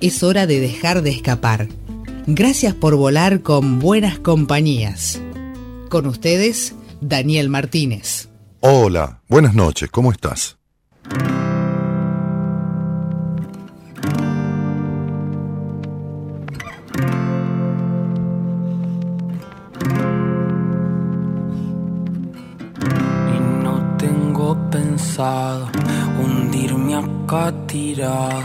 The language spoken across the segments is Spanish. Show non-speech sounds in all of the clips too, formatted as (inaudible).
es hora de dejar de escapar. Gracias por volar con buenas compañías. Con ustedes, Daniel Martínez. Hola, buenas noches, ¿cómo estás? Y no tengo pensado hundirme acá tirado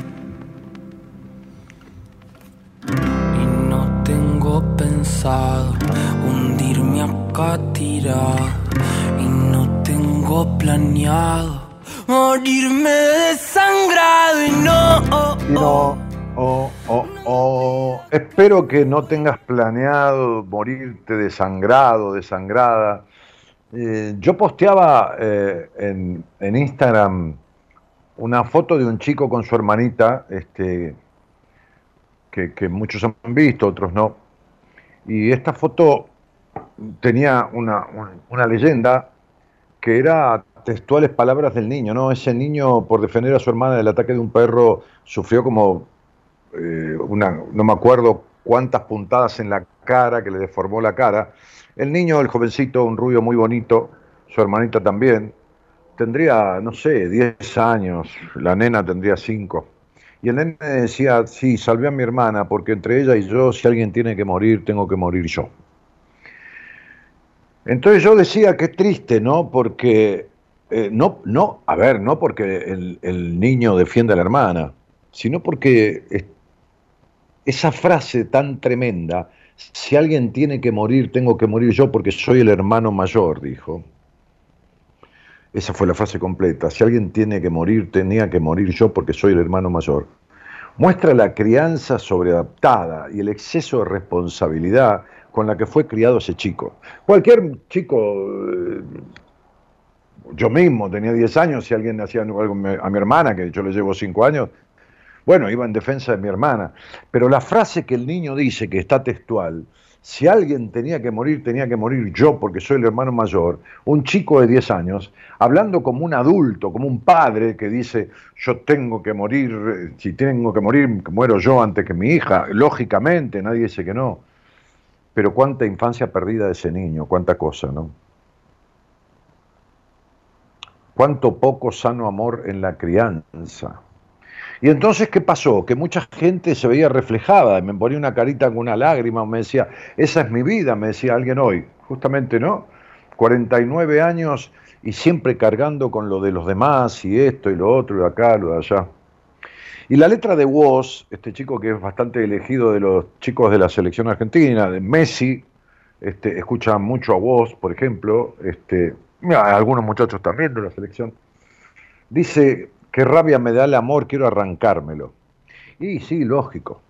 Hundirme acá tirado y no tengo planeado morirme desangrado y no. Oh, oh, oh, oh, Espero que no tengas planeado morirte desangrado, desangrada. Eh, yo posteaba eh, en, en, Instagram una foto de un chico con su hermanita, este, que, que muchos han visto, otros no y esta foto tenía una, leyenda que era textuales palabras del niño, ¿no? Ese niño, por defender a su hermana del ataque de un perro, sufrió como eh, una, no me acuerdo cuántas puntadas en la cara que le deformó la cara. El niño, el jovencito, un rubio muy bonito, su hermanita también, tendría, no sé, 10 años, la nena tendría 5. Y el nene decía, sí, salvé a mi hermana, porque entre ella y yo, si alguien tiene que morir, tengo que morir yo. Entonces yo decía es triste, ¿no? Porque, eh, no, no, a ver, no porque el, niño defiende a la hermana, sino porque esa frase tan tremenda, si alguien tiene que morir, tengo que morir yo porque soy el hermano mayor, dijo. Esa fue la frase completa. Si alguien tiene que morir, tenía que morir yo porque soy el hermano mayor. Muestra la crianza sobreadaptada y el exceso de responsabilidad con la que fue criado ese chico. Cualquier chico, eh, yo mismo tenía 10 años, si alguien hacía algo a mi hermana, que yo le llevo 5 años, bueno, iba en defensa de mi hermana. Pero la frase que el niño dice, que está textual, si alguien tenía que morir, tenía que morir yo porque soy el hermano mayor, un chico de 10 años, hablando como un adulto, como un padre que dice, yo tengo que morir, si tengo que morir, muero yo antes que mi hija, lógicamente, nadie dice que no. Pero cuánta infancia perdida de ese niño, cuánta cosa, ¿no? cuánto poco sano amor en la crianza. Y entonces, ¿qué pasó? Que mucha gente se veía reflejada, me ponía una carita con una lágrima, me decía, esa es mi vida, me decía alguien hoy, justamente, ¿no? 49 años y siempre cargando con lo de los demás y esto y lo otro y acá, lo de allá. Y la letra de Woz, este chico que es bastante elegido de los chicos de la selección argentina, de Messi, este, escucha mucho a Woz, por ejemplo, este, algunos muchachos también de la selección, dice, qué rabia me da el amor, quiero arrancármelo. Y sí, lógico,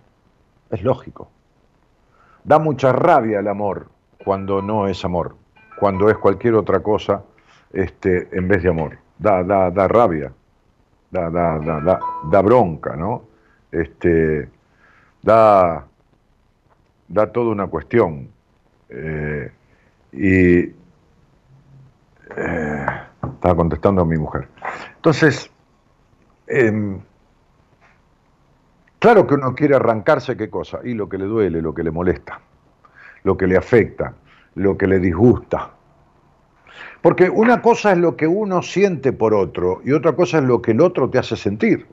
es lógico. Da mucha rabia el amor cuando no es amor, cuando es cualquier otra cosa este, en vez de amor. Da, da, da rabia, da, da, da, da, bronca, ¿no? Este, da, da toda una cuestión. Eh, y eh, estaba contestando a mi mujer. Entonces, Em, claro que uno quiere arrancarse qué cosa, y lo que le duele, lo que le molesta, lo que le afecta, lo que le disgusta. Porque una cosa es lo que uno siente por otro y otra cosa es lo que el otro te hace sentir.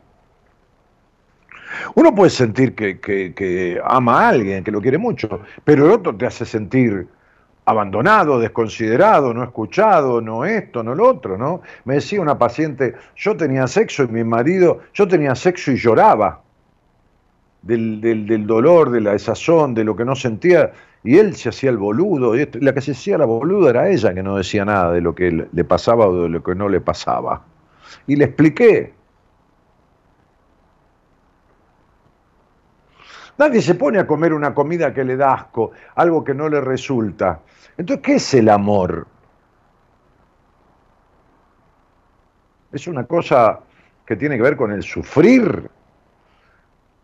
Uno puede sentir que, que ama a alguien, que lo quiere mucho, pero el otro te hace sentir abandonado, desconsiderado, no escuchado, no esto, no lo otro, ¿no? Me decía una paciente, yo tenía sexo y mi marido, yo tenía sexo y lloraba del, del, dolor, de la desazón, de lo que no sentía, y él se hacía el boludo, y la que se hacía la boluda era ella, que no decía nada de lo que le pasaba o de lo que no le pasaba. Y le expliqué. Nadie se pone a comer una comida que le da asco, algo que no le resulta. Entonces, ¿qué es el amor? ¿Es una cosa que tiene que ver con el sufrir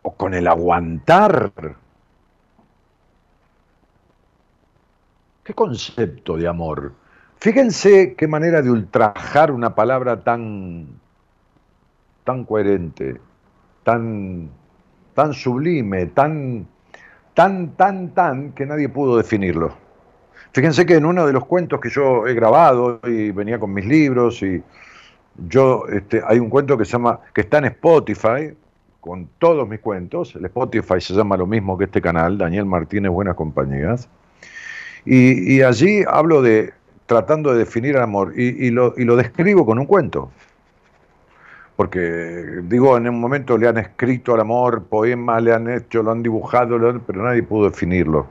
o con el aguantar? ¿Qué concepto de amor? Fíjense qué manera de ultrajar una palabra tan, tan coherente, tan, tan sublime, tan, tan, tan, tan, que nadie pudo definirlo. Fíjense que en uno de los cuentos que yo he grabado y venía con mis libros y yo este, hay un cuento que se llama que está en Spotify con todos mis cuentos. El Spotify se llama lo mismo que este canal, Daniel Martínez Buenas Compañías. Y, allí hablo de tratando de definir el amor y, lo, y lo describo con un cuento. Porque digo, en un momento le han escrito al amor, poemas le han hecho, lo han dibujado, pero nadie pudo definirlo.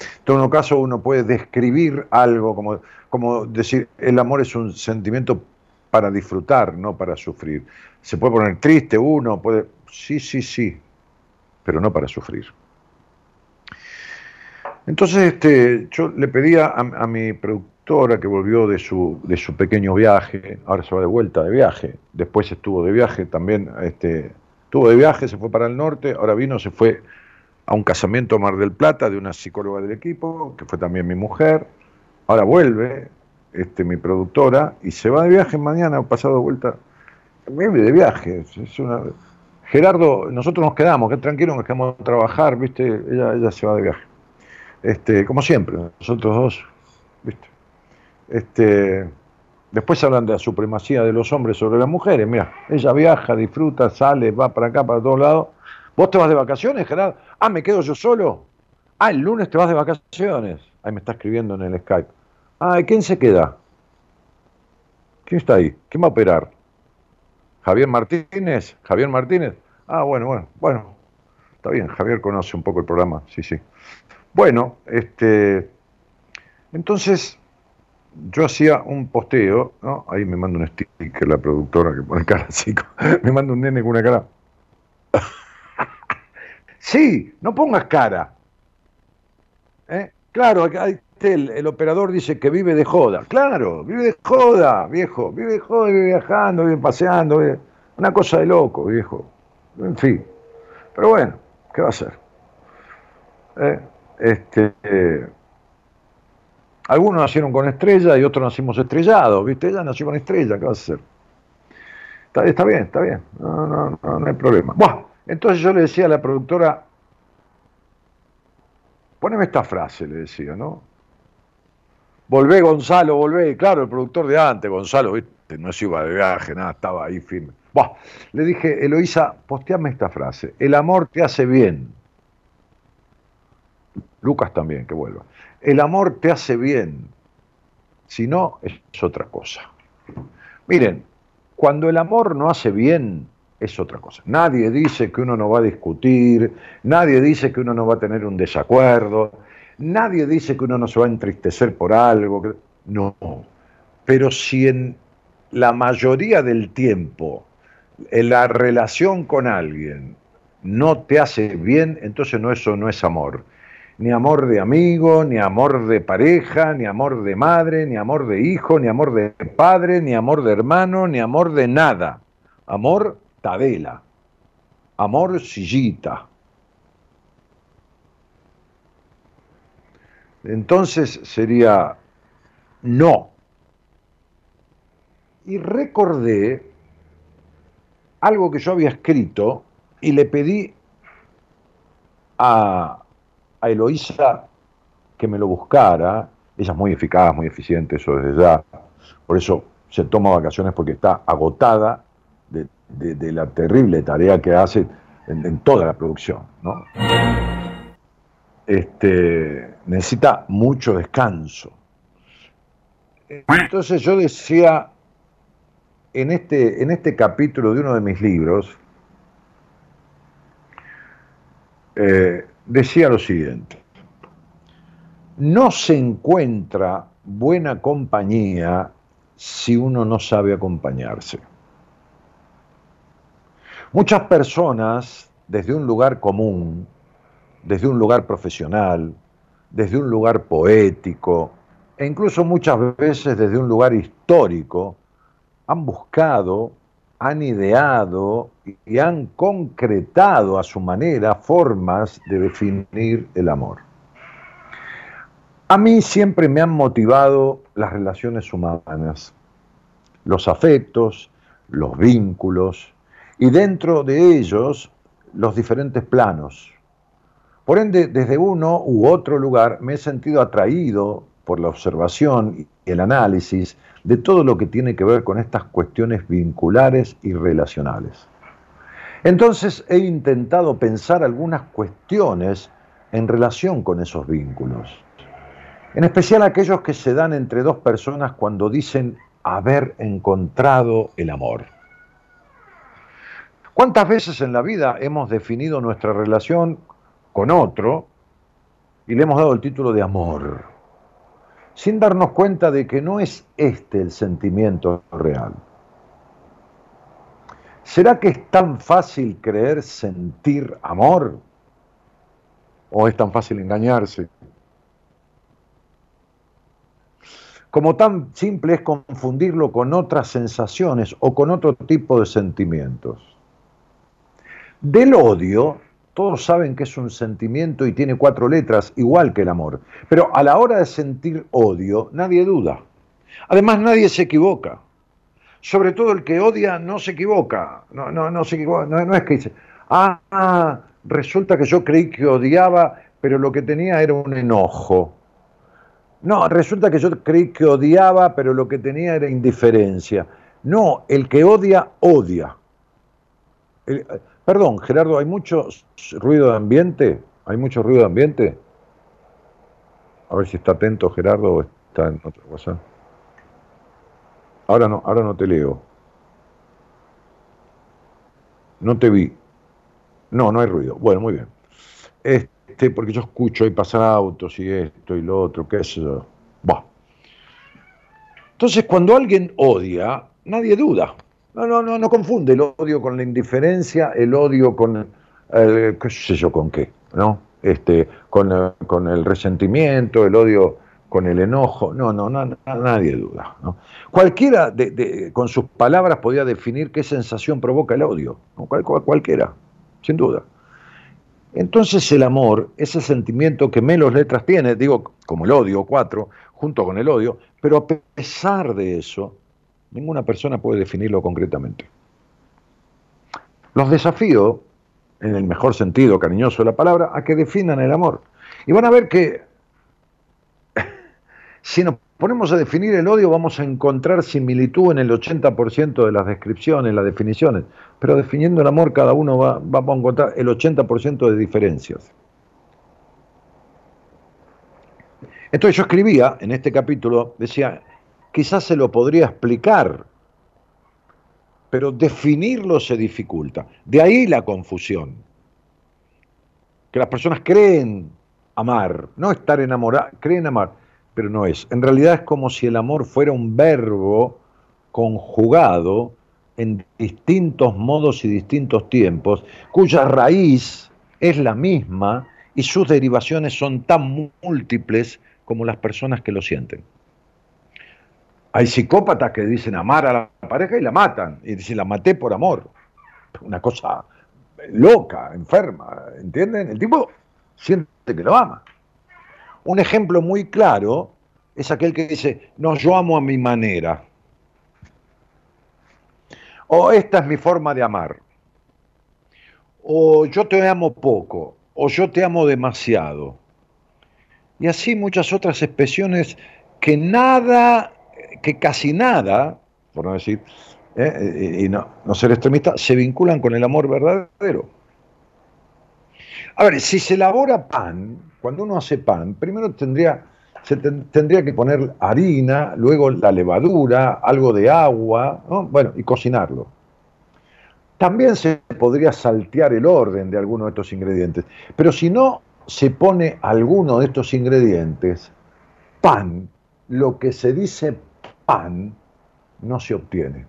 En todo caso, uno puede describir algo como, decir, el amor es un sentimiento para disfrutar, no para sufrir. Se puede poner triste uno, puede... Sí, sí, sí, pero no para sufrir. Entonces este, yo le pedía a, a, mi productora que volvió de su, de su pequeño viaje, ahora se va de vuelta de viaje, después estuvo de viaje también, este, estuvo de viaje, se fue para el norte, ahora vino, se fue a un casamiento a Mar del Plata de una psicóloga del equipo, que fue también mi mujer. Ahora vuelve este, mi productora y se va de viaje mañana, pasado de vuelta. Vive de viaje. Es una... Gerardo, nosotros nos quedamos, que tranquilo, nos quedamos a trabajar, ¿viste? Ella, ella se va de viaje. Este, como siempre, nosotros dos. Este, después hablan de la supremacía de los hombres sobre las mujeres. Mira, ella viaja, disfruta, sale, va para acá, para todos lados ¿Vos te vas de vacaciones, Gerardo? Ah, me quedo yo solo. Ah, el lunes te vas de vacaciones. Ahí me está escribiendo en el Skype. Ah, ¿y quién se queda? ¿Quién está ahí? ¿Quién va a operar? ¿Javier Martínez? ¿Javier Martínez? Ah, bueno, bueno, bueno. Está bien, Javier conoce un poco el programa, sí, sí. Bueno, este. Entonces, yo hacía un posteo, ¿no? Ahí me manda un sticker la productora que pone cara (laughs) así. me manda un nene con una cara. Sí, no pongas cara. ¿Eh? Claro, el, operador dice que vive de joda. Claro, vive de joda, viejo. Vive de joda, vive viajando, vive paseando. Una cosa de loco, viejo. En fin. Pero bueno, ¿qué va a hacer? ¿Eh? Este, algunos nacieron con estrella y otros nacimos estrellados, ¿viste? Ella nació con estrella, ¿qué va a hacer? Está, bien, está bien, no, no, hay problema. Bueno, entonces yo le decía a la productora, poneme esta frase, le decía, ¿no? volvé Gonzalo, volvé. Claro, el productor de antes, Gonzalo, ¿viste? no se iba de viaje, nada, estaba ahí firme. le dije, Eloísa, posteame esta frase. El amor te hace bien. Lucas también, que vuelva. El amor te hace bien. Si no, es otra cosa. Miren, cuando el amor no hace bien, es otra cosa. Nadie dice que uno no va a discutir, nadie dice que uno no va a tener un desacuerdo, nadie dice que uno no se va a entristecer por algo. No. Pero si en la mayoría del tiempo en la relación con alguien no te hace bien, entonces no eso no es amor. Ni amor de amigo, ni amor de pareja, ni amor de madre, ni amor de hijo, ni amor de padre, ni amor de hermano, ni amor de nada. Amor tabela. Amor sillita. Entonces sería no. Y recordé algo que yo había escrito y le pedí a a Eloísa que me lo buscara. Ella es muy eficaz, muy eficiente, eso desde ya. Por eso se toma vacaciones porque está agotada de, la terrible tarea que hace en, toda la producción. ¿no? Este, necesita mucho descanso. Entonces yo decía, en este, en este capítulo de uno de mis libros, eh, decía lo siguiente, no se encuentra buena compañía si uno no sabe acompañarse. Muchas personas, desde un lugar común, desde un lugar profesional, desde un lugar poético, e incluso muchas veces desde un lugar histórico, han buscado han ideado y han concretado a su manera formas de definir el amor. A mí siempre me han motivado las relaciones humanas, los afectos, los vínculos y dentro de ellos los diferentes planos. Por ende, desde uno u otro lugar me he sentido atraído por la observación el análisis de todo lo que tiene que ver con estas cuestiones vinculares y relacionales. Entonces he intentado pensar algunas cuestiones en relación con esos vínculos, en especial aquellos que se dan entre dos personas cuando dicen haber encontrado el amor. ¿Cuántas veces en la vida hemos definido nuestra relación con otro y le hemos dado el título de amor? Sin darnos cuenta de que no es este el sentimiento real. ¿Será que es tan fácil creer sentir amor? ¿O es tan fácil engañarse? Como tan simple es confundirlo con otras sensaciones o con otro tipo de sentimientos. Del odio todos saben que es un sentimiento y tiene cuatro letras, igual que el amor. Pero a la hora de sentir odio, nadie duda. Además, nadie se equivoca. Sobre todo el que odia no se equivoca. No, no, no se equivoca. No, es que dice, ah, resulta que yo creí que odiaba, pero lo que tenía era un enojo. No, resulta que yo creí que odiaba, pero lo que tenía era indiferencia. No, el que odia, odia. Perdón, Gerardo, ¿hay mucho ruido de ambiente? ¿Hay mucho ruido de ambiente? A ver si está atento Gerardo o está en otra cosa. Ahora no, ahora no te leo. No te vi. No, no hay ruido. Bueno, muy bien. Este, porque yo escucho ahí pasar autos y esto y lo otro, qué es eso. Entonces, cuando alguien odia, nadie duda. No, no, no, no confunde el odio con la indiferencia, el odio con, qué sé yo, con qué, ¿no? Este, con, eh, con el resentimiento, el odio con el enojo, no, no, nadie duda. ¿no? Cualquiera de, con sus palabras podía definir qué sensación provoca el odio, cualquiera, sin duda. Entonces el amor, ese sentimiento que menos letras tiene, digo, como el odio, cuatro, junto con el odio, pero a pesar de eso, Ninguna persona puede definirlo concretamente. Los desafío, en el mejor sentido cariñoso de la palabra, a que definan el amor. Y van a ver que (laughs) Si nos ponemos a definir el odio, vamos a encontrar similitud en el 80% de las descripciones, las definiciones, pero definiendo el amor, cada uno va, a encontrar el 80% de diferencias. Entonces yo escribía en este capítulo, decía, quizás se lo podría explicar, pero definirlo se dificulta. De ahí la confusión. Que las personas creen amar, no estar enamoradas, creen amar, pero no es. En realidad es como si el amor fuera un verbo conjugado en distintos modos y distintos tiempos, cuya raíz es la misma y sus derivaciones son tan múltiples como las personas que lo sienten. Hay psicópatas que dicen amar a la pareja y la matan, y dicen la maté por amor. Una cosa loca, enferma, ¿entienden? El tipo siente que lo ama. Un ejemplo muy claro es aquel que dice, no, yo amo a mi manera. O esta es mi forma de amar. O yo te amo poco. O yo te amo demasiado y así muchas otras expresiones que nada, que casi nada, por no decir, eh, eh, y no, ser extremista, se vinculan con el amor verdadero. A ver, si se elabora pan, cuando uno hace pan, primero tendría, se tendría que poner harina, luego la levadura, algo de agua, bueno, y cocinarlo. También se podría saltear el orden de algunos de estos ingredientes, pero si no se pone alguno de estos ingredientes, pan, lo que se dice no se obtiene.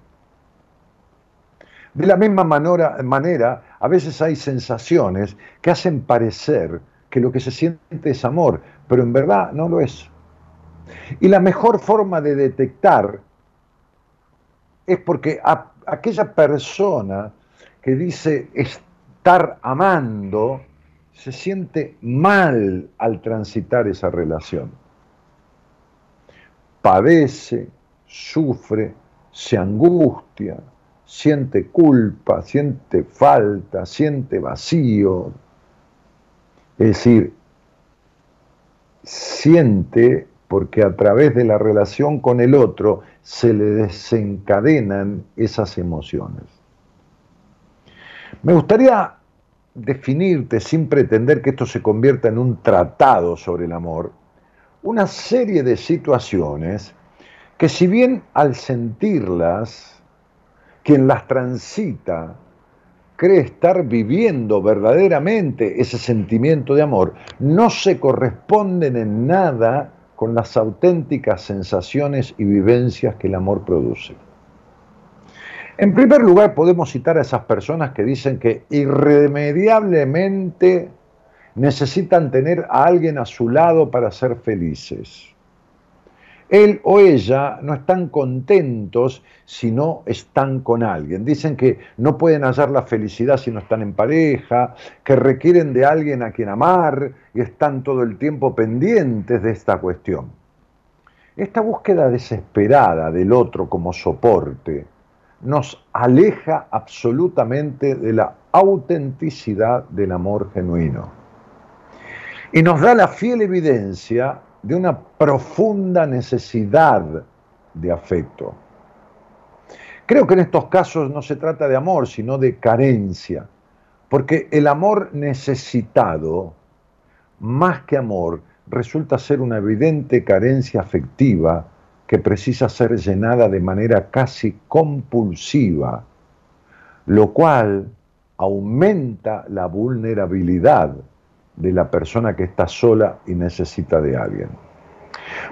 De la misma manera, a veces hay sensaciones que hacen parecer que lo que se siente es amor, pero en verdad no lo es. Y la mejor forma de detectar es porque aquella persona que dice estar amando, se siente mal al transitar esa relación. Padece, sufre, se angustia, siente culpa, siente falta, siente vacío. Es decir, siente porque a través de la relación con el otro se le desencadenan esas emociones. Me gustaría definirte sin pretender que esto se convierta en un tratado sobre el amor, una serie de situaciones que si bien al sentirlas, quien las transita cree estar viviendo verdaderamente ese sentimiento de amor, no se corresponden en nada con las auténticas sensaciones y vivencias que el amor produce. En primer lugar, podemos citar a esas personas que dicen que irremediablemente necesitan tener a alguien a su lado para ser felices. Él o ella no están contentos si no están con alguien. Dicen que no pueden hallar la felicidad si no están en pareja, que requieren de alguien a quien amar y están todo el tiempo pendientes de esta cuestión. Esta búsqueda desesperada del otro como soporte, nos aleja absolutamente de la autenticidad del amor genuino. Y nos da la fiel evidencia de una profunda necesidad de afecto. Creo que en estos casos no se trata de amor, sino de carencia, porque el amor necesitado, más que amor, resulta ser una evidente carencia afectiva que precisa ser llenada de manera casi compulsiva, lo cual aumenta la vulnerabilidad de la persona que está sola y necesita de alguien.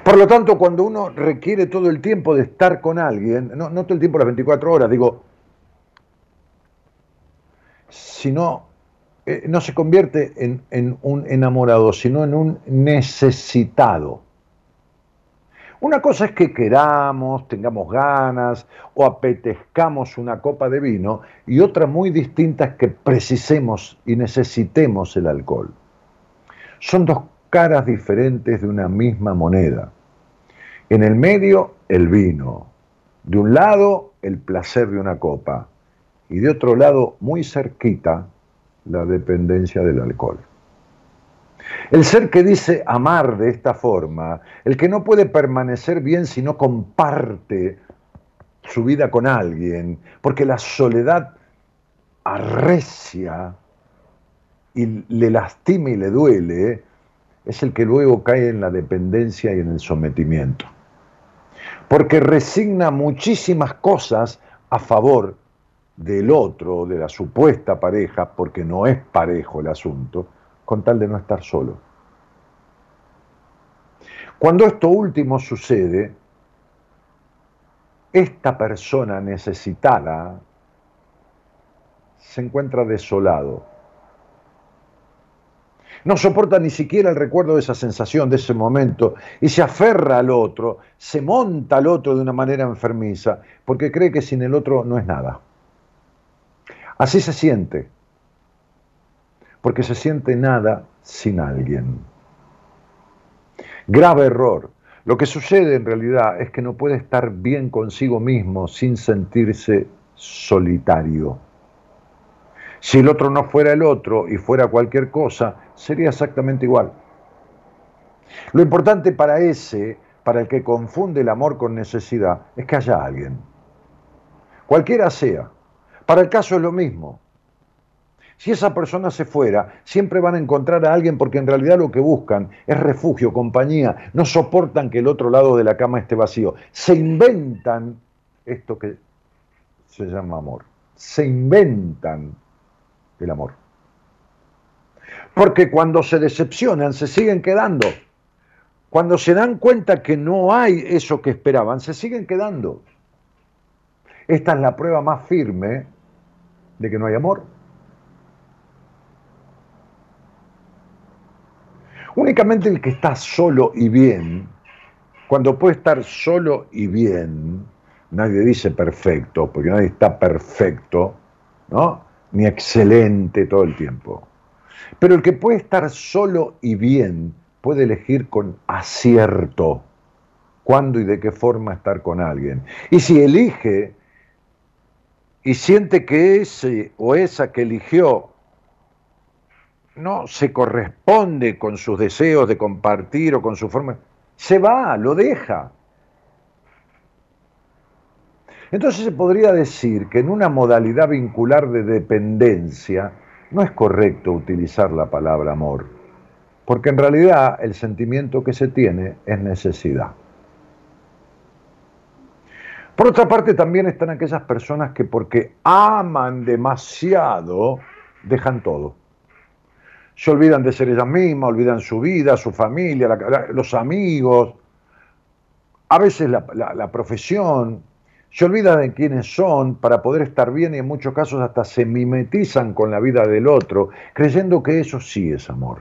Por lo tanto, cuando uno requiere todo el tiempo de estar con alguien, no, todo el tiempo las 24 horas, digo, sino eh, no se convierte en un enamorado, sino en un necesitado. Una cosa es que queramos, tengamos ganas o apetezcamos una copa de vino y otra muy distinta es que precisemos y necesitemos el alcohol. Son dos caras diferentes de una misma moneda. En el medio, el vino. De un lado, el placer de una copa. Y de otro lado, muy cerquita, la dependencia del alcohol. El ser que dice amar de esta forma, el que no puede permanecer bien si no comparte su vida con alguien, porque la soledad arrecia y le lastima y le duele, es el que luego cae en la dependencia y en el sometimiento. Porque resigna muchísimas cosas a favor del otro, de la supuesta pareja, porque no es parejo el asunto, con tal de no estar solo. Cuando esto último sucede, esta persona necesitada se encuentra desolado. No soporta ni siquiera el recuerdo de esa sensación, de ese momento, y se aferra al otro, se monta al otro de una manera enfermiza, porque cree que sin el otro no es nada. Así se siente, porque se siente nada sin alguien. Grave error. Lo que sucede en realidad es que no puede estar bien consigo mismo sin sentirse solitario. Si el otro no fuera el otro y fuera cualquier cosa, sería exactamente igual. Lo importante para ese, para el que confunde el amor con necesidad, es que haya alguien. Cualquiera sea. Para el caso es lo mismo. Si esa persona se fuera, siempre van a encontrar a alguien porque en realidad lo que buscan es refugio, compañía. No soportan que el otro lado de la cama esté vacío. Se inventan esto que se llama amor. Se inventan el amor. Porque cuando se decepcionan, se siguen quedando. Cuando se dan cuenta que no hay eso que esperaban, se siguen quedando. Esta es la prueba más firme de que no hay amor. Únicamente el que está solo y bien, cuando puede estar solo y bien, nadie dice perfecto, porque nadie está perfecto, ¿no? Ni excelente todo el tiempo. Pero el que puede estar solo y bien puede elegir con acierto cuándo y de qué forma estar con alguien. Y si elige y siente que ese o esa que eligió no se corresponde con sus deseos de compartir o con su forma, se va, lo deja. Entonces se podría decir que en una modalidad vincular de dependencia no es correcto utilizar la palabra amor, porque en realidad el sentimiento que se tiene es necesidad. Por otra parte, también están aquellas personas que porque aman demasiado, dejan todo se olvidan de ser ellas mismas, olvidan su vida, su familia, los amigos, a veces la, profesión, se olvidan de quiénes son para poder estar bien y en muchos casos hasta se mimetizan con la vida del otro, creyendo que eso sí es amor,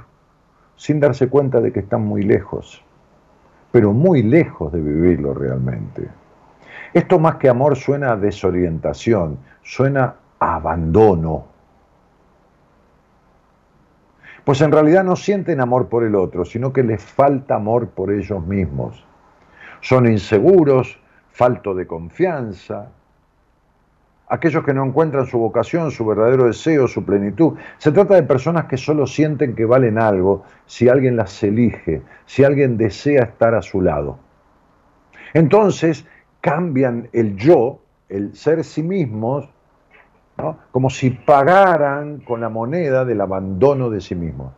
sin darse cuenta de que están muy lejos, pero muy lejos de vivirlo realmente. Esto más que amor suena a desorientación, suena a abandono, pues en realidad no sienten amor por el otro, sino que les falta amor por ellos mismos. Son inseguros, falto de confianza. Aquellos que no encuentran su vocación, su verdadero deseo, su plenitud. Se trata de personas que solo sienten que valen algo si alguien las elige, si alguien desea estar a su lado. Entonces cambian el yo, el ser sí mismos, como si pagaran con la moneda del abandono de sí mismos.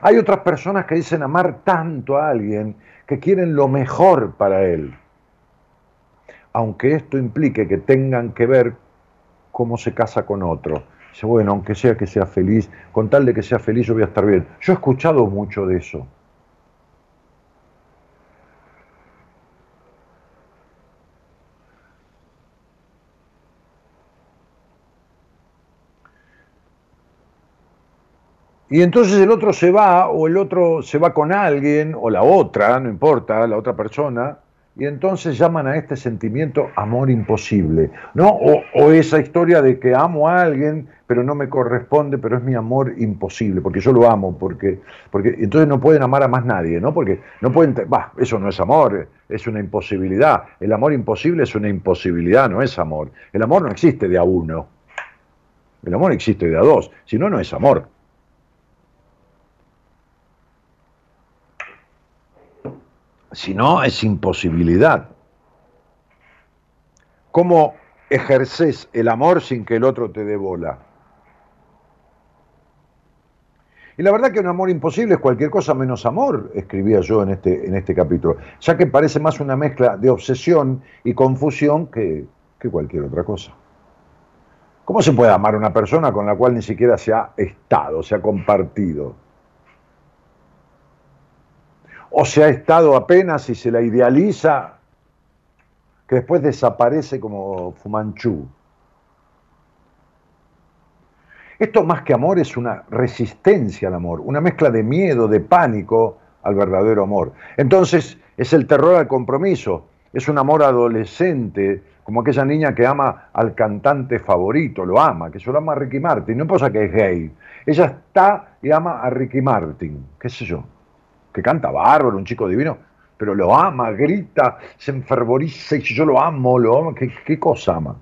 Hay otras personas que dicen amar tanto a alguien que quieren lo mejor para él, aunque esto implique que tengan que ver cómo se casa con otro. Dice, bueno, aunque sea que sea feliz, con tal de que sea feliz yo voy a estar bien. Yo he escuchado mucho de eso. Y entonces el otro se va, o el otro se va con alguien, o la otra, no importa, la otra persona, y entonces llaman a este sentimiento amor imposible, ¿no? O, esa historia de que amo a alguien, pero no me corresponde, pero es mi amor imposible, porque yo lo amo, porque, porque entonces no pueden amar a más nadie, ¿no? Porque no pueden, bah, eso no es amor, es una imposibilidad. El amor imposible es una imposibilidad, no es amor. El amor no existe de a uno. El amor existe de a dos, si no, no es amor. Si no, es imposibilidad. ¿Cómo ejerces el amor sin que el otro te dé bola? Y la verdad que un amor imposible es cualquier cosa menos amor, escribía yo en este, en este capítulo, ya que parece más una mezcla de obsesión y confusión que, que cualquier otra cosa. ¿Cómo se puede amar a una persona con la cual ni siquiera se ha estado, se ha compartido? O se ha estado apenas y se la idealiza, que después desaparece como Fumanchu. Esto más que amor es una resistencia al amor, una mezcla de miedo, de pánico al verdadero amor. Entonces es el terror al compromiso, es un amor adolescente, como aquella niña que ama al cantante favorito, lo ama, que solo ama a Ricky Martin, no importa que es gay. Ella está y ama a Ricky Martin, qué sé yo, que canta bárbaro, un chico divino, pero lo ama, grita, se enfervoriza y yo lo amo, lo amo, ¿qué, qué cosa ama?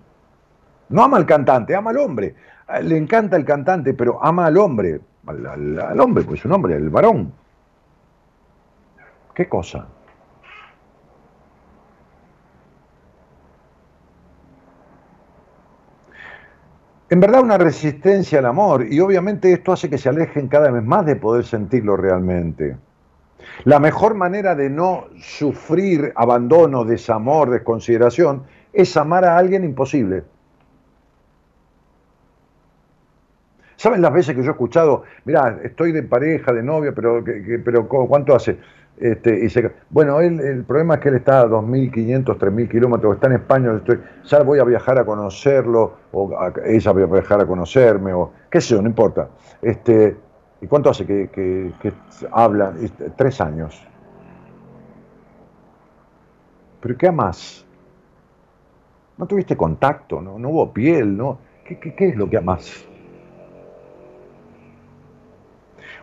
No ama al cantante, ama al hombre. Le encanta el cantante, pero ama al hombre. Al, hombre, pues un hombre, el varón. ¿Qué cosa? En verdad una resistencia al amor y obviamente esto hace que se alejen cada vez más de poder sentirlo realmente. La mejor manera de no sufrir abandono, desamor, desconsideración es amar a alguien imposible. ¿Saben las veces que yo he escuchado, mira, estoy de pareja, de novia, pero, pero ¿cuánto hace? Este, y bueno, él, el problema es que él está a 2.500, 3.000 kilómetros, está en España, estoy, ya voy a viajar a conocerlo, o ella voy a viajar a conocerme, o qué sé yo, no importa. Este, ¿Y cuánto hace que, que, hablan? Tres años. ¿Pero qué más? No tuviste contacto, no, hubo piel, ¿no? ¿Qué, qué, qué es lo que amas?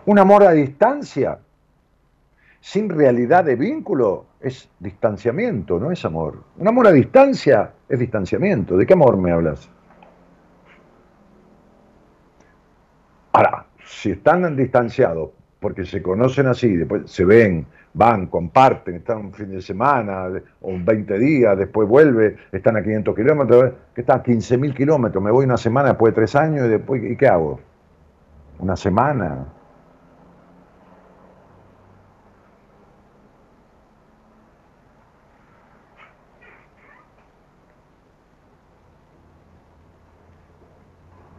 Un amor a distancia, sin realidad de vínculo, es distanciamiento, no es amor. Un amor a distancia es distanciamiento. ¿De qué amor me hablas? Ahora, si están distanciados porque se conocen así, después se ven, van, comparten, están un fin de semana o 20 días, después vuelve, están a 500 kilómetros, que están a 15.000 kilómetros, me voy una semana después de tres años y después, ¿y qué hago? Una semana,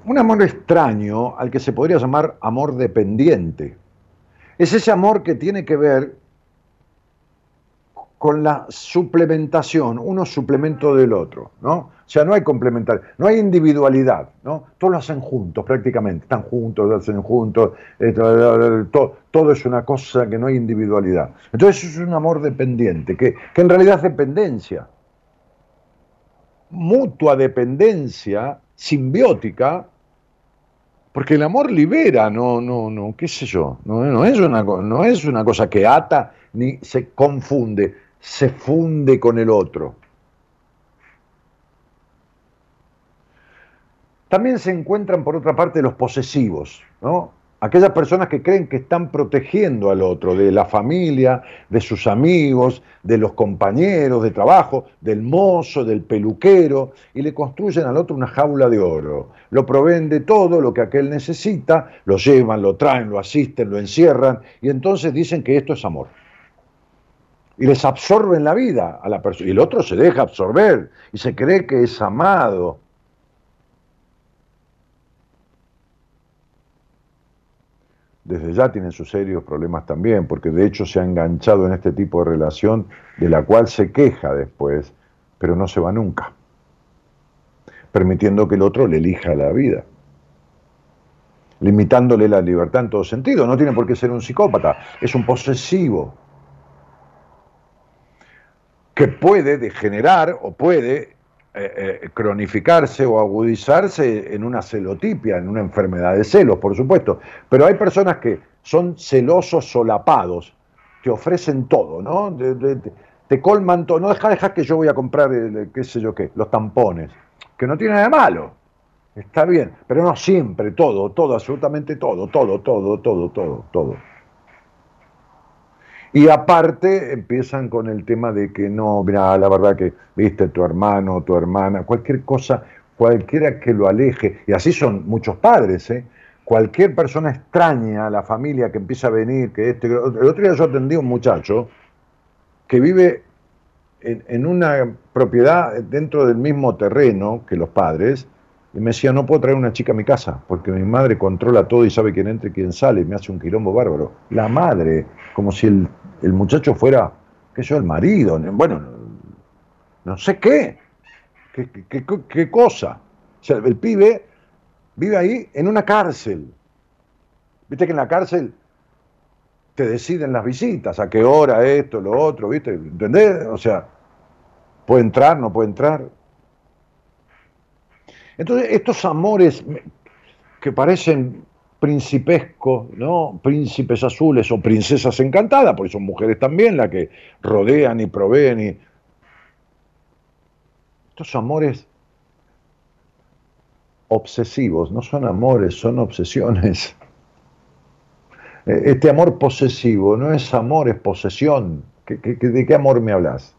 un amor extraño al que se podría llamar amor dependiente. Es ese amor que tiene que ver con la suplementación, uno suplemento del otro, ¿no? O sea, no hay complementar, no hay individualidad, ¿no? Todos lo hacen juntos prácticamente, están juntos, lo hacen juntos, todo, todo, es una cosa que no hay individualidad. Entonces es un amor dependiente, que, que en realidad es dependencia, mutua dependencia, simbiótica, porque el amor libera, no, no, no, qué sé yo, no, es una, no es una cosa que ata ni se confunde, se funde con el otro. También se encuentran, por otra parte, los posesivos, ¿no? Aquellas personas que creen que están protegiendo al otro, de la familia, de sus amigos, de los compañeros de trabajo, del mozo, del peluquero, y le construyen al otro una jaula de oro. Lo proveen de todo lo que aquel necesita, lo llevan, lo traen, lo asisten, lo encierran, y entonces dicen que esto es amor. Y les absorben la vida a la persona, y el otro se deja absorber, y se cree que es amado. Desde ya tienen sus serios problemas también, porque de hecho se ha enganchado en este tipo de relación de la cual se queja después, pero no se va nunca, permitiendo que el otro le elija la vida, limitándole la libertad en todo sentido. No tiene por qué ser un psicópata, es un posesivo que puede degenerar o puede eh, eh, cronificarse o agudizarse en una celotipia, en una enfermedad de celos, por supuesto. Pero hay personas que son celosos solapados, te ofrecen todo, ¿no? te colman todo, no deja, que yo voy a comprar, qué sé yo qué, los tampones, que no tiene nada de malo, está bien, pero no siempre, todo, todo, absolutamente todo, todo, todo, todo, todo, todo. Y aparte empiezan con el tema de que no, mira, la verdad que, viste, tu hermano, tu hermana, cualquier cosa, cualquiera que lo aleje, y así son muchos padres, ¿eh? cualquier persona extraña a la familia que empieza a venir, que este, el otro día yo atendí a un muchacho que vive en, una propiedad dentro del mismo terreno que los padres, y me decía, no puedo traer una chica a mi casa, porque mi madre controla todo y sabe quién entra y quién sale, y me hace un quilombo bárbaro. La madre, como si el, muchacho fuera, qué sé yo, el marido, bueno, no sé qué, qué, qué cosa. O sea, el pibe vive ahí en una cárcel. Viste que en la cárcel te deciden las visitas, a qué hora, esto, lo otro, ¿viste? ¿Entendés? O sea, puede entrar, no puede entrar. Entonces, estos amores que parecen principescos, ¿no? Príncipes azules o princesas encantadas, porque son mujeres también las que rodean y proveen y... Estos amores obsesivos, no son amores, son obsesiones. Eh, este amor posesivo no es amor, es posesión. de qué amor me hablas?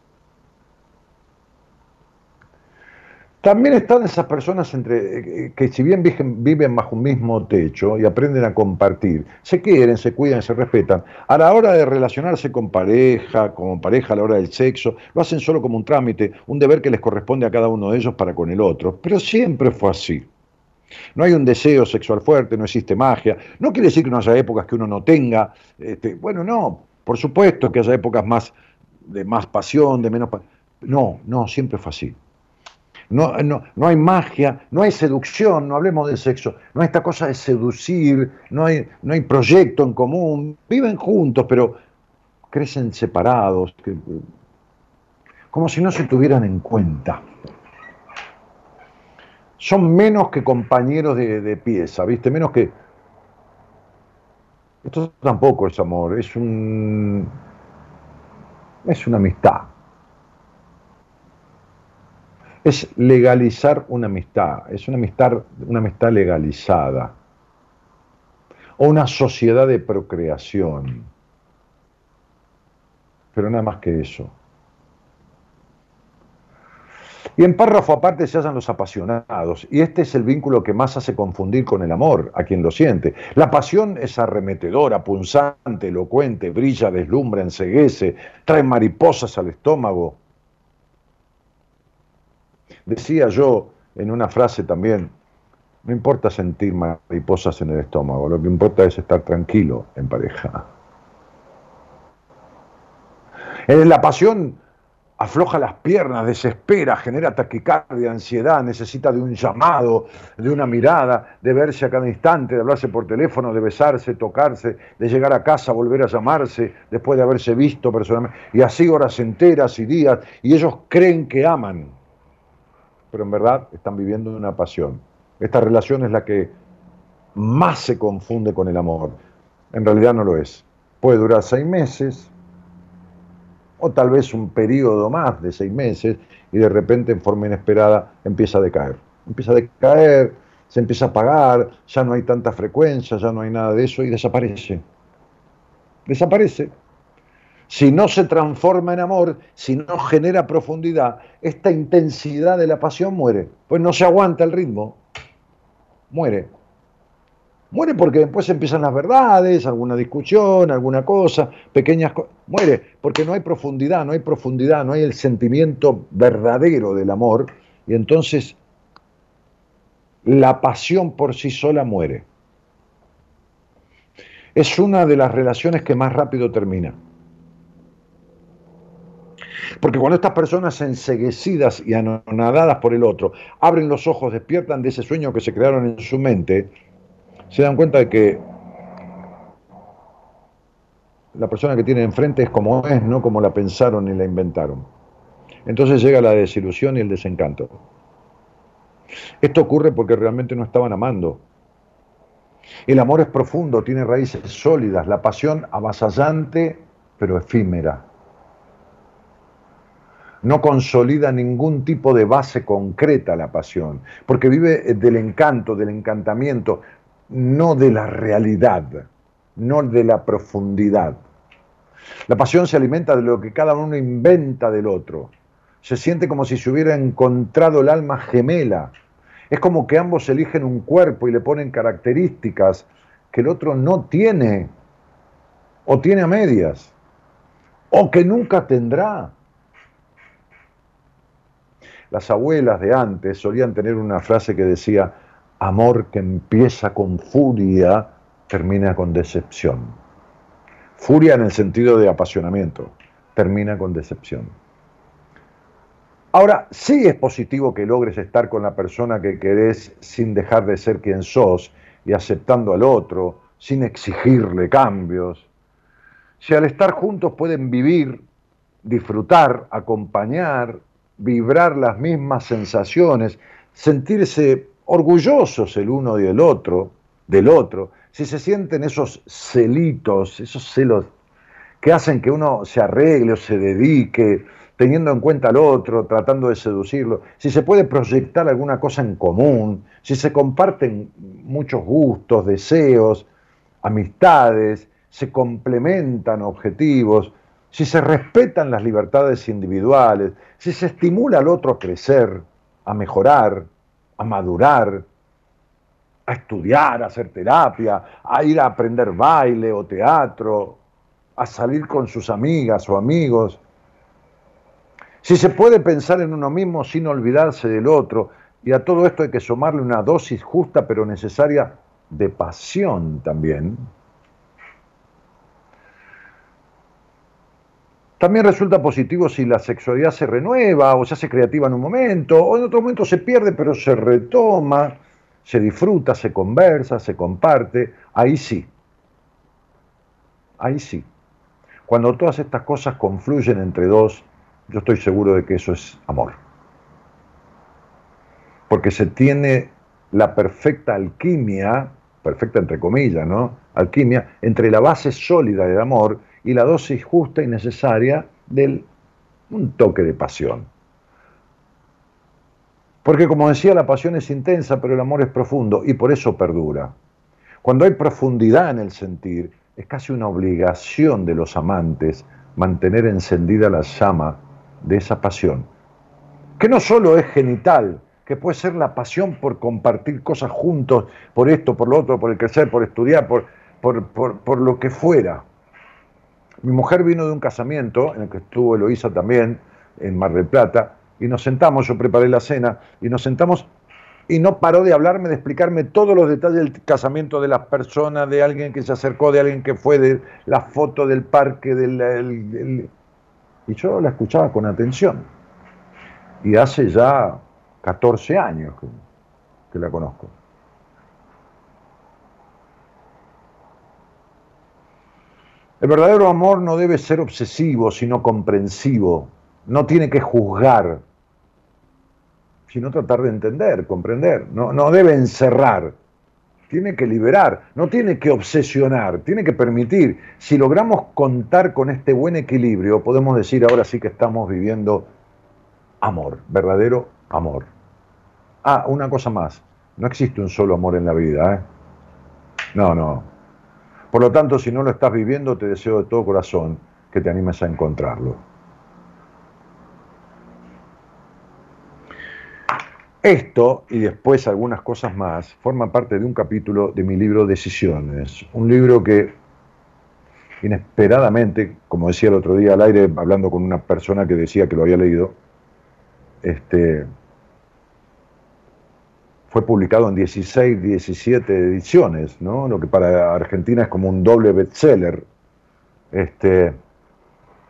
También están esas personas entre, eh, que si bien viven bajo un mismo techo y aprenden a compartir, se quieren, se cuidan, se respetan, a la hora de relacionarse con pareja, como pareja a la hora del sexo, lo hacen solo como un trámite, un deber que les corresponde a cada uno de ellos para con el otro. Pero siempre fue así. No hay un deseo sexual fuerte, no existe magia. No quiere decir que no haya épocas que uno no tenga. Este, bueno, no, por supuesto que haya épocas más de más pasión, de menos pasión. No, no, siempre fue así. No, no, no, hay magia, no hay seducción, no hablemos de sexo, no hay esta cosa de seducir, no hay, no hay proyecto en común, viven juntos, pero crecen separados, como si no se tuvieran en cuenta son menos que compañeros de, pieza, ¿viste? Menos que... Esto tampoco es amor, es un... Es una amistad. Es legalizar una amistad, es una amistad, una amistad legalizada. O una sociedad de procreación. Pero nada más que eso. Y en párrafo aparte se hallan los apasionados, y este es el vínculo que más hace confundir con el amor a quien lo siente. La pasión es arremetedora, punzante, elocuente, brilla, deslumbra, enseguece, trae mariposas al estómago. Decía yo en una frase también, no importa sentir mariposas en el estómago, lo que importa es estar tranquilo en pareja. En la pasión afloja las piernas, desespera, genera taquicardia, ansiedad, necesita de un llamado, de una mirada, de verse a cada instante, de hablarse por teléfono, de besarse, tocarse, de llegar a casa, volver a llamarse, después de haberse visto personalmente, y así horas enteras y días, y ellos creen que aman, pero en verdad están viviendo una pasión. Esta relación es la que más se confunde con el amor. En realidad no lo es. Puede durar seis meses, o tal vez un periodo más de seis meses y de repente en forma inesperada empieza a decaer. Empieza a decaer, se empieza a apagar, ya no hay tanta frecuencia, ya no hay nada de eso y desaparece. Desaparece. Si no se transforma en amor, si no genera profundidad, esta intensidad de la pasión muere, pues no se aguanta el ritmo, muere. Muere porque después empiezan las verdades, alguna discusión, alguna cosa, pequeñas cosas. Muere porque no hay profundidad, no hay profundidad, no hay el sentimiento verdadero del amor. Y entonces la pasión por sí sola muere. Es una de las relaciones que más rápido termina. Porque cuando estas personas enseguecidas y anonadadas por el otro abren los ojos, despiertan de ese sueño que se crearon en su mente, se dan cuenta de que la persona que tienen enfrente es como es, no como la pensaron y la inventaron. Entonces llega la desilusión y el desencanto. Esto ocurre porque realmente no estaban amando. El amor es profundo, tiene raíces sólidas, la pasión avasallante pero efímera. No consolida ningún tipo de base concreta la pasión, porque vive del encanto, del encantamiento, no de la realidad, no de la profundidad. La pasión se alimenta de lo que cada uno inventa del otro. Se siente como si se hubiera encontrado el alma gemela. Es como que ambos eligen un cuerpo y le ponen características que el otro no tiene o tiene a medias o que nunca tendrá. Las abuelas de antes solían tener una frase que decía, amor que empieza con furia, termina con decepción. Furia en el sentido de apasionamiento, termina con decepción. Ahora, sí es positivo que logres estar con la persona que querés sin dejar de ser quien sos y aceptando al otro, sin exigirle cambios. Si al estar juntos pueden vivir, disfrutar, acompañar, vibrar las mismas sensaciones, sentirse orgullosos el uno y el otro, del otro, si se sienten esos celitos, esos celos que hacen que uno se arregle o se dedique, teniendo en cuenta al otro, tratando de seducirlo, si se puede proyectar alguna cosa en común, si se comparten muchos gustos, deseos, amistades, se complementan objetivos, si se respetan las libertades individuales, si se estimula al otro a crecer, a mejorar, a madurar, a estudiar, a hacer terapia, a ir a aprender baile o teatro, a salir con sus amigas o amigos. Si se puede pensar en uno mismo sin olvidarse del otro, y a todo esto hay que sumarle una dosis justa pero necesaria de pasión también. También resulta positivo si la sexualidad se renueva o se hace creativa en un momento, o en otro momento se pierde pero se retoma, se disfruta, se conversa, se comparte. Ahí sí. Ahí sí. Cuando todas estas cosas confluyen entre dos, yo estoy seguro de que eso es amor. Porque se tiene la perfecta alquimia, perfecta entre comillas, ¿no? Alquimia, entre la base sólida del amor y la dosis justa y necesaria del un toque de pasión. Porque como decía, la pasión es intensa, pero el amor es profundo y por eso perdura. Cuando hay profundidad en el sentir, es casi una obligación de los amantes mantener encendida la llama de esa pasión, que no solo es genital, que puede ser la pasión por compartir cosas juntos, por esto, por lo otro, por el crecer, por estudiar, por, por, por lo que fuera. Mi mujer vino de un casamiento en el que estuvo Eloísa también, en Mar del Plata, y nos sentamos, yo preparé la cena, y nos sentamos y no paró de hablarme, de explicarme todos los detalles del casamiento de las personas, de alguien que se acercó, de alguien que fue, de la foto del parque, del, y yo la escuchaba con atención. Y hace ya 14 años que la conozco. El verdadero amor no debe ser obsesivo, sino comprensivo. No tiene que juzgar, sino tratar de entender, comprender. No, no debe encerrar, tiene que liberar, no tiene que obsesionar, tiene que permitir. Si logramos contar con este buen equilibrio, podemos decir ahora sí que estamos viviendo amor, verdadero amor. Ah, una cosa más, no existe un solo amor en la vida. ¿eh? No, no, por lo tanto, si no lo estás viviendo, te deseo de todo corazón que te animes a encontrarlo. Esto y después algunas cosas más forman parte de un capítulo de mi libro Decisiones, un libro que inesperadamente, como decía el otro día al aire, hablando con una persona que decía que lo había leído, este, fue publicado en 16, 17 ediciones, ¿no? lo que para Argentina es como un doble bestseller. Este,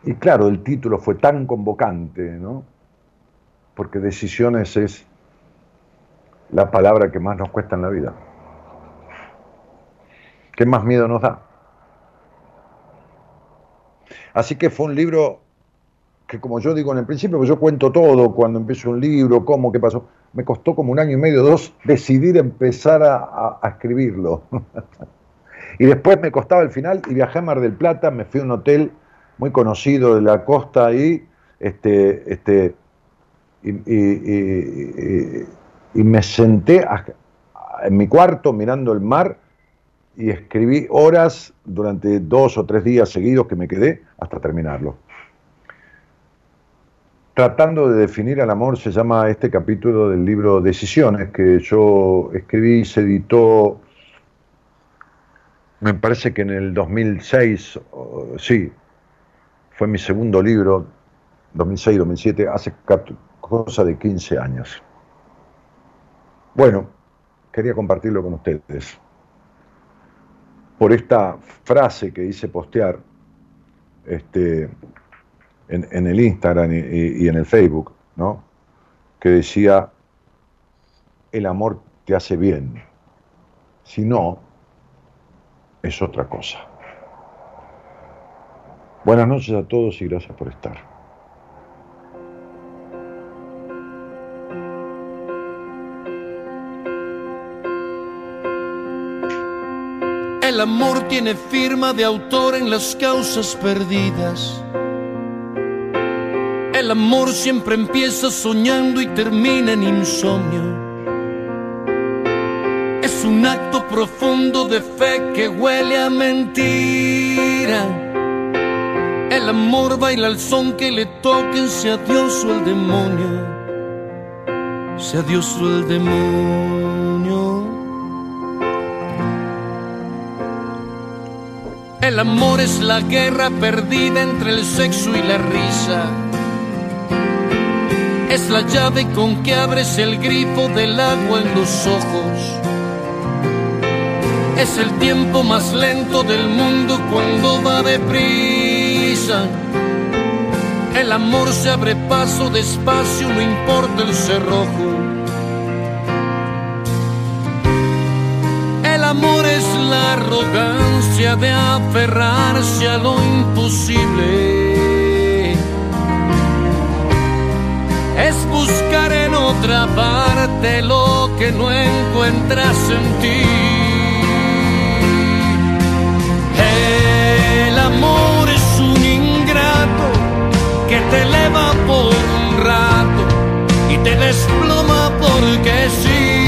y claro, el título fue tan convocante, ¿no? porque decisiones es la palabra que más nos cuesta en la vida. ¿Qué más miedo nos da? Así que fue un libro que como yo digo en el principio, pues yo cuento todo cuando empiezo un libro, cómo, qué pasó. Me costó como un año y medio, dos, decidir empezar a, escribirlo. (laughs) y después me costaba el final y viajé a Mar del Plata, me fui a un hotel muy conocido de la costa ahí, este, este, y, me senté en mi cuarto mirando el mar y escribí horas durante dos o tres días seguidos que me quedé hasta terminarlo. Tratando de definir al amor se llama este capítulo del libro Decisiones que yo escribí, se editó, me parece que en el 2006, sí, fue mi segundo libro, 2006-2007, hace cosa de 15 años. Bueno, quería compartirlo con ustedes por esta frase que hice postear este, en, el Instagram y, en el Facebook, ¿no? que decía, el amor te hace bien, si no, es otra cosa. Buenas noches a todos y gracias por estar. El amor tiene firma de autor en las causas perdidas. El amor siempre empieza soñando y termina en insomnio. Es un acto profundo de fe que huele a mentira. El amor baila al son que le toquen, sea Dios o el demonio. Sea Dios o el demonio. El amor es la guerra perdida entre el sexo y la risa. Es la llave con que abres el grifo del agua en los ojos. Es el tiempo más lento del mundo cuando va deprisa. El amor se abre paso despacio, no importa el cerrojo. amor es la arrogancia de aferrarse a lo imposible. Es buscar en otra parte lo que no encuentras en ti. El amor es un ingrato que te eleva por un rato y te desploma porque sí.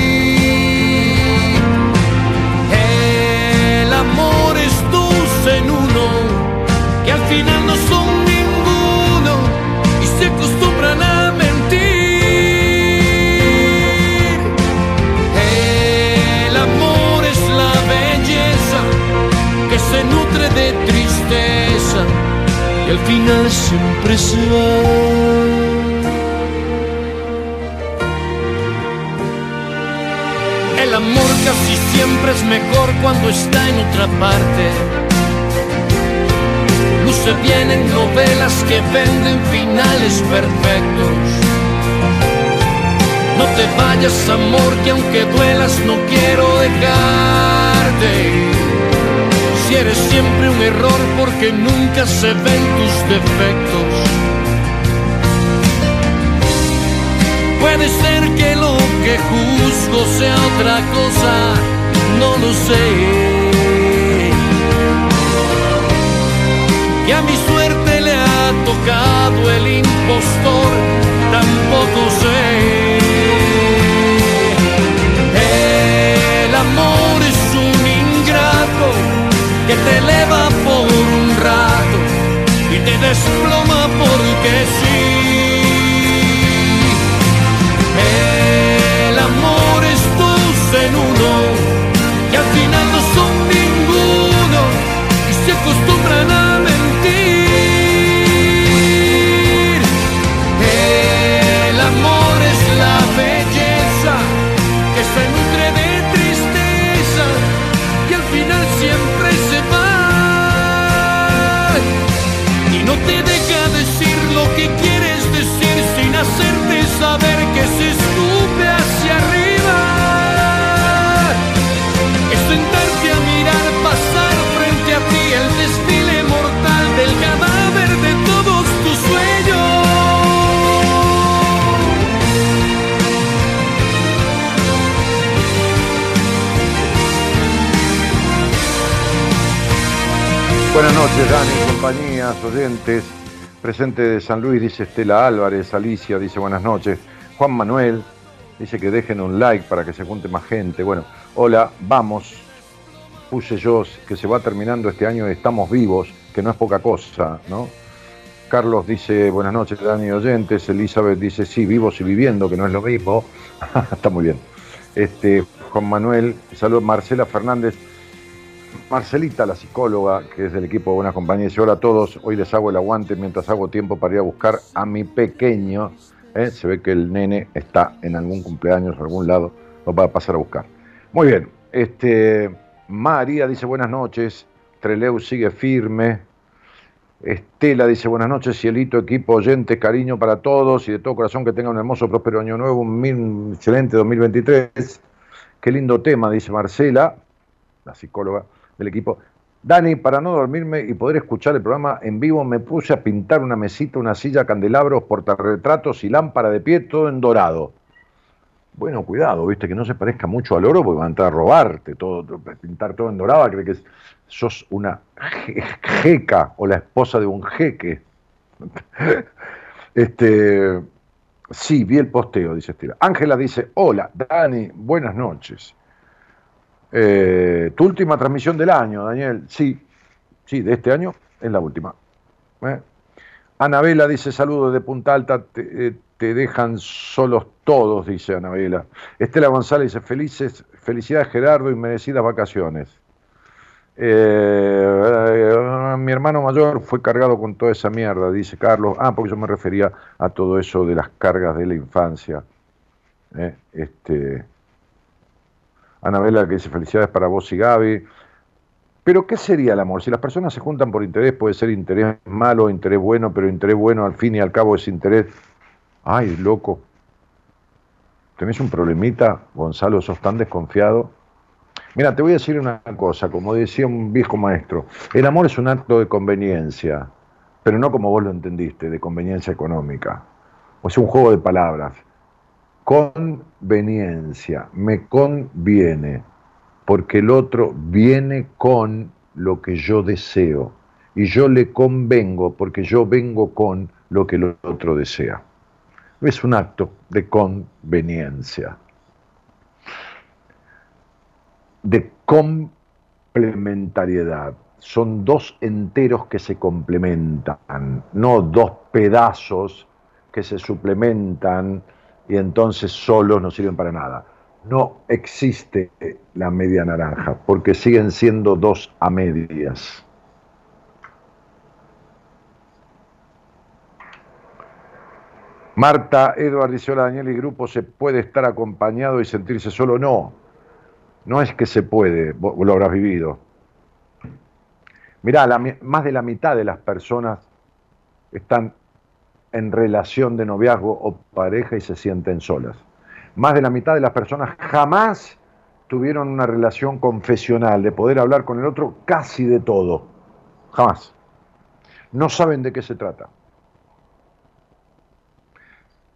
en uno, que al final no al final siempre se va. El amor casi siempre es mejor cuando está en otra parte se vienen novelas que venden finales perfectos. No te vayas, amor, que aunque duelas no quiero dejarte. Si eres siempre un error porque nunca se ven tus defectos. Puede ser que lo que juzgo sea otra cosa, no lo sé. y a mi suerte le ha tocado el impostor, tampoco sé. El amor es un ingrato eleva por un rato y te desploma porque sí. El amor es dos en uno Buenas noches, Dani, compañías, oyentes. Presente de San Luis, dice Estela Álvarez, Alicia dice buenas noches. Juan Manuel dice que dejen un like para que se junte más gente. Bueno, hola, vamos puse yo que se va terminando este año estamos vivos, que no es poca cosa, ¿no? Carlos dice, buenas noches, Dani oyentes. Elizabeth dice, sí, vivos y viviendo, que no es lo mismo. (laughs) Está muy bien. Este, Juan Manuel, saludos. Marcela Fernández. Marcelita, la psicóloga, que es del equipo de Buena Compañía, dice, hola a todos, hoy les hago el aguante mientras hago tiempo para ir a buscar a mi pequeño. ¿eh? Se ve que el nene está en algún cumpleaños, o algún lado, lo va a pasar a buscar. Muy bien, este, María dice, buenas noches, Treleu sigue firme, Estela dice buenas noches, cielito, equipo, oyente, cariño para todos y de todo corazón que tengan un hermoso, próspero año nuevo, un excelente 2023. Qué lindo tema, dice Marcela, la psicóloga del equipo. Dani, para no dormirme y poder escuchar el programa en vivo, me puse a pintar una mesita, una silla, candelabros, portarretratos y lámpara de pie, todo en dorado. Bueno, cuidado, viste, que no se parezca mucho al oro porque va a entrar a robarte, todo, pintar todo en dorado, cree que sos una jeca o la esposa de un jeque. (laughs) Este, sí, vi el posteo, dice Estela. Ángela dice, hola, Dani, buenas noches. Eh, tu última transmisión del año, Daniel. Sí, sí, de este año es la última. ¿Eh? Anabela dice, saludos de Punta Alta, te, eh, te, dejan solos todos, dice Anabela. Estela González dice, felices, felicidades Gerardo y merecidas vacaciones. Mi hermano mayor fue cargado con toda esa mierda, dice Carlos. Ah, porque yo me refería a todo eso de las cargas de la infancia. Este, Anabela que dice felicidades para vos y Gaby. Pero ¿qué sería el amor? Si las personas se juntan por interés, puede ser interés malo, interés bueno, pero interés bueno al fin y al cabo es interés. Ay, loco. ¿Tenés un problemita, Gonzalo? ¿Sos tan desconfiado? Mira, te voy a decir una cosa, como decía un viejo maestro, el amor es un acto de conveniencia, pero no como vos lo entendiste, de conveniencia económica. O es un juego de palabras. Conveniencia, me conviene, porque el otro viene con lo que yo deseo y yo le convengo porque yo vengo con lo que el otro desea. Es un acto de conveniencia de complementariedad. Son dos enteros que se complementan, no dos pedazos que se suplementan y entonces solos no sirven para nada. No existe la media naranja, porque siguen siendo dos a medias. Marta, Eduard dice, Daniel y Grupo, ¿se puede estar acompañado y sentirse solo? No, no es que se puede, vos lo habrás vivido. Mirá, más de la mitad de las personas están en relación de noviazgo o pareja y se sienten solas. Más de la mitad de las personas jamás tuvieron una relación confesional, de poder hablar con el otro casi de todo. Jamás. No saben de qué se trata.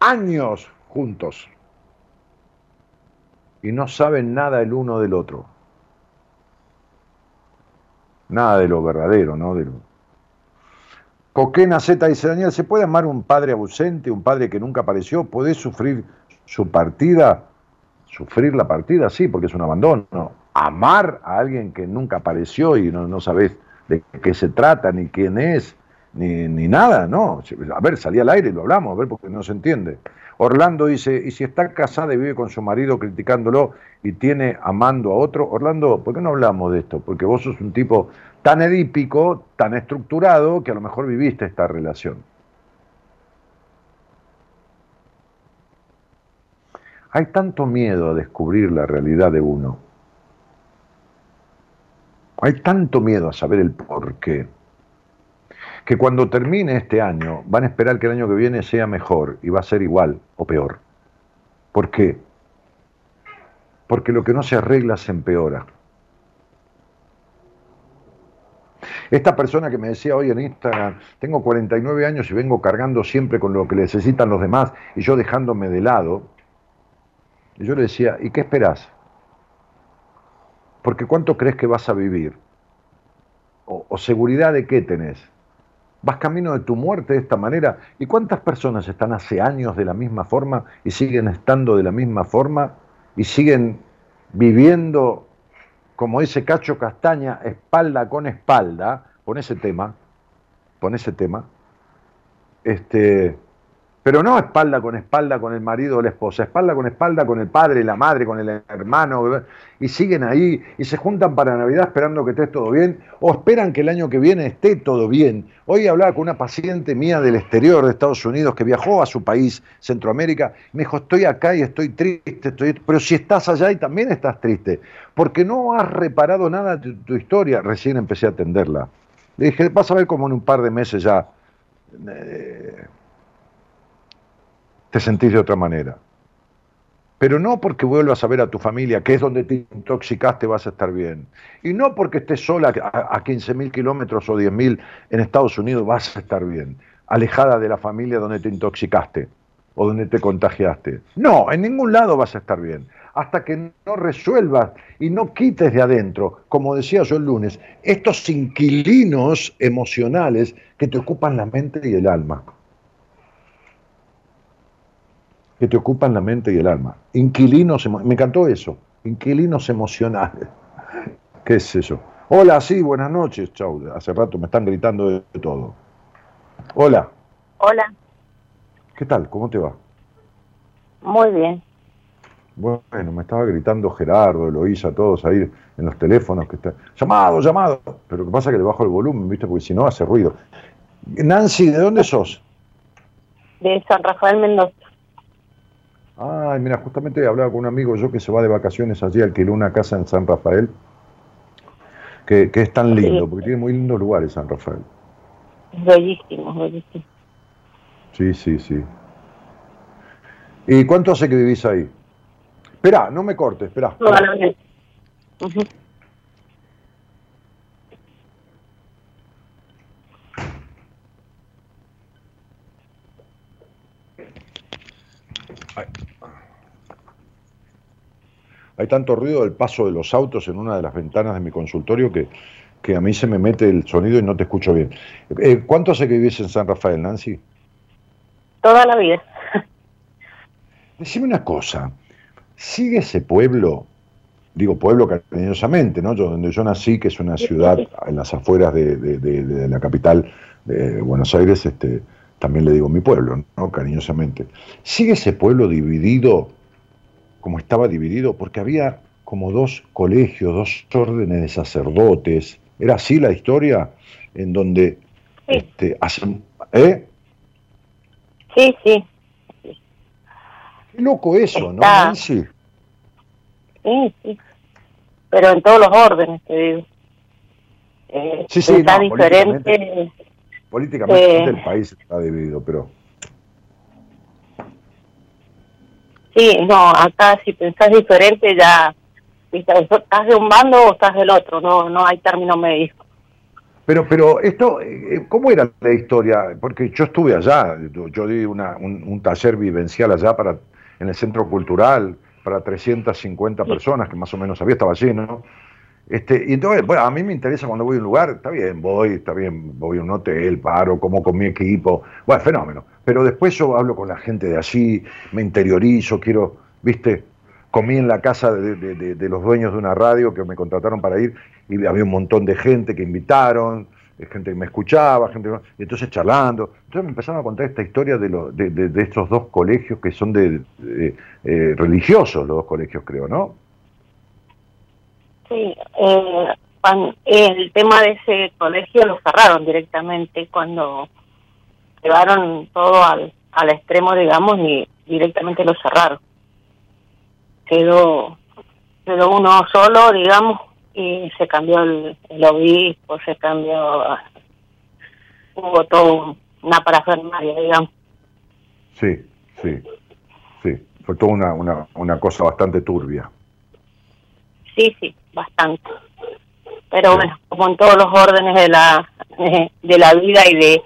Años juntos y no saben nada el uno del otro. Nada de lo verdadero, ¿no? Coquena Z dice, Daniel, ¿se puede amar un padre ausente, un padre que nunca apareció? ¿Podés sufrir su partida? Sufrir la partida, sí, porque es un abandono. Amar a alguien que nunca apareció y no, no sabes de qué se trata, ni quién es, ni, ni nada, ¿no? A ver, salí al aire y lo hablamos, a ver, porque no se entiende. Orlando dice, ¿y si está casada y vive con su marido criticándolo y tiene amando a otro? Orlando, ¿por qué no hablamos de esto? Porque vos sos un tipo tan edípico, tan estructurado, que a lo mejor viviste esta relación. Hay tanto miedo a descubrir la realidad de uno. Hay tanto miedo a saber el por qué que cuando termine este año van a esperar que el año que viene sea mejor y va a ser igual o peor. ¿Por qué? Porque lo que no se arregla se empeora. Esta persona que me decía hoy en Instagram, tengo 49 años y vengo cargando siempre con lo que necesitan los demás y yo dejándome de lado, y yo le decía, ¿y qué esperás? Porque ¿cuánto crees que vas a vivir? ¿O, o seguridad de qué tenés? vas camino de tu muerte de esta manera. ¿Y cuántas personas están hace años de la misma forma y siguen estando de la misma forma y siguen viviendo como ese Cacho Castaña, espalda con espalda, con ese tema, con ese tema, este, pero no espalda con espalda con el marido o la esposa, espalda con espalda con el padre, la madre, con el hermano, y siguen ahí y se juntan para Navidad esperando que esté todo bien, o esperan que el año que viene esté todo bien. Hoy hablaba con una paciente mía del exterior de Estados Unidos que viajó a su país, Centroamérica, me dijo, estoy acá y estoy triste, estoy... pero si estás allá y también estás triste, porque no has reparado nada de tu historia, recién empecé a atenderla. Le dije, vas a ver cómo en un par de meses ya... Eh, te sentís de otra manera. Pero no porque vuelvas a ver a tu familia, que es donde te intoxicaste, vas a estar bien. Y no porque estés sola a, 15.000 kilómetros o 10.000 en Estados Unidos, vas a estar bien. Alejada de la familia donde te intoxicaste o donde te contagiaste. No, en ningún lado vas a estar bien. Hasta que no resuelvas y no quites de adentro, como decía yo el lunes, estos inquilinos emocionales que te ocupan la mente y el alma que te ocupan la mente y el alma. Inquilinos, me encantó eso, inquilinos emocionales. (laughs) ¿Qué es eso? Hola, sí, buenas noches, chau. Hace rato me están gritando de todo. Hola. Hola. ¿Qué tal? ¿Cómo te va? Muy bien. Bueno, me estaba gritando Gerardo, Eloísa, todos ahí en los teléfonos que está. Llamado, llamado. Pero lo que pasa es que le bajo el volumen, ¿viste? Porque si no hace ruido. Nancy, ¿de dónde sos? De San Rafael Mendoza. Ay, mira, justamente hablaba con un amigo yo que se va de vacaciones allí, alquiló una casa en San Rafael, que, es tan lindo, porque tiene muy lindos lugares San Rafael. Bellísimo, bellísimo. Sí, sí, sí. ¿Y cuánto hace que vivís ahí? Espera, no me cortes, espera. Hay tanto ruido del paso de los autos en una de las ventanas de mi consultorio que, que a mí se me mete el sonido y no te escucho bien. Eh, ¿Cuánto hace que vivís en San Rafael, Nancy? Toda la vida. Decime una cosa, ¿sigue ese pueblo, digo pueblo cariñosamente, ¿no? Yo, donde yo nací, que es una ciudad en las afueras de, de la capital de Buenos Aires, este, también le digo mi pueblo, ¿no? Cariñosamente. ¿Sigue ese pueblo dividido como estaba dividido, porque había como dos colegios, dos órdenes de sacerdotes. ¿Era así la historia? En donde este, hacen, ¿eh? Sí, sí. Qué loco eso, ¿no, Nancy? Sí, sí. Pero en todos los órdenes, te digo. Eh, sí, sí, está diferente. Políticamente, el país está dividido, pero Sí, no, acá si pensás diferente ya, (laughs) estás de un bando o estás del otro, no no hay término medio. Pero, pero esto, eh, ¿cómo era la historia? Porque yo estuve allá, yo di una, un, taller vivencial allá para en el centro cultural para 350 personas, que más o menos había, estaba lleno. Este, y entonces, bueno, a mí me interesa cuando voy a un lugar, está bien, voy, está bien, voy a un hotel, paro, como con mi equipo, bueno, fenómeno. Pero después yo hablo con la gente de allí, me interiorizo, quiero, viste, comí en la casa de, los dueños de una radio que me contrataron para ir y había un montón de gente que invitaron, gente que me escuchaba, gente y entonces charlando. Entonces me empezaron a contar esta historia de, de, estos dos colegios que son de, eh, religiosos, los dos colegios creo, ¿no? Sí, eh, el tema de ese colegio lo cerraron directamente cuando llevaron todo al, al extremo, digamos, y directamente lo cerraron. Quedó, quedó uno solo, digamos, y se cambió el, obispo, se cambió, hubo todo una parafernalia, digamos. Sí, sí, sí, fue toda una, una, una cosa bastante turbia. Sí, sí, bastante. Pero bueno, como en todos los órdenes de la, de la vida y de,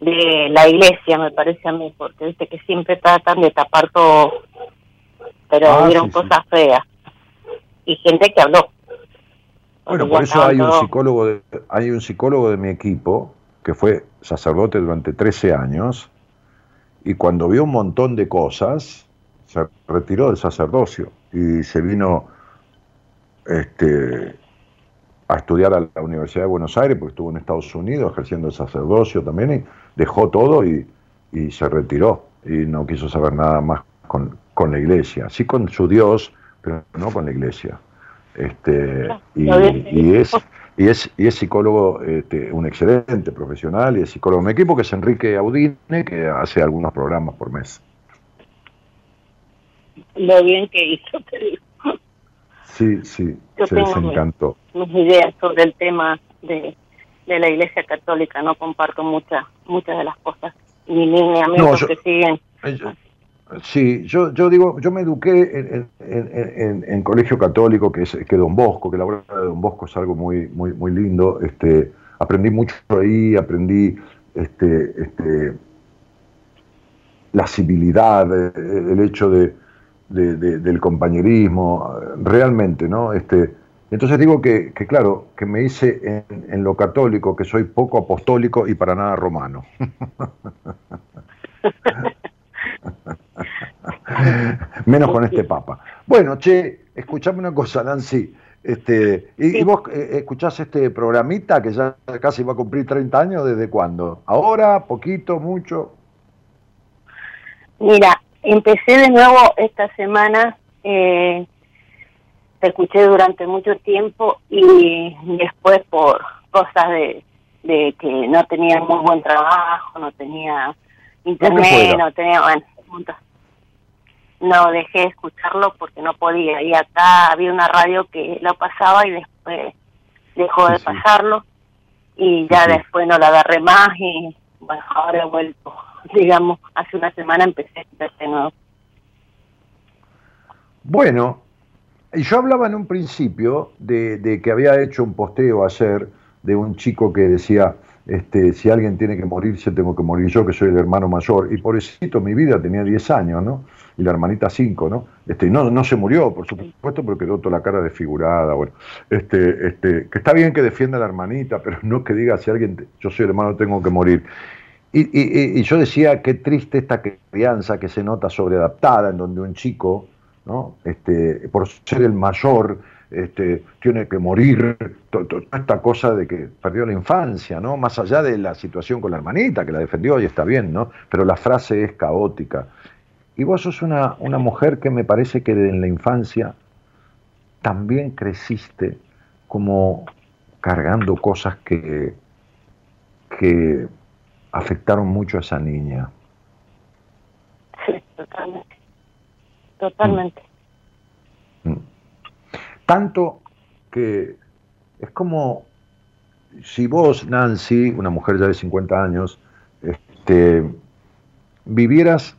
de la iglesia, me parece a mí, porque dice que siempre tratan de tapar todo, pero ah, hubieron cosas feas. Y gente que habló. Bueno, por eso hay un psicólogo de, hay un psicólogo de mi equipo que fue sacerdote durante 13 años y cuando vio un montón de cosas se retiró del sacerdocio y se vino este, a estudiar a la Universidad de Buenos Aires, porque estuvo en Estados Unidos ejerciendo el sacerdocio también, y dejó todo y, se retiró. Y no quiso saber nada más con, con, la iglesia, sí con su Dios, pero no con la iglesia. Este, y, es, y, es, y es psicólogo, este, un excelente profesional, y es psicólogo en mi equipo, que es Enrique Audine, que hace algunos programas por mes. Lo bien que hizo, Sí, sí, se les encantó. Mis, ideas sobre el tema de, de la Iglesia Católica, no comparto muchas muchas de las cosas ni lineamientos que siguen. Eh, sí, yo, yo digo, yo me eduqué en, en, colegio católico, que es que Don Bosco, que la obra de Don Bosco es algo muy, muy, muy lindo. Este, aprendí mucho ahí, aprendí este, este, la civilidad, eh, el hecho de, del compañerismo, realmente, ¿no? Este, entonces digo que, claro, que me hice en, lo católico, que soy poco apostólico y para nada romano. (laughs) Menos con este papa. Bueno, che, escuchame una cosa, Nancy. Este, y, vos eh, escuchás este programita que ya casi va a cumplir 30 años, ¿desde cuándo? ¿Ahora? ¿Poquito? ¿Mucho? Mira, Empecé de nuevo esta semana, eh, te escuché durante mucho tiempo y después por cosas de, que no tenía muy buen trabajo, no tenía internet, no tenía, bueno, no dejé de escucharlo porque no podía. Y acá había una radio que lo pasaba y después dejó de pasarlo y ya después no la agarré más y bueno, ahora he vuelto digamos, hace una semana empecé a de nuevo. Bueno, yo hablaba en un principio de, que había hecho un posteo ayer de un chico que decía, este, si alguien tiene que morirse, tengo que morir yo, que soy el hermano mayor. Y por eso mi vida tenía 10 años, ¿no? Y la hermanita 5, ¿no? Este, no, no se murió, por supuesto, pero quedó toda la cara desfigurada. Bueno, este, este, que está bien que defienda a la hermanita, pero no que diga si alguien, yo soy el hermano, tengo que morir. Y, yo decía, qué triste esta crianza que se nota sobreadaptada, en donde un chico, ¿no? este, por ser el mayor, este, tiene que morir, toda esta cosa de que perdió la infancia, ¿no? Más allá de la situación con la hermanita, que la defendió y está bien, ¿no? Pero la frase es caótica. Y vos sos una, una mujer que me parece que en la infancia también creciste como cargando cosas que, que afectaron mucho a esa niña. Sí, totalmente. Totalmente. Mm. Mm. Tanto que es como si vos, Nancy, una mujer ya de 50 años, este, vivieras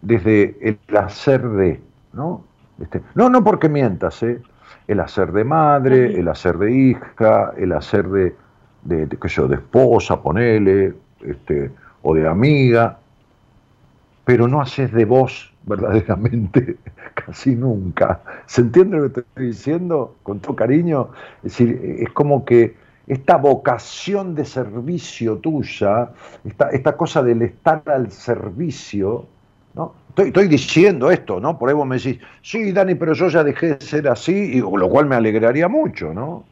desde el hacer de, ¿no? Este, no, no porque mientas, ¿eh? el hacer de madre, el hacer de hija, el hacer de, de, de, yo, de esposa, ponele, este, o de amiga, pero no haces de vos (laughs) verdaderamente casi nunca. ¿Se entiende lo que estoy diciendo con todo cariño? Es como que esta vocación de servicio tuya, esta, esta cosa del estar al servicio, ¿no? Estoy, estoy, diciendo esto, ¿no? Por ahí vos me decís, sí, Dani, pero yo ya dejé de ser así, y, lo cual me alegraría mucho, ¿no?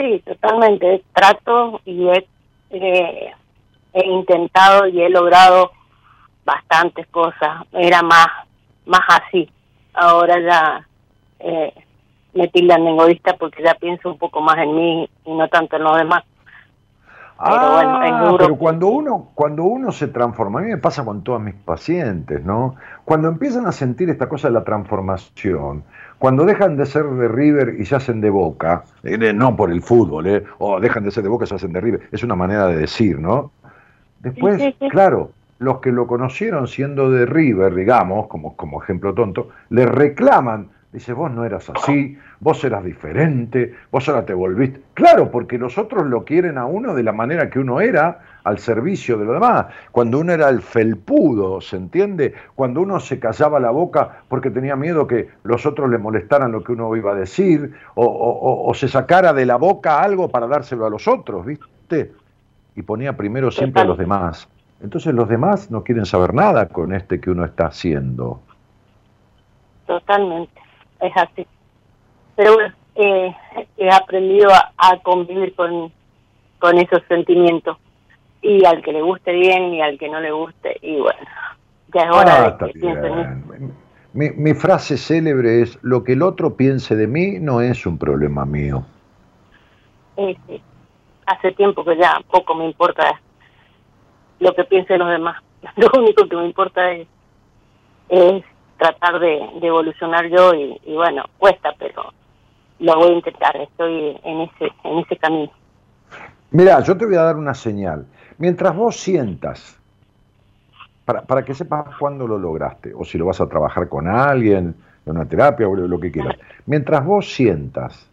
Sí, totalmente. Trato y he, he intentado y he logrado bastantes cosas. Era más, más así. Ahora ya eh, me tildan egoísta porque ya pienso un poco más en mí y no tanto en los demás. Pero bueno, es ah. Pero cuando uno, cuando uno se transforma, a mí me pasa con todos mis pacientes, ¿no? Cuando empiezan a sentir esta cosa de la transformación, cuando dejan de ser de River y se hacen de Boca, eh, no por el fútbol, eh, o dejan de ser de Boca y se hacen de River, es una manera de decir, ¿no? Después, claro, los que lo conocieron siendo de River, digamos, como, como ejemplo tonto, le reclaman Dice, vos no eras así, vos eras diferente, vos ahora te volviste. Claro, porque los otros lo quieren a uno de la manera que uno era, al servicio de lo demás. Cuando uno era el felpudo, ¿se entiende? Cuando uno se callaba la boca porque tenía miedo que los otros le molestaran lo que uno iba a decir, o, se sacara de la boca algo para dárselo a los otros, ¿viste? Y ponía primero siempre a los demás. Entonces los demás no quieren saber nada con este que uno está haciendo. Totalmente es así. Pero bueno, eh, he aprendido a, convivir con, con esos sentimientos. Y al que le guste bien y al que no le guste, y bueno, ya es hora ah, de que piensen mi, mi frase célebre es, lo que el otro piense de mí no es un problema mío. Sí, sí. Hace tiempo que ya poco me importa lo que piensen los demás. (laughs) Lo único que me importa es, es tratar de, evolucionar yo y, y, bueno, cuesta, pero lo voy a intentar, estoy en ese, en ese camino. Mira, yo te voy a dar una señal. Mientras vos sientas para, que sepas cuándo lo lograste, o si lo vas a trabajar con alguien, en una terapia o lo que quieras. Mientras vos sientas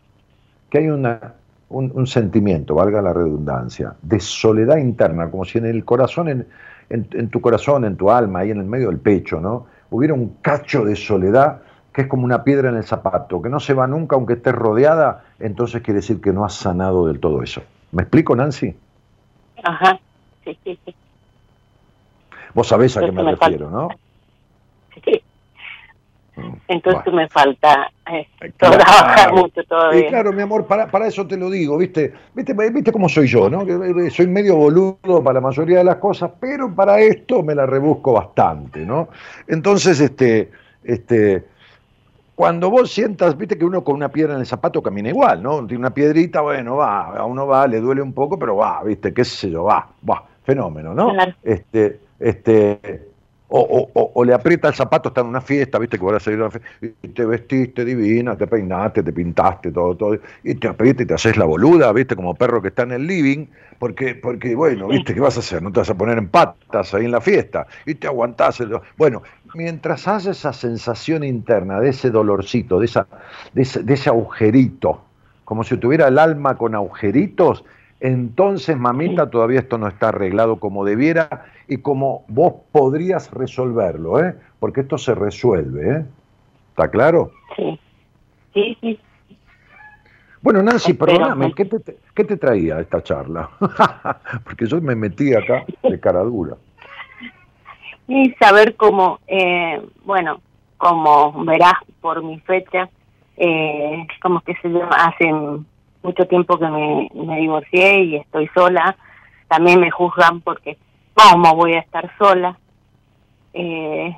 que hay una, un, sentimiento, valga la redundancia, de soledad interna, como si en el corazón, en, en, tu corazón, en tu alma, ahí en el medio del pecho, ¿no? Hubiera un cacho de soledad que es como una piedra en el zapato, que no se va nunca aunque estés rodeada, entonces quiere decir que no has sanado del todo eso. ¿Me explico, Nancy? Ajá, sí, sí, sí. Vos sabés a qué me, refiero, ¿no? Sí. Entonces me falta eh, (laughs) trabajar mucho todavía. Y claro, mi amor, para, para eso te lo digo, ¿viste? ¿Viste, viste cómo soy yo, ¿no? Eh, soy medio boludo para la mayoría de las cosas, pero para esto me la rebusco bastante, ¿no? Entonces, este, este, cuando vos sientas, viste que uno con una piedra en el zapato camina igual, ¿no? Tiene una piedrita, bueno, va, a uno va, le duele un poco, pero va, viste, qué sé yo, va, va, fenómeno, ¿no? Este, este, o, le aprieta el zapato, está en una fiesta, viste que voy a salir a una fiesta, y te vestiste divina, te peinaste, te pintaste, todo, todo, y te aprieta y te haces la boluda, viste, como perro que está en el living, porque, porque bueno, viste, ¿qué vas a hacer? No te vas a poner en patas ahí en la fiesta, y te aguantás. Bueno, mientras haces esa sensación interna de ese dolorcito, de, esa, de, ese, de ese agujerito, como si tuviera el alma con agujeritos, entonces, mamita, todavía esto no está arreglado como debiera y como vos podrías resolverlo, ¿eh? Porque esto se resuelve, ¿eh? ¿Está claro? Sí, sí, sí. Bueno, Nancy, perdóname, ¿qué te, ¿qué te traía esta charla? (laughs) Porque yo me metí acá de cara dura. Y saber cómo, eh, bueno, como verás por mi fecha, eh, como que se llama, hacen mucho tiempo que me, me divorcié y estoy sola. También me juzgan porque, ¿cómo voy a estar sola? Eh,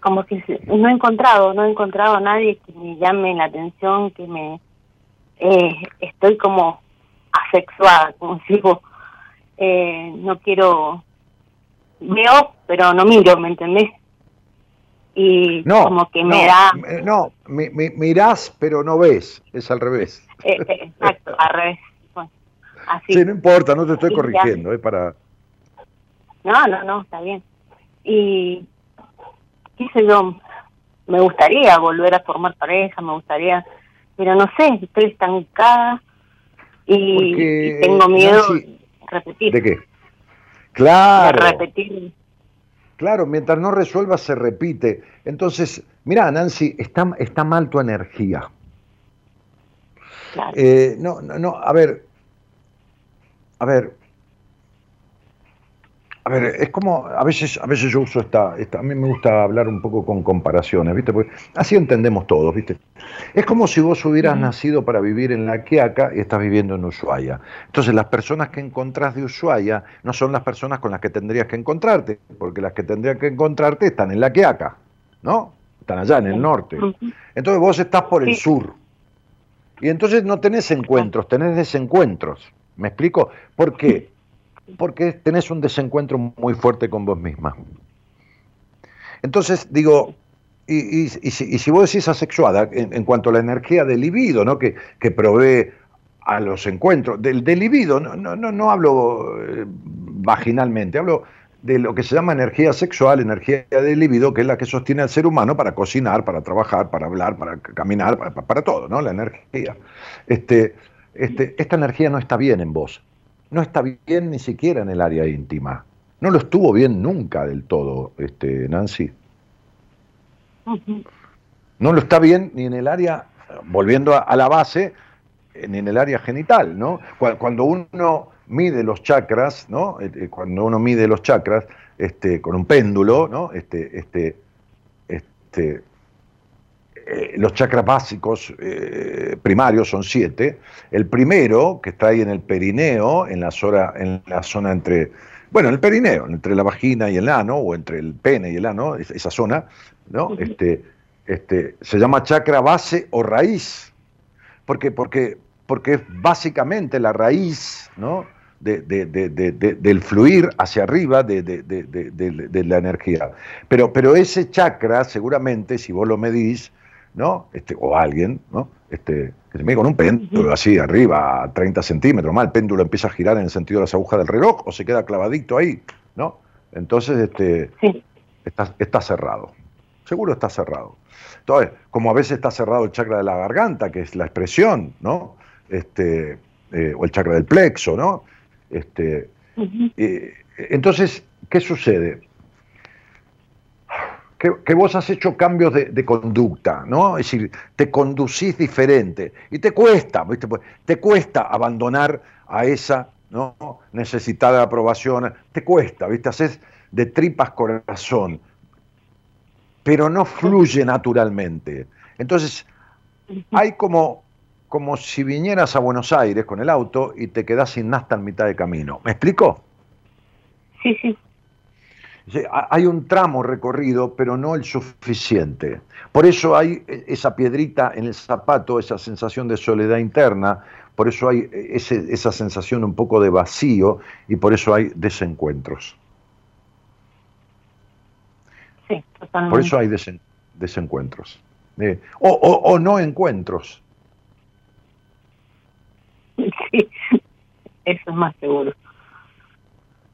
como que no he encontrado, no he encontrado a nadie que me llame la atención, que me... Eh, estoy como asexuada, como (laughs) digo, eh, no quiero... Veo, pero no miro, ¿me entendés? y como que me da... No, mirás pero no ves, es al revés. Eh, eh, exacto, al revés. así. Sí, no importa, no te estoy corrigiendo, es para... No, no, no, está bien. Y, qué sé yo, me gustaría volver a formar pareja, me gustaría, pero no sé, estoy estancada y, tengo miedo de repetir. ¿De qué? Claro. Repetir Claro, mientras no resuelvas se repite. Entonces, mira, Nancy, está, está mal tu energía. Eh, no, no, no, a ver, a ver, a ver, es como, a veces, a veces yo uso esta, esta, a mí me gusta hablar un poco con comparaciones, ¿viste? Porque así entendemos todos, ¿viste? Es como si vos hubieras nacido para vivir en La Quiaca y estás viviendo en Ushuaia. Entonces las personas que encontrás de Ushuaia no son las personas con las que tendrías que encontrarte, porque las que tendrías que encontrarte están en La Quiaca, ¿no? Están allá en el norte. Entonces vos estás por el sur. Y entonces no tenés encuentros, tenés desencuentros. ¿Me explico? ¿Por qué? Porque tenés un desencuentro muy fuerte con vos misma. Entonces, digo, y, si, vos decís asexuada, en, cuanto a la energía del libido, ¿no? que, que provee a los encuentros, del, libido, no, no, no, hablo eh, vaginalmente, hablo de lo que se llama energía sexual, energía del libido, que es la que sostiene al ser humano para cocinar, para trabajar, para hablar, para caminar, para, para todo, ¿no? La energía. Este, este, esta energía no está bien en vos no está bien ni siquiera en el área íntima. No lo estuvo bien nunca del todo, este, Nancy. No lo está bien ni en el área, volviendo a, la base, ni en el área genital, ¿no? Cuando uno mide los chakras, ¿no? Eh, eh, cuando uno mide los chakras, este, con un péndulo, ¿no? Este, este, este, eh, los chakras básicos primarios son siete. El primero, que está ahí en el perineo, en la zona, en la zona entre, bueno, el perineo, entre la vagina y el ano, o entre el pene y el ano, esa zona, ¿no? Este, este, se llama chakra base o raíz. Porque, porque, porque es básicamente la raíz, ¿no? del fluir hacia arriba de, la energía. Pero, pero ese chakra, seguramente, si vos lo medís, ¿no? Este, o alguien, ¿no? Este, que se mide con un péndulo así arriba, a 30 centímetros, más el péndulo empieza a girar en el sentido de las agujas del reloj o se queda clavadito ahí, ¿no? Entonces, este, está, está cerrado. Seguro está cerrado. Entonces, como a veces está cerrado el chakra de la garganta, que es la expresión, ¿no? Este, eh, o el chakra del plexo, ¿no? Este, eh, entonces, ¿qué sucede? Que, vos has hecho cambios de, conducta, ¿no? Es decir, te conducís diferente y te cuesta, ¿viste? Pues, te cuesta abandonar a esa ¿no? necesitada aprobación, te cuesta, ¿viste? Haces de tripas corazón, pero no fluye naturalmente. Entonces, hay como como si vinieras a Buenos Aires con el auto y te quedas sin nafta en mitad de camino. ¿Me explico? Sí, sí. Hay un tramo recorrido, pero no el suficiente. Por eso hay esa piedrita en el zapato, esa sensación de soledad interna, por eso hay esa sensación un poco de vacío y por eso hay desencuentros. Sí, totalmente. Por eso hay desencuentros. Eh, o no encuentros. (laughs) sí, eso es más seguro.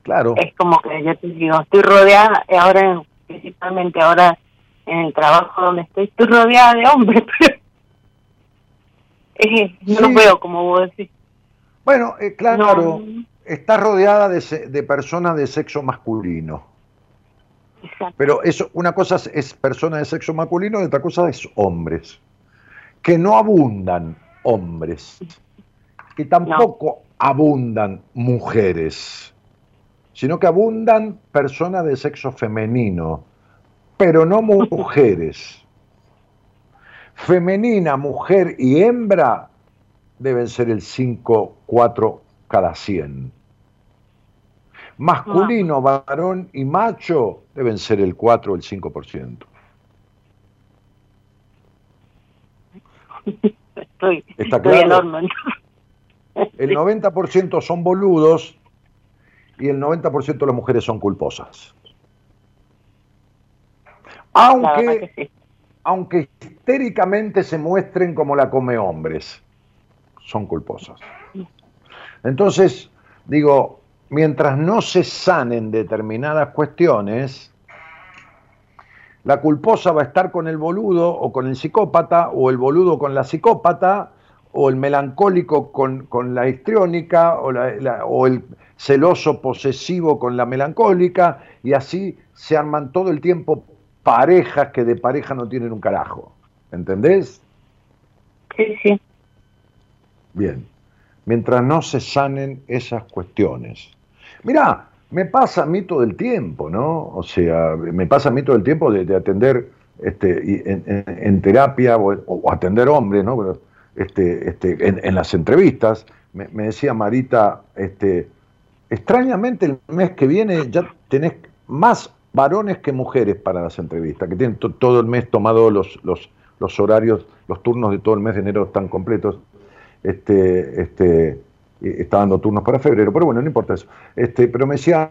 Claro. Es como que yo te digo, estoy rodeada, ahora principalmente ahora en el trabajo donde estoy, estoy rodeada de hombres, (laughs) pero eh, no lo veo como vos decís. Bueno, eh, claro, está rodeada de, de personas de sexo masculino. Exacto. Pero eso, una cosa es, es persona de sexo masculino y otra cosa es hombres. Que no abundan hombres que tampoco abundan mujeres, sino que abundan personas de sexo femenino, pero no mujeres. Femenina, mujer y hembra deben ser el 5, 4 cada 100. Masculino, varón y macho deben ser el 4 o el 5%. (laughs) Estoy, ¿Está claro? El 90% son boludos y el 90% de las mujeres son culposas. Aunque, aunque histéricamente se muestren como la come hombres, son culposas. Entonces, digo, mientras no se sanen determinadas cuestiones, la culposa va a estar con el boludo o con el psicópata, o el boludo con la psicópata, o el melancólico con, la histriónica, o, o, el celoso posesivo con la melancólica, y así se arman todo el tiempo parejas que de pareja no tienen un carajo. ¿Entendés? Sí, sí. Bien. Mientras no se sanen esas cuestiones. Mirá, me pasa a mí todo el tiempo, ¿no? O sea, me pasa a mí todo el tiempo de, atender este, en, terapia o, atender hombres, ¿no? Este, este, en, las entrevistas, me, decía Marita, este, extrañamente el mes que viene ya tenés más varones que mujeres para las entrevistas, que tienen todo el mes tomado los, los, los, horarios, los turnos de todo el mes de enero están completos. Este, este, está dando turnos para febrero, pero bueno, no importa eso. Este, pero me decía,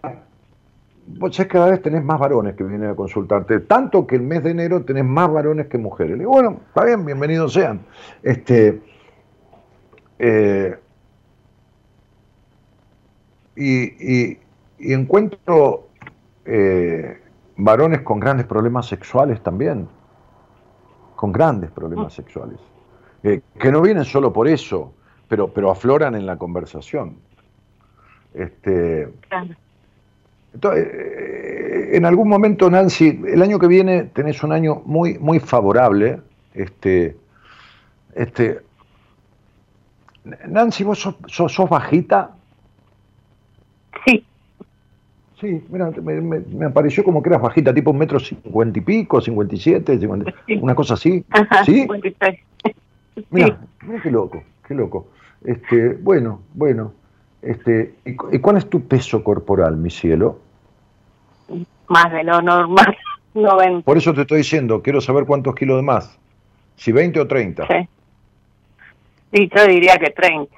vos es cada vez tenés más varones que vienen a consultarte, tanto que el mes de enero tenés más varones que mujeres. Le digo, bueno, está bien, bienvenidos sean. Este, eh, y, encuentro eh, varones con grandes problemas sexuales también, con grandes problemas sexuales, eh, que no vienen solo por eso, pero, pero afloran en la conversación. Este, entonces, eh, en algún momento, Nancy, el año que viene tenés un año muy, muy favorable. Este, este, Nancy, ¿vos sos, bajita? Sí. Sí, mira, me, apareció como que eras bajita, tipo un metro cincuenta y pico, cincuenta y siete, una cosa así. ¿Sí? Mira, mira qué loco, qué loco. Este, bueno, bueno. Este, ¿y, cuál es tu peso corporal, mi cielo? Más de lo normal, (laughs) 90. Por eso te estoy diciendo, quiero saber cuántos kilos de más. Si 20 o 30. Sí. Sí, yo diría que 30.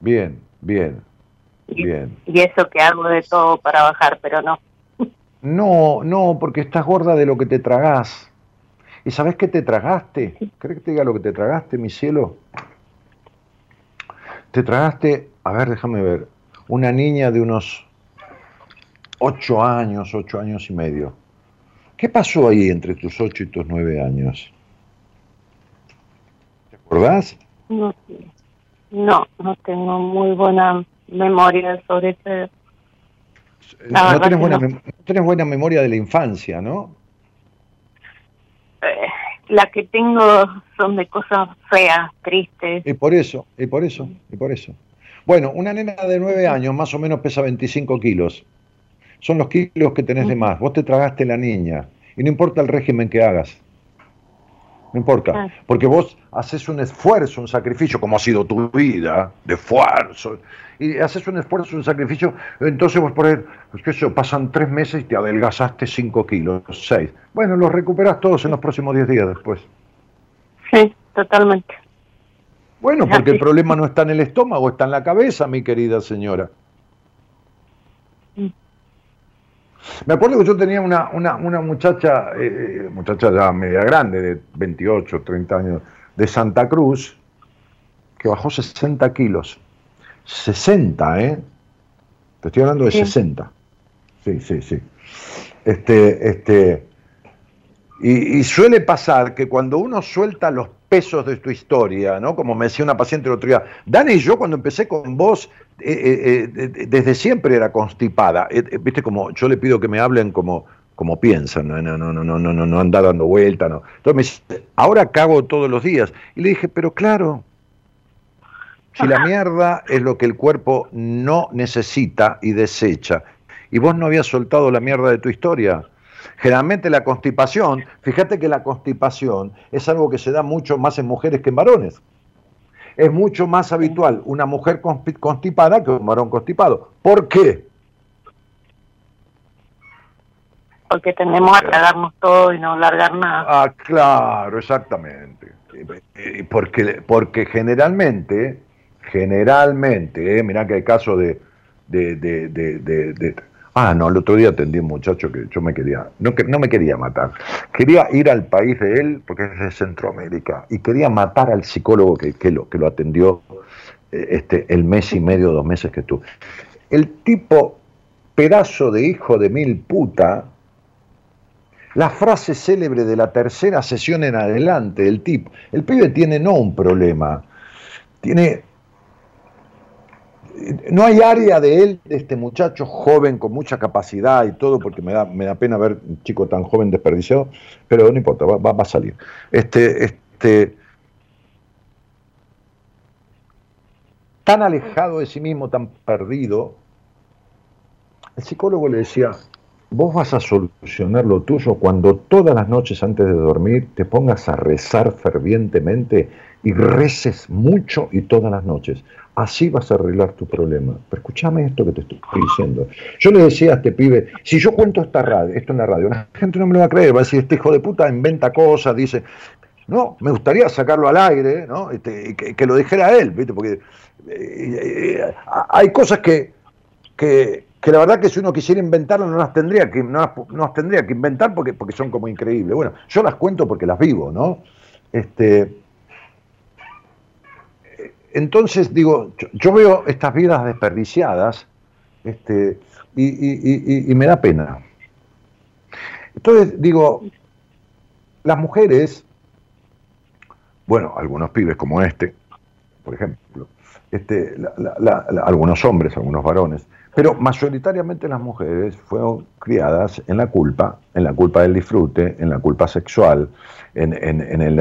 Bien, bien, bien. Y eso que hago de todo para bajar, pero no. (laughs) No, no, porque estás gorda de lo que te tragás. ¿Y sabes qué te tragaste? ¿Crees que te diga lo que te tragaste, mi cielo? Te tragaste, a ver, déjame ver, una niña de unos ocho años, ocho años y medio. ¿Qué pasó ahí entre tus ocho y tus nueve años? ¿Te acordás? No, no, no tengo muy buena memoria sobre ese. No tienes, buena, no tienes buena memoria de la infancia, ¿no? Las que tengo son de cosas feas, tristes. Y por eso, y por eso, y por eso. Bueno, una nena de nueve años más o menos pesa 25 kilos. Son los kilos que tenés de más. Vos te tragaste la niña. Y no importa el régimen que hagas. No importa. Porque vos haces un esfuerzo, un sacrificio, como ha sido tu vida, de esfuerzo. Y haces un esfuerzo, un sacrificio. Entonces vos por pues que eso, pasan tres meses y te adelgazaste cinco kilos, seis. Bueno, los recuperas todos en los próximos diez días después. Sí, totalmente. Bueno, porque el problema no está en el estómago, está en la cabeza, mi querida señora. Me acuerdo que yo tenía una, una, una muchacha, eh, eh, muchacha ya media grande, de 28, 30 años, de Santa Cruz, que bajó 60 kilos. 60, ¿eh? Te estoy hablando de 60. Sí, sí, sí. Este, este, y, y, suele pasar que cuando uno suelta los pesos de tu historia, ¿no? Como me decía una paciente el otro día, Dani, yo cuando empecé con vos, eh, eh, eh, desde siempre era constipada. Viste, como yo le pido que me hablen como, como piensan, no, no, no, no, no, no, no anda dando vuelta, no. Entonces me dice, ahora cago todos los días. Y le dije, pero claro, si la (laughs) mierda es lo que el cuerpo no necesita y desecha, y vos no habías soltado la mierda de tu historia, Generalmente la constipación, fíjate que la constipación es algo que se da mucho más en mujeres que en varones. Es mucho más habitual una mujer constipada que un varón constipado. ¿Por qué? Porque tenemos a tragarnos todo y no largar nada. Ah, claro, exactamente. Porque, porque generalmente, generalmente, eh, mirá que hay casos de, de, de, de Ah, no, el otro día atendí un muchacho que yo me quería, no, que, no me quería matar, quería ir al país de él, porque es de Centroamérica, y quería matar al psicólogo que, que, lo, que lo atendió eh, este, el mes y medio, dos meses que estuvo. El tipo, pedazo de hijo de mil puta, la frase célebre de la tercera sesión en adelante, el tipo, el pibe tiene no un problema, tiene no hay área de él, de este muchacho joven con mucha capacidad y todo, porque me da, me da pena ver un chico tan joven desperdiciado, pero no importa, va, va, a salir. Este, este, tan alejado de sí mismo, tan perdido, el psicólogo le decía, vos vas a solucionar lo tuyo cuando todas las noches antes de dormir te pongas a rezar fervientemente y reces mucho y todas las noches. Así vas a arreglar tu problema. Pero escúchame esto que te estoy diciendo. Yo le decía a este pibe, si yo cuento esta radio, esto en la radio, la gente no me lo va a creer, va a decir, este hijo de puta inventa cosas, dice, no, me gustaría sacarlo al aire, ¿no? Este, que, lo dijera él, ¿viste? Porque eh, eh, hay cosas que, que, la verdad que si uno quisiera inventarlas no las tendría que, no las, tendría que inventar porque, porque son como increíbles. Bueno, yo las cuento porque las vivo, ¿no? Este, entonces, digo, yo, veo estas vidas desperdiciadas este, y, me da pena. Entonces, digo, las mujeres, bueno, algunos pibes como este, por ejemplo. Este, algunos hombres, algunos varones, pero mayoritariamente las mujeres fueron criadas en la culpa, en la culpa del disfrute, en la culpa sexual, en, el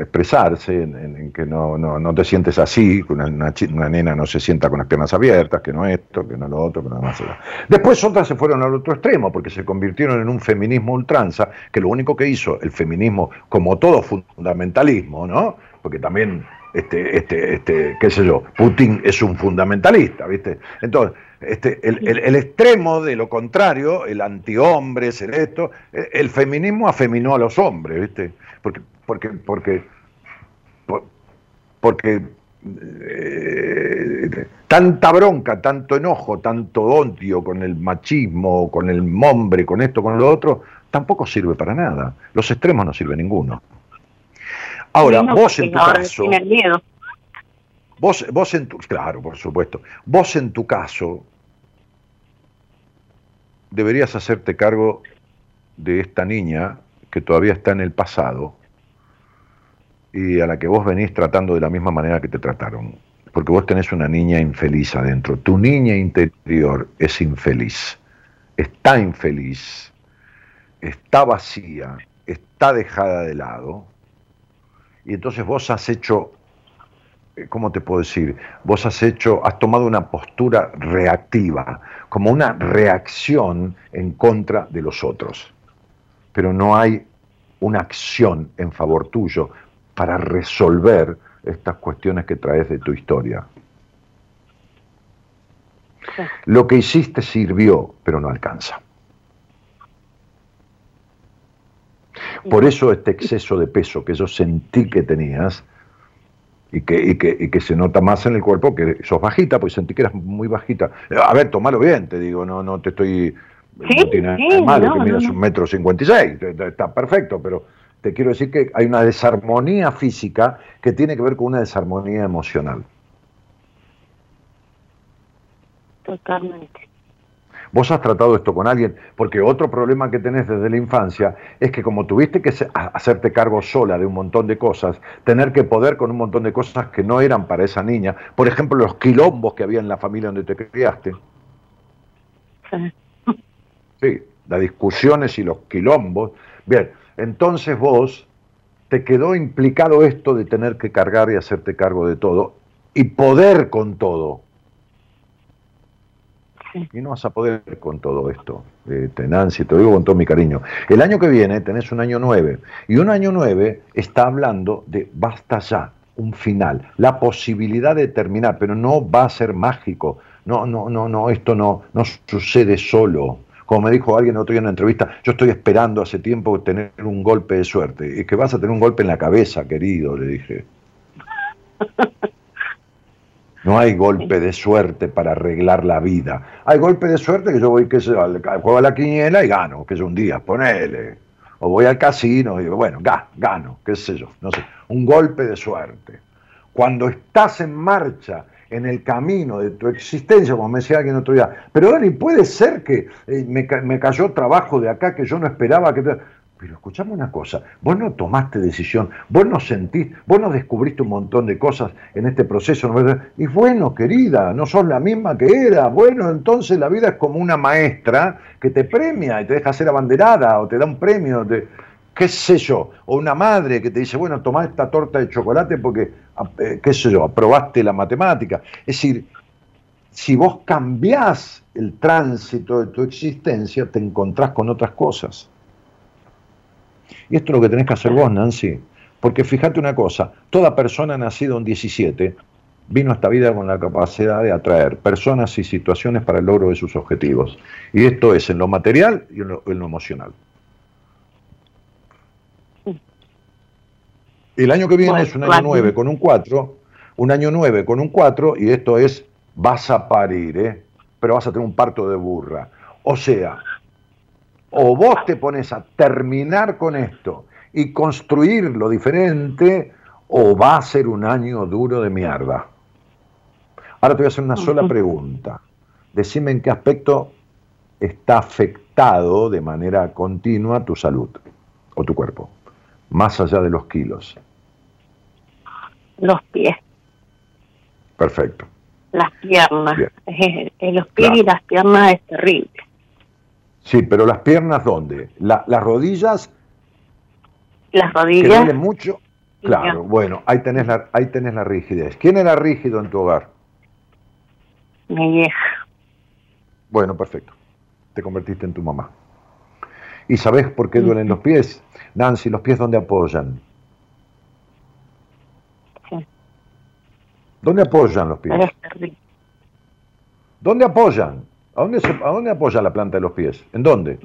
expresarse, en, que no, no, te sientes así, que una, una, nena no se sienta con las piernas abiertas, que no esto, que no lo otro, que no más. Después otras se fueron al otro extremo, porque se convirtieron en un feminismo ultranza, que lo único que hizo el feminismo, como todo fundamentalismo, ¿no? Porque también este, este, este, qué sé yo, Putin es un fundamentalista, ¿viste? Entonces, este, el, extremo de lo contrario, el antihombre, el esto, el feminismo afeminó a los hombres, ¿viste? Porque, porque, porque, porque eh, tanta bronca, tanto enojo, tanto odio con el machismo, con el hombre, con esto, con lo otro, tampoco sirve para nada. Los extremos no sirve ninguno. Ahora, vos en tu caso. Vos, vos en tu, claro, por supuesto. Vos en tu caso deberías hacerte cargo de esta niña que todavía está en el pasado y a la que vos venís tratando de la misma manera que te trataron. Porque vos tenés una niña infeliz adentro. Tu niña interior es infeliz. Está infeliz. Está vacía. Está dejada de lado y entonces vos has hecho, eh, ¿cómo te puedo decir? Vos has hecho, has tomado una postura reactiva, como una reacción en contra de los otros. Pero no hay una acción en favor tuyo para resolver estas cuestiones que traes de tu historia. Lo que hiciste sirvió, pero no alcanza. Por eso este exceso de peso que yo sentí que tenías y que, que, se nota más en el cuerpo, que sos bajita, pues sentí que eras muy bajita. A ver, tomalo bien, te digo, no, no te estoy... no tiene nada malo que miras un metro cincuenta y seis, está perfecto, pero te quiero decir que hay una desarmonía física que tiene que ver con una desarmonía emocional. Totalmente. Vos has tratado esto con alguien, porque otro problema que tenés desde la infancia es que como tuviste que hacerte cargo sola de un montón de cosas, tener que poder con un montón de cosas que no eran para esa niña, por ejemplo, los quilombos que había en la familia donde te criaste. (laughs) Sí, las discusiones y los quilombos. Bien, entonces vos te quedó implicado esto de tener que cargar y hacerte cargo de todo y poder con todo. Y no vas a poder con todo esto, eh, Tenancy, te lo digo con todo mi cariño. El año que viene tenés un año nueve, y un año nueve está hablando de basta ya, un final, la posibilidad de terminar, pero no va a ser mágico. No, no, no, no, esto no, no sucede solo. Como me dijo alguien otro día en una entrevista, yo estoy esperando hace tiempo tener un golpe de suerte. Es que vas a tener un golpe en la cabeza, querido, le dije. (laughs) No hay golpe de suerte para arreglar la vida. Hay golpe de suerte que yo voy, que juego a la quiniela y gano, que es un día, ponele. O voy al casino y digo, bueno, gano, qué sé yo, no sé. Un golpe de suerte. Cuando estás en marcha en el camino de tu existencia, como me decía alguien otro día, pero Dani, puede ser que eh, me, cayó trabajo de acá que yo no esperaba que... Pero escuchame una cosa, vos no tomaste decisión, vos no sentís, vos no descubriste un montón de cosas en este proceso. Y bueno, querida, no sos la misma que era. Bueno, entonces la vida es como una maestra que te premia y te deja ser abanderada o te da un premio, de, qué sé yo, o una madre que te dice, bueno, tomá esta torta de chocolate porque, eh, qué sé yo, aprobaste la matemática. Es decir, si vos cambiás el tránsito de tu existencia, te encontrás con otras cosas. Y esto es lo que tenés que hacer vos, Nancy. Porque fíjate una cosa, toda persona nacida en 17 vino a esta vida con la capacidad de atraer personas y situaciones para el logro de sus objetivos. Y esto es en lo material y en lo, emocional. El año que viene es un año 9 con un 4, un año 9 con un 4, y esto es, vas a parir, ¿eh? pero vas a tener un parto de burra. O sea, o vos te pones a terminar con esto y construir lo diferente, o va a ser un año duro de mierda. Ahora te voy a hacer una sola pregunta. Decime en qué aspecto está afectado de manera continua tu salud o tu cuerpo, más allá de los kilos. Los pies. Perfecto. Las piernas. En (laughs) los pies y las piernas es terrible. Sí, pero las piernas, ¿dónde? las rodillas. Las rodillas. ¿Que mucho? Claro, bueno, ahí tenés, la, ahí tenés la rigidez. ¿Quién era rígido en tu hogar? Mi vieja. Bueno, perfecto. Te convertiste en tu mamá. ¿Y sabes por qué duelen los pies? Nancy, ¿los pies dónde apoyan? Sí. ¿Dónde apoyan los pies? ¿Dónde apoyan? ¿A dónde, ¿A dónde apoya la planta de los pies? ¿En dónde?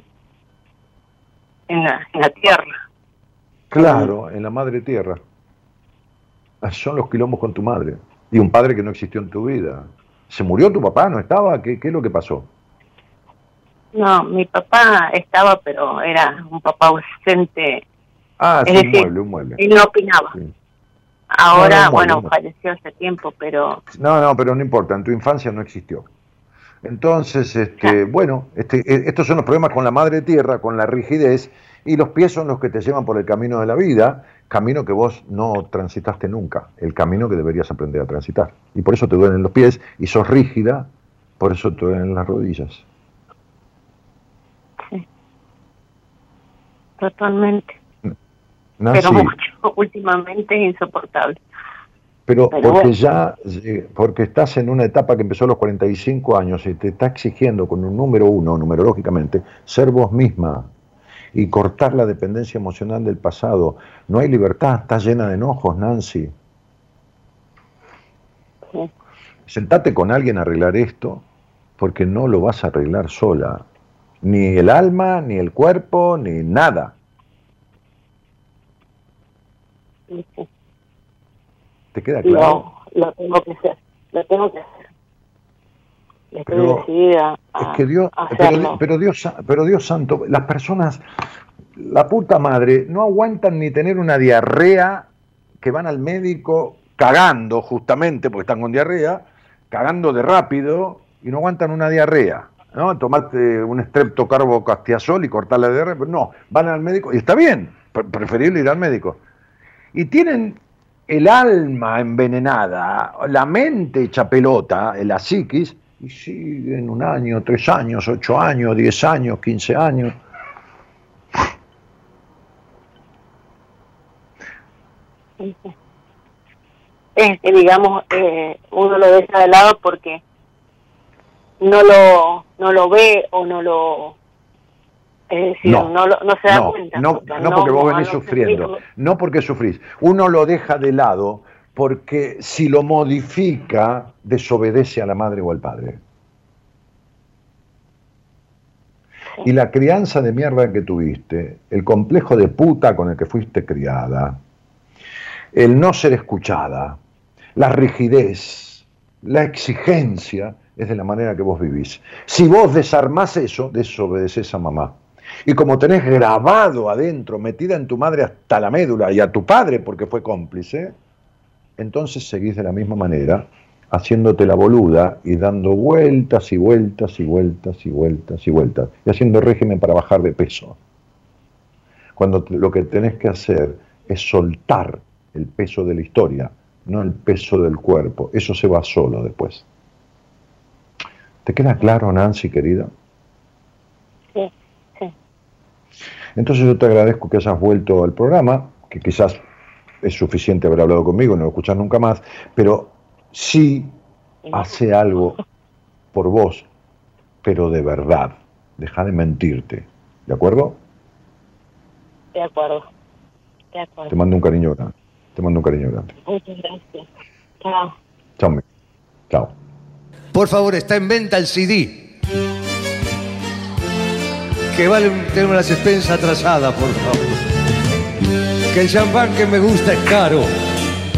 En la, en la tierra. Claro, en la madre tierra. Ah, son los quilombos con tu madre. Y un padre que no existió en tu vida. ¿Se murió tu papá? ¿No estaba? ¿Qué, qué es lo que pasó? No, mi papá estaba, pero era un papá ausente. Ah, sí, un mueble, un mueble. Él no opinaba. Ahora, bueno, falleció hace tiempo, pero... No, no, pero no importa, en tu infancia no existió. Entonces, este, bueno, este, e, estos son los problemas con la madre tierra, con la rigidez, y los pies son los que te llevan por el camino de la vida, camino que vos no transitaste nunca, el camino que deberías aprender a transitar. Y por eso te duelen los pies, y sos rígida, por eso te duelen las rodillas. totalmente. pero mucho, (laughs) últimamente es insoportable. Pero, porque ya, eh, porque estás en una etapa que empezó a los 45 años y te está exigiendo con un número uno, numerológicamente, ser vos misma y cortar la dependencia emocional del pasado. No hay libertad, estás llena de enojos, Nancy. Sentate con alguien a arreglar esto, porque no lo vas a arreglar sola ni el alma, ni el cuerpo, ni nada. ¿Te queda claro? No, lo tengo que hacer, lo tengo que hacer. Estoy decidida es que Dios, pero, pero, Dios, pero Dios santo, las personas, la puta madre, no aguantan ni tener una diarrea que van al médico cagando justamente porque están con diarrea, cagando de rápido y no aguantan una diarrea. ¿no? Tomarte un castiazol y cortar la DR, no, van al médico y está bien, preferible ir al médico. Y tienen el alma envenenada, la mente hecha pelota, la psiquis, y siguen un año, tres años, ocho años, diez años, quince años. Es que, digamos, eh, uno lo deja de lado porque no lo, no lo ve o no lo... Es decir, no, no, no se da cuenta. No, no porque vos venís sufriendo, no porque sufrís. Uno lo deja de lado porque si lo modifica, desobedece a la madre o al padre. Y la crianza de mierda que tuviste, el complejo de puta con el que fuiste criada, el no ser escuchada, la rigidez, la exigencia, es de la manera que vos vivís. Si vos desarmás eso, desobedeces a mamá. Y como tenés grabado adentro, metida en tu madre hasta la médula y a tu padre porque fue cómplice, entonces seguís de la misma manera, haciéndote la boluda y dando vueltas y vueltas y vueltas y vueltas y vueltas, y haciendo régimen para bajar de peso. Cuando lo que tenés que hacer es soltar el peso de la historia, no el peso del cuerpo. Eso se va solo después. ¿Te queda claro, Nancy, querida? Sí. Entonces yo te agradezco que hayas vuelto al programa, que quizás es suficiente haber hablado conmigo, no lo escuchas nunca más, pero sí hace algo por vos, pero de verdad. Deja de mentirte. ¿De acuerdo? De acuerdo. De acuerdo. Te mando un cariño grande. Te mando un cariño grande. Muchas gracias. Chao. Chao. Chao. Por favor, está en venta el CD. Que vale tener una expensa atrasada, por favor. Que el champán que me gusta es caro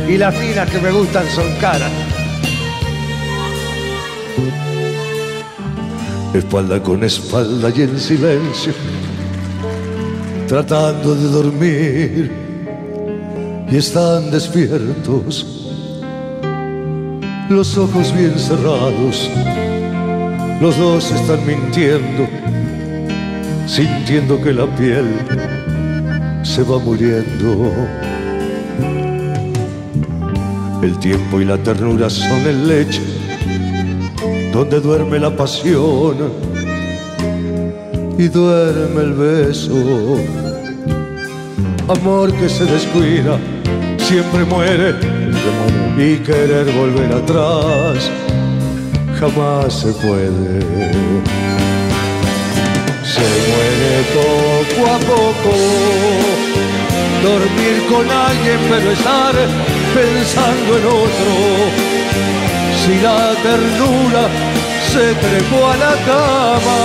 y las finas que me gustan son caras. Espalda con espalda y en silencio, tratando de dormir, y están despiertos los ojos bien cerrados. Los dos están mintiendo, sintiendo que la piel se va muriendo. El tiempo y la ternura son el leche donde duerme la pasión y duerme el beso. Amor que se descuida, siempre muere y querer volver atrás jamás se puede. Se muere poco a poco, dormir con alguien pero estar pensando en otro. Si la ternura se trepó a la cama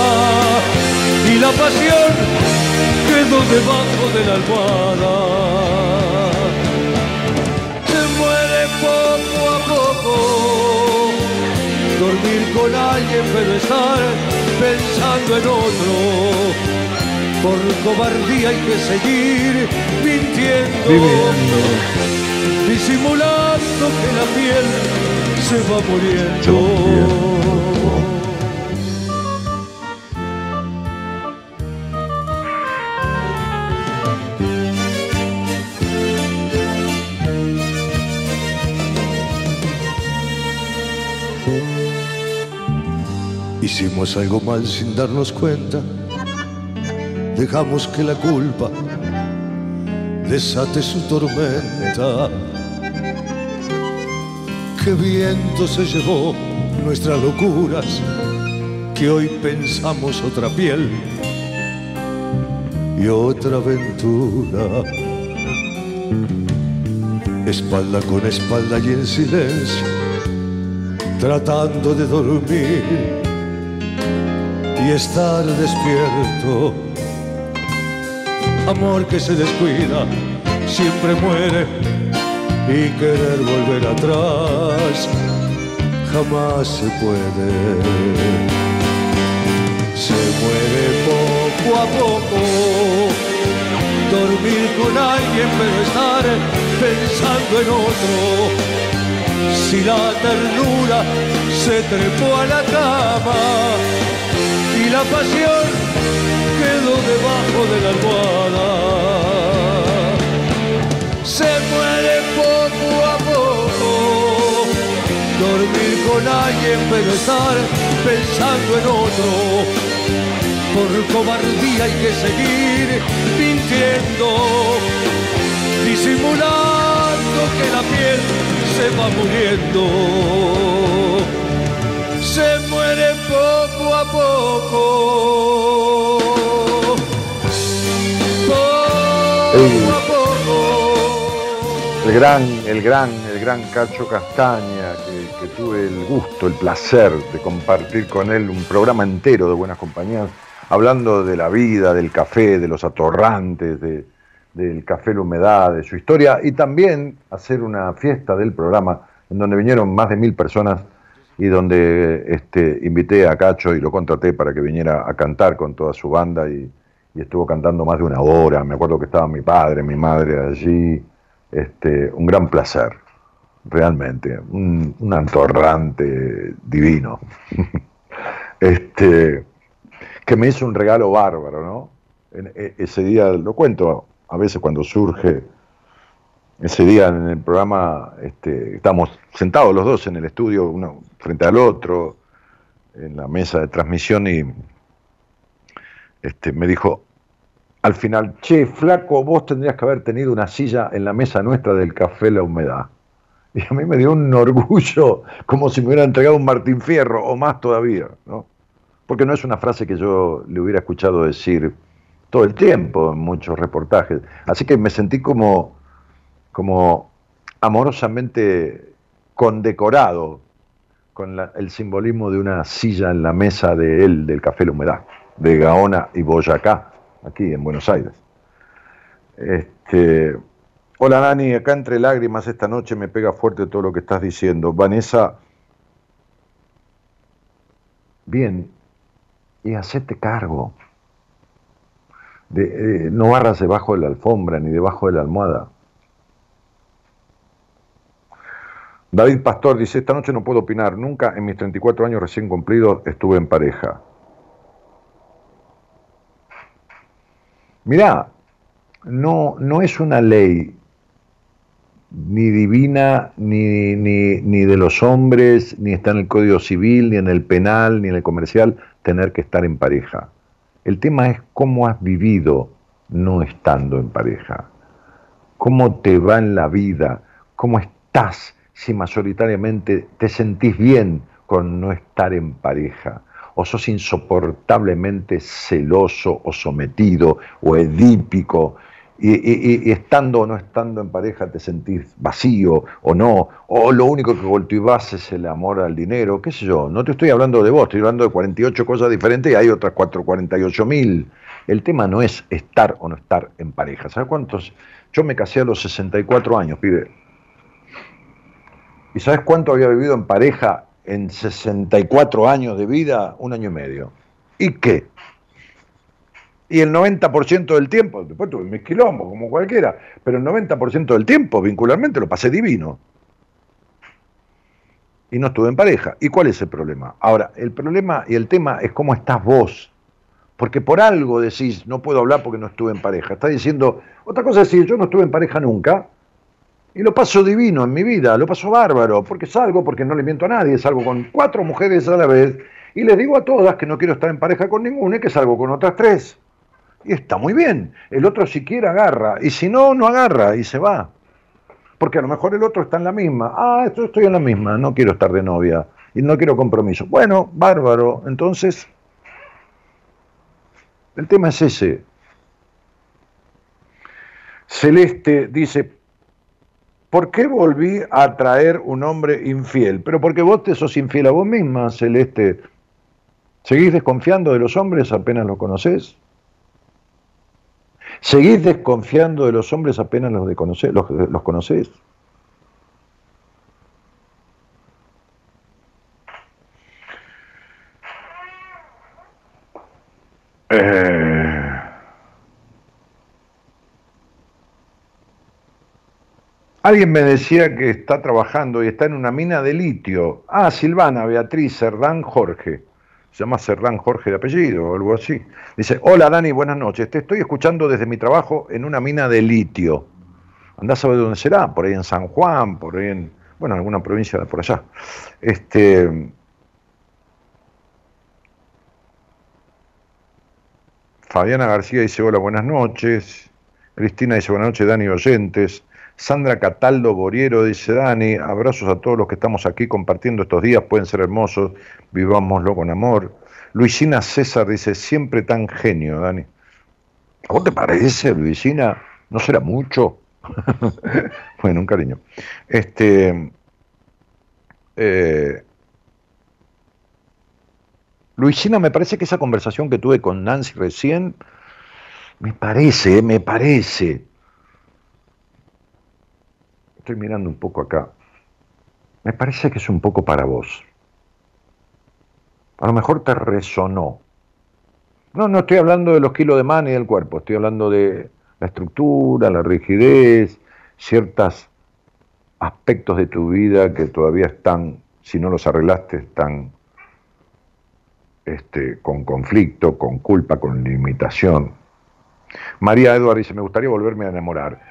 y la pasión quedó debajo de la almohada. Con alguien pero estar pensando en otro. Por cobardía hay que seguir mintiendo, disimulando que la piel se va muriendo. Hicimos algo mal sin darnos cuenta. Dejamos que la culpa desate su tormenta. Qué viento se llevó nuestras locuras, que hoy pensamos otra piel y otra aventura. Espalda con espalda y en silencio, tratando de dormir y estar despierto. Amor que se descuida, siempre muere y querer volver atrás jamás se puede. Se muere poco a poco, dormir con alguien pero estar pensando en otro. Si la ternura se trepó a la cama, y la pasión quedó debajo de la almohada. Se muere poco a poco, dormir con alguien pero estar pensando en otro. Por cobardía hay que seguir mintiendo, disimulando que la piel se va muriendo se muere poco a poco. Poco a poco. El gran, el gran, el gran Cacho Castaña, que, tuve el gusto, el placer de compartir con él un programa entero de Buenas Compañías, hablando de la vida, del café, de los atorrantes, del café La Humedad, de su historia, y también hacer una fiesta del programa en donde vinieron más de mil personas y donde este, invité a Cacho y lo contraté para que viniera a cantar con toda su banda y, estuvo cantando más de una hora. Me acuerdo que estaba mi padre, mi madre allí. Este, un gran placer, realmente, un, un antorrante divino. (laughs) este, que me hizo un regalo bárbaro, ¿no? E, ese día, lo cuento a veces cuando surge ese día en el programa este, estamos sentados los dos en el estudio, uno frente al otro, en la mesa de transmisión y este, me dijo al final, che, flaco, vos tendrías que haber tenido una silla en la mesa nuestra del café La Humedad. Y a mí me dio un orgullo, como si me hubiera entregado un Martín Fierro, o más todavía, ¿no? Porque no es una frase que yo le hubiera escuchado decir todo el tiempo en muchos reportajes. Así que me sentí como como amorosamente condecorado con el simbolismo de una silla en la mesa de él, del Café La Humedad, de Gaona y Boyacá, aquí en Buenos Aires. Este, hola Nani, acá entre lágrimas esta noche me pega fuerte todo lo que estás diciendo. Vanessa, bien, y hacete cargo. Eh, no barras debajo de la alfombra ni debajo de la almohada. David Pastor dice, esta noche no puedo opinar, nunca en mis 34 años recién cumplidos estuve en pareja. Mirá, no, no es una ley ni divina, ni, ni, ni de los hombres, ni está en el Código Civil, ni en el penal, ni en el comercial, tener que estar en pareja. El tema es cómo has vivido no estando en pareja. Cómo te va en la vida, cómo estás si mayoritariamente te sentís bien con no estar en pareja, o sos insoportablemente celoso o sometido o edípico, y, estando o no estando en pareja te sentís vacío o no, o lo único que cultivás es el amor al dinero, qué sé yo, no te estoy hablando de vos, estoy hablando de 48 cosas diferentes y hay otras 448 mil. El tema no es estar o no estar en pareja. ¿Sabes cuántos? Yo me casé a los 64 años, pibe. ¿Y sabes cuánto había vivido en pareja en 64 años de vida? Un año y medio. ¿Y qué? Y el 90% del tiempo, después tuve mis quilombos, como cualquiera, pero el 90% del tiempo, vincularmente, lo pasé divino. Y no estuve en pareja. ¿Y cuál es el problema? Ahora, el problema y el tema es cómo estás vos. Porque por algo decís, no puedo hablar porque no estuve en pareja. Estás diciendo, otra cosa es decir, yo no estuve en pareja nunca, y lo paso divino en mi vida, lo paso bárbaro, porque salgo, porque no le miento a nadie, salgo con cuatro mujeres a la vez, y les digo a todas que no quiero estar en pareja con ninguna y que salgo con otras tres. Y está muy bien. El otro si quiere agarra. Y si no, no agarra y se va. Porque a lo mejor el otro está en la misma. Ah, esto estoy en la misma. No quiero estar de novia. Y no quiero compromiso. Bueno, bárbaro. Entonces, el tema es ese. Celeste dice, ¿por qué volví a traer un hombre infiel? Pero porque vos te sos infiel a vos misma, Celeste. ¿Seguís desconfiando de los hombres apenas los conoces? ¿Seguís desconfiando de los hombres apenas los, los, los conocés? Alguien me decía que está trabajando y está en una mina de litio. Ah, Silvana, Beatriz, Cerdán, Jorge se llama Serrán Jorge de apellido o algo así. Dice, hola Dani, buenas noches, te estoy escuchando desde mi trabajo en una mina de litio. Andás a saber dónde será, por ahí en San Juan, por ahí en, bueno, en alguna provincia por allá. Este, Fabiana García dice, hola, buenas noches. Cristina dice, buenas noches, Dani oyentes. Sandra Cataldo Boriero dice, Dani, abrazos a todos los que estamos aquí compartiendo estos días, pueden ser hermosos, vivámoslo con amor. Luisina César dice, siempre tan genio, Dani. ¿A vos te parece, Luisina? ¿No será mucho? (laughs) bueno, un cariño. Este, eh, Luisina, me parece que esa conversación que tuve con Nancy recién, me parece, me parece, estoy mirando un poco acá, me parece que es un poco para vos. A lo mejor te resonó. No, no estoy hablando de los kilos de man y del cuerpo, estoy hablando de la estructura, la rigidez, ciertos aspectos de tu vida que todavía están, si no los arreglaste, están este, con conflicto, con culpa, con limitación. María Eduard dice, me gustaría volverme a enamorar.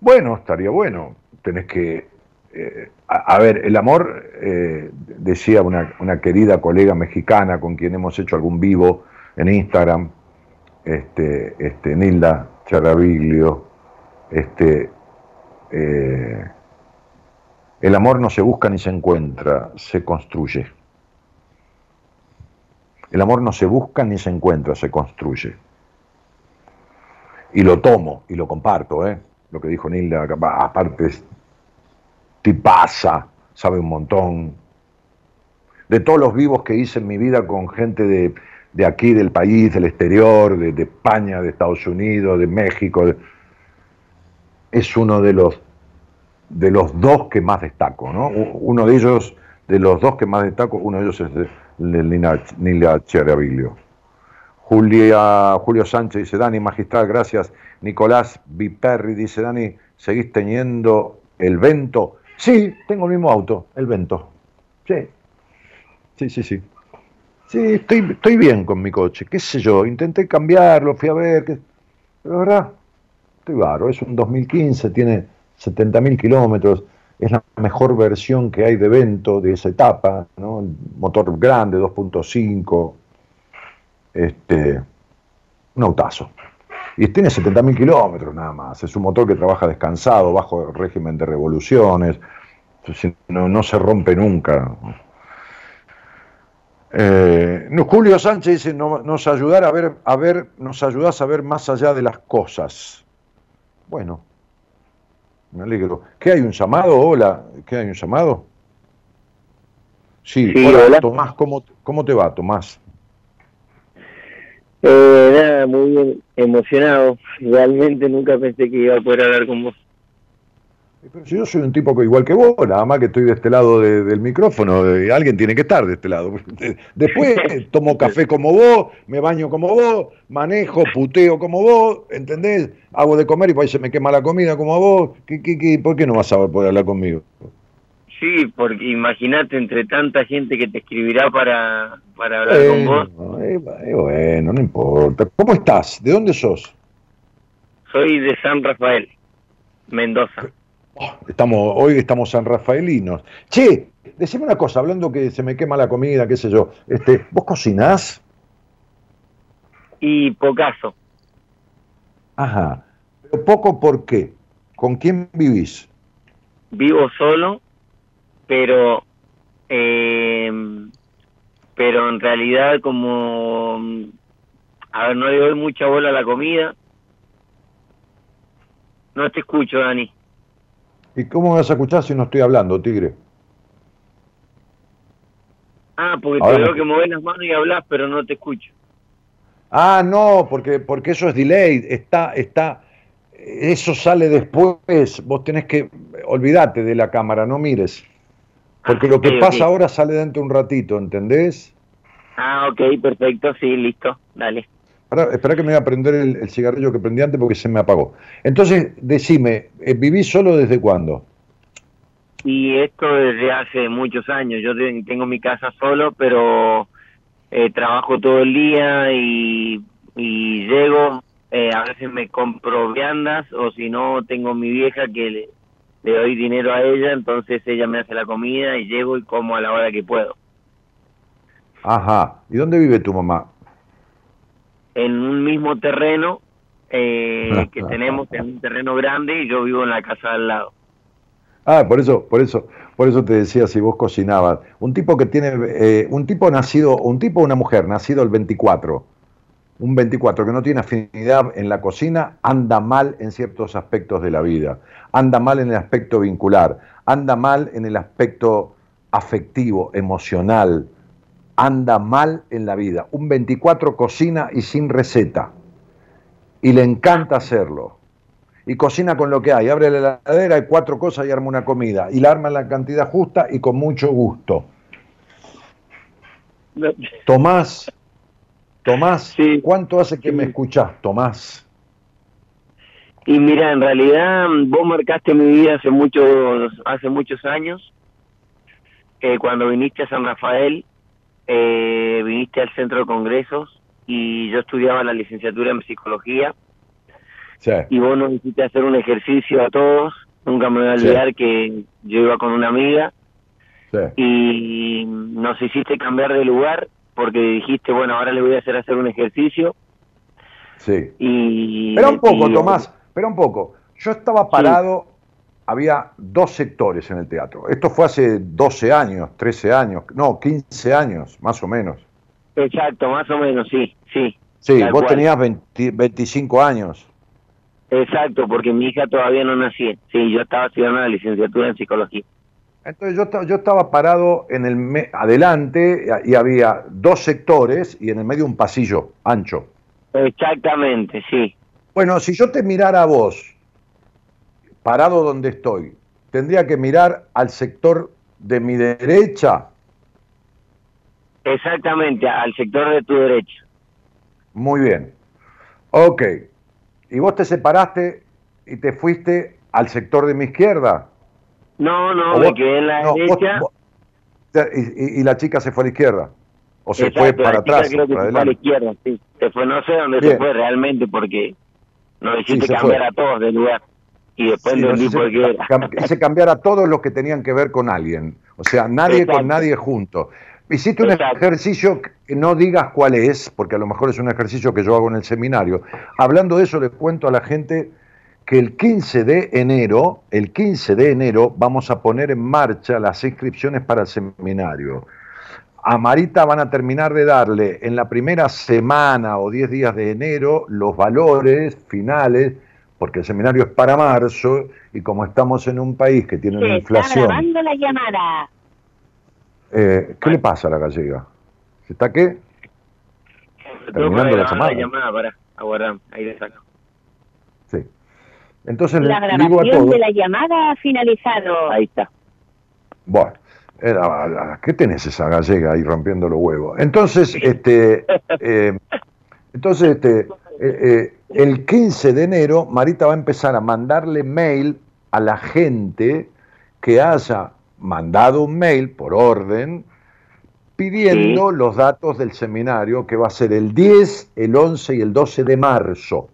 Bueno, estaría bueno tenés que... Eh, a, ver, el amor, eh, decía una, querida colega mexicana con quien hemos hecho algún vivo en Instagram, este, este, Nilda Charaviglio, este, eh, el amor no se busca ni se encuentra, se construye. El amor no se busca ni se encuentra, se construye. Y lo tomo y lo comparto, ¿eh? Lo que dijo Nilda, aparte es tipaza, sabe un montón. De todos los vivos que hice en mi vida con gente de, aquí, del país, del exterior, de, España, de Estados Unidos, de México, es uno de los, de los dos que más destaco, ¿no? Uno de ellos, de los dos que más destaco, uno de ellos es de, Nila Cherabilio. Julia, Julio Sánchez dice, Dani, magistral, gracias. Nicolás Viperri dice, Dani, seguís teniendo el vento. Sí, tengo el mismo auto, el Vento. Sí, sí, sí, sí. Sí, estoy, estoy bien con mi coche, qué sé yo, intenté cambiarlo, fui a ver, pero la verdad, estoy baro, es un 2015, tiene 70.000 kilómetros, es la mejor versión que hay de Vento de esa etapa, ¿no? motor grande, 2.5, este, un autazo. Y tiene 70.000 kilómetros nada más, es un motor que trabaja descansado, bajo régimen de revoluciones, no, no se rompe nunca. Eh, Julio Sánchez dice, nos ayudar a ver, a ver, nos ayudas a ver más allá de las cosas. Bueno, me alegro. ¿Qué hay un llamado? Hola, ¿qué hay un llamado? Sí, hola, Tomás, ¿cómo, ¿cómo te va, Tomás? Eh, nada, muy bien, emocionado. Realmente nunca pensé que iba a poder hablar con vos. Pero si yo soy un tipo igual que vos, nada más que estoy de este lado del micrófono, alguien tiene que estar de este lado. (laughs) Después tomo café como vos, me baño como vos, manejo, puteo como vos, ¿entendés? Hago de comer y por ahí se me quema la comida como vos. ¿Qué, qué, qué, por qué no vas a poder hablar conmigo? Sí, porque imagínate entre tanta gente que te escribirá para, para hablar con vos. Eh, bueno, no importa. ¿Cómo estás? ¿De dónde sos? Soy de San Rafael, Mendoza. Oh, estamos, hoy estamos San Rafaelinos. Che, decime una cosa, hablando que se me quema la comida, qué sé yo. Este, ¿Vos cocinás? Y pocaso. Ajá. ¿Pero poco por qué? ¿Con quién vivís? Vivo solo pero eh, pero en realidad como a ver no le doy mucha bola a la comida. No te escucho Dani. ¿y cómo vas a escuchar si no estoy hablando tigre? ah porque te veo que mueves las manos y hablas pero no te escucho. Ah no porque porque eso es delay está está eso sale después vos tenés que olvídate de la cámara no mires porque lo que pasa ahora sale dentro de un ratito, ¿entendés? Ah, ok, perfecto, sí, listo, dale. Ahora, espera que me voy a prender el, cigarrillo que prendí antes porque se me apagó. Entonces, decime, eh, ¿vivís solo desde cuándo? Y esto desde hace muchos años. Yo tengo mi casa solo, pero eh, trabajo todo el día y, llego, eh, a veces me compro viandas o si no, tengo mi vieja que le doy dinero a ella, entonces ella me hace la comida y llego y como a la hora que puedo. Ajá. ¿Y dónde vive tu mamá? En un mismo terreno eh, (laughs) que tenemos, en un terreno grande y yo vivo en la casa al lado. Ah, por eso, por eso, por eso te decía si vos cocinabas. Un tipo que tiene, eh, un tipo nacido, un tipo o una mujer nacido el 24, un 24 que no tiene afinidad en la cocina, anda mal en ciertos aspectos de la vida anda mal en el aspecto vincular, anda mal en el aspecto afectivo, emocional, anda mal en la vida. Un 24 cocina y sin receta. Y le encanta hacerlo. Y cocina con lo que hay. Abre la heladera, hay cuatro cosas y arma una comida. Y la arma en la cantidad justa y con mucho gusto. Tomás, Tomás, ¿cuánto hace que me escuchás, Tomás? Y mira, en realidad vos marcaste mi vida hace muchos, hace muchos años, eh, cuando viniste a San Rafael, eh, viniste al centro de congresos y yo estudiaba la licenciatura en psicología. Y vos nos hiciste hacer un ejercicio a todos. Nunca me voy a olvidar que yo iba con una amiga. Y nos hiciste cambiar de lugar porque dijiste, bueno, ahora le voy a hacer hacer un ejercicio. Sí. Y Pero un poco, Tomás. Espera un poco. Yo estaba parado, había dos sectores en el teatro. Esto fue hace 12 años, 13 años, no, 15 años, más o menos. Exacto, más o menos, sí, sí. Sí, vos tenías 25 años. Exacto, porque mi hija todavía no nacía. Sí, yo estaba estudiando la licenciatura en psicología. Entonces yo, yo estaba parado en el adelante y había dos sectores y en el medio un pasillo ancho. Exactamente, sí. Bueno, si yo te mirara a vos, parado donde estoy, tendría que mirar al sector de mi derecha. Exactamente, al sector de tu derecha. Muy bien. Ok. ¿Y vos te separaste y te fuiste al sector de mi izquierda? No, no, me quedé en la derecha. y, la chica se fue a la izquierda? ¿O se fue para atrás? Creo que se fue a la izquierda, sí. Se fue, no sé dónde se fue realmente porque nos hiciste cambiar a todos de lugar. Y después Sí, no entendí sé, por qué era. cam- Hice cambiar a todos los que tenían que ver con alguien. O sea, nadie Exacto. con nadie junto. Hiciste un Exacto. ejercicio que no digas cuál es, porque a lo mejor es un ejercicio que yo hago en el seminario. Hablando de eso, le cuento a la gente que el 15 de enero, el 15 de enero, vamos a poner en marcha las inscripciones para el seminario. A Marita van a terminar de darle en la primera semana o 10 días de enero los valores finales, porque el seminario es para marzo y como estamos en un país que tiene una Se está inflación. grabando la llamada. Eh, ¿Qué le pasa a la gallega? ¿Se está qué? Terminando para la semana. la llamada, para aguardar, ahí le saco. Sí. Entonces La le digo a grabación todos. de la llamada ha finalizado. Ahí está. Bueno, era- ¿qué tenés esa gallega ahí rompiendo los huevos? Entonces, este, eh, entonces, este, eh, eh, el 15 de enero, Marita va a empezar a mandarle mail a la gente que haya mandado un mail por orden pidiendo los datos del seminario que va a ser el 10, el 11 y el 12 de marzo.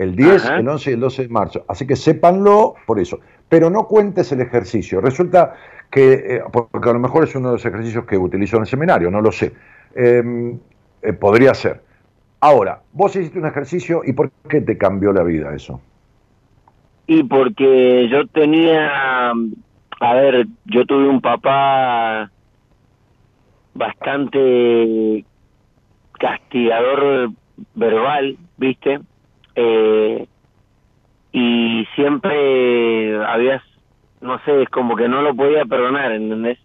El 10, Ajá. el 11 y el 12 de marzo. Así que sépanlo por eso. Pero no cuentes el ejercicio. Resulta que, eh, porque a lo mejor es uno de los ejercicios que utilizo en el seminario, no lo sé. Eh, eh, podría ser. Ahora, vos hiciste un ejercicio y ¿por qué te cambió la vida eso? Y porque yo tenía, a ver, yo tuve un papá bastante castigador verbal, ¿viste? Eh, y siempre había, no sé, es como que no lo podía perdonar, ¿entendés?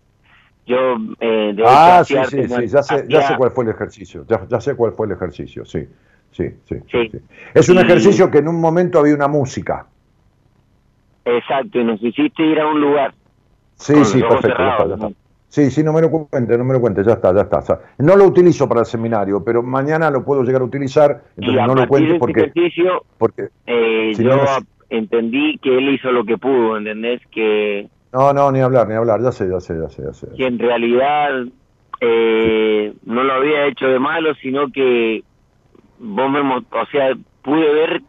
Yo, eh, de hecho, Ah, sí, sí, sí, ya sé, ya sé cuál fue el ejercicio, ya, ya sé cuál fue el ejercicio, sí, sí, sí. Sí. sí. Es un Y- ejercicio que en un momento había una música. Exacto, y nos hiciste ir a un lugar. Sí, sí, perfecto, ya está, cerrados, ya está. Sí, sí, no me lo cuente, no me lo cuente, ya está, ya está. No lo utilizo para el seminario, pero mañana lo puedo llegar a utilizar, entonces a no lo cuente ese porque, eh, Si yo no, entendí que él hizo lo que pudo, ¿entendés? Que, no, no, ni hablar, ni hablar, ya sé, ya sé, ya sé, ya sé. que en realidad eh, no lo había hecho de malo, sino que vos me, o sea, pude ver,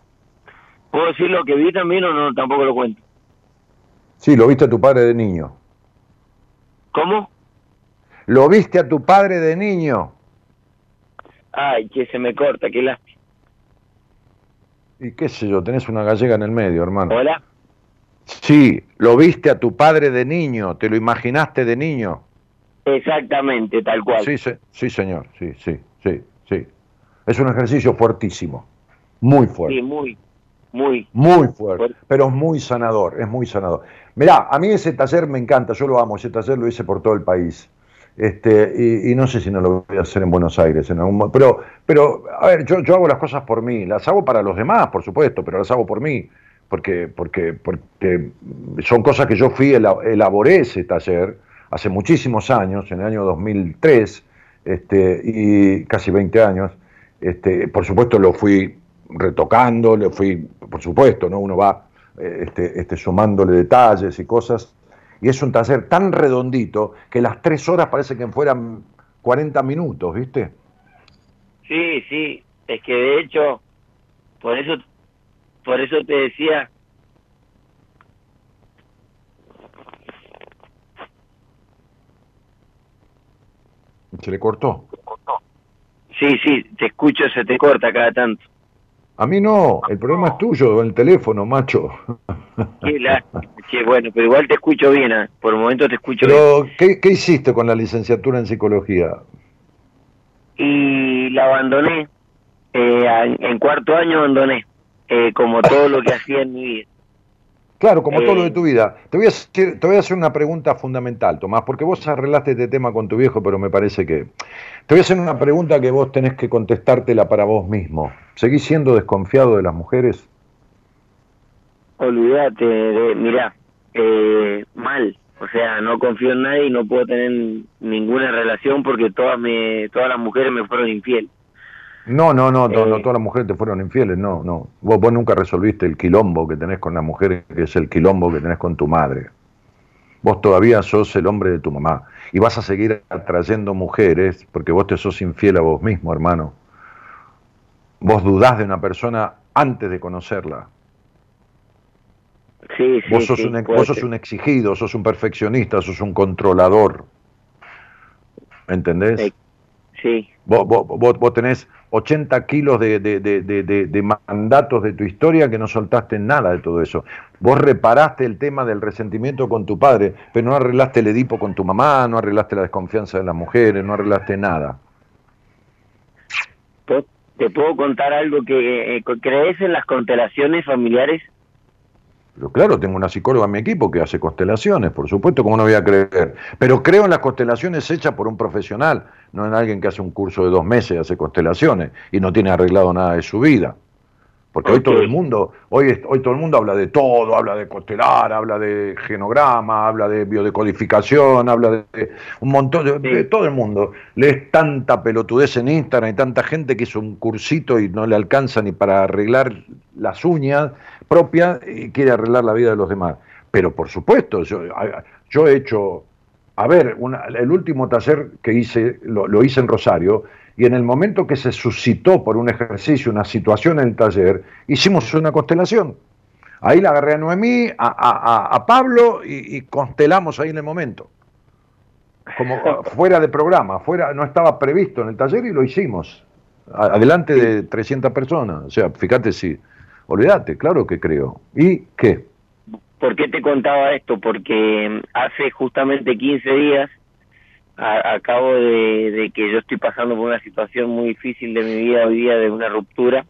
¿puedo decir lo que vi también o no? Tampoco lo cuento. Sí, lo viste a tu padre de niño. ¿Cómo? Lo viste a tu padre de niño. Ay, que se me corta, qué lástima. Y qué sé yo, tenés una gallega en el medio, hermano. Hola. Sí, lo viste a tu padre de niño, te lo imaginaste de niño. Exactamente, tal cual. Sí, sí, sí, señor, sí, sí, sí, sí. Es un ejercicio fuertísimo, muy fuerte. Sí, muy, muy. Muy fuerte, Fuerte. pero es muy sanador, es muy sanador. Mirá, a mí ese taller me encanta, yo lo amo, ese taller lo hice por todo el país. Este, y, no sé si no lo voy a hacer en Buenos Aires en algún pero, pero, a ver, yo, yo hago las cosas por mí, las hago para los demás, por supuesto, pero las hago por mí, porque, porque, porque son cosas que yo fui, ela- elaboré ese taller hace muchísimos años, en el año 2003, este, y casi 20 años, este, por supuesto lo fui retocando, le fui, por supuesto, ¿no? Uno va este, este, sumándole detalles y cosas, y es un taller tan redondito que las tres horas parece que fueran 40 minutos, ¿viste? Sí, sí, es que de hecho, por eso, por eso te decía, Se le cortó. sí, sí, te escucho, se te corta cada tanto. A mí no, el problema es tuyo, el teléfono, macho. Qué bueno, pero igual te escucho bien, ah, por el momento te escucho bien. ¿qué, qué hiciste con la licenciatura en psicología? Y la abandoné, eh, en, en cuarto año abandoné, eh, como todo lo que hacía en mi vida. Claro, como todo lo de Eh, tu vida. Te voy, a hacer, te voy a hacer una pregunta fundamental, Tomás, porque vos arreglaste este tema con tu viejo, pero me parece que... Te voy a hacer una pregunta que vos tenés que contestártela para vos mismo. ¿Seguís siendo desconfiado de las mujeres? Olvídate, de, mirá, eh, mal, o sea, no confío en nadie y no puedo tener ninguna relación porque todas me, todas las mujeres me fueron infiel. No, no, no, no, no Eh. todas las mujeres te fueron infieles, no, no. Vos, vos nunca resolviste el quilombo que tenés con las mujeres, que es el quilombo que tenés con tu madre. Vos todavía sos el hombre de tu mamá y vas a seguir atrayendo mujeres porque vos te sos infiel a vos mismo, hermano. Vos dudás de una persona antes de conocerla. Sí, sí, Vos sos, sí, un, vos sos un exigido, sos un perfeccionista, sos un controlador. ¿Entendés? Eh, Sí, Vos, vos, vos- vos tenés 80 kilos de, mandatos de tu historia que no soltaste nada de todo eso. Vos reparaste el tema del resentimiento con tu padre, pero no arreglaste el Edipo con tu mamá, no arreglaste la desconfianza de las mujeres, no arreglaste nada. ¿Te puedo contar algo que eh, crees en las constelaciones familiares? Pero claro, tengo una psicóloga en mi equipo que hace constelaciones, por supuesto, como no voy a creer. Pero creo en las constelaciones hechas por un profesional, no en alguien que hace un curso de dos meses y hace constelaciones y no tiene arreglado nada de su vida. Porque hoy todo el mundo, hoy, hoy todo el mundo habla de todo, habla de constelar, habla de genograma, habla de biodecodificación, habla de, de un montón de, de todo el mundo. Lees tanta pelotudez en Instagram y tanta gente que hizo un cursito y no le alcanza ni para arreglar las uñas propias y quiere arreglar la vida de los demás. Pero por supuesto, yo, he hecho, a ver, una- el último taller que hice, lo, lo hice en Rosario, y en el momento que se suscitó por un ejercicio, una situación en el taller, hicimos una constelación. Ahí la agarré a Noemí, a, a- Pablo y, y constelamos ahí en el momento. Como (laughs) fuera de programa, fuera, no estaba previsto en el taller y lo hicimos. Adelante de 300 personas. O sea, fíjate si, olvídate, claro que creo. ¿Y qué? ¿Por qué te contaba esto? Porque mm, hace justamente 15 días acabo de, de que yo estoy pasando por una situación muy difícil de mi vida hoy día de una ruptura.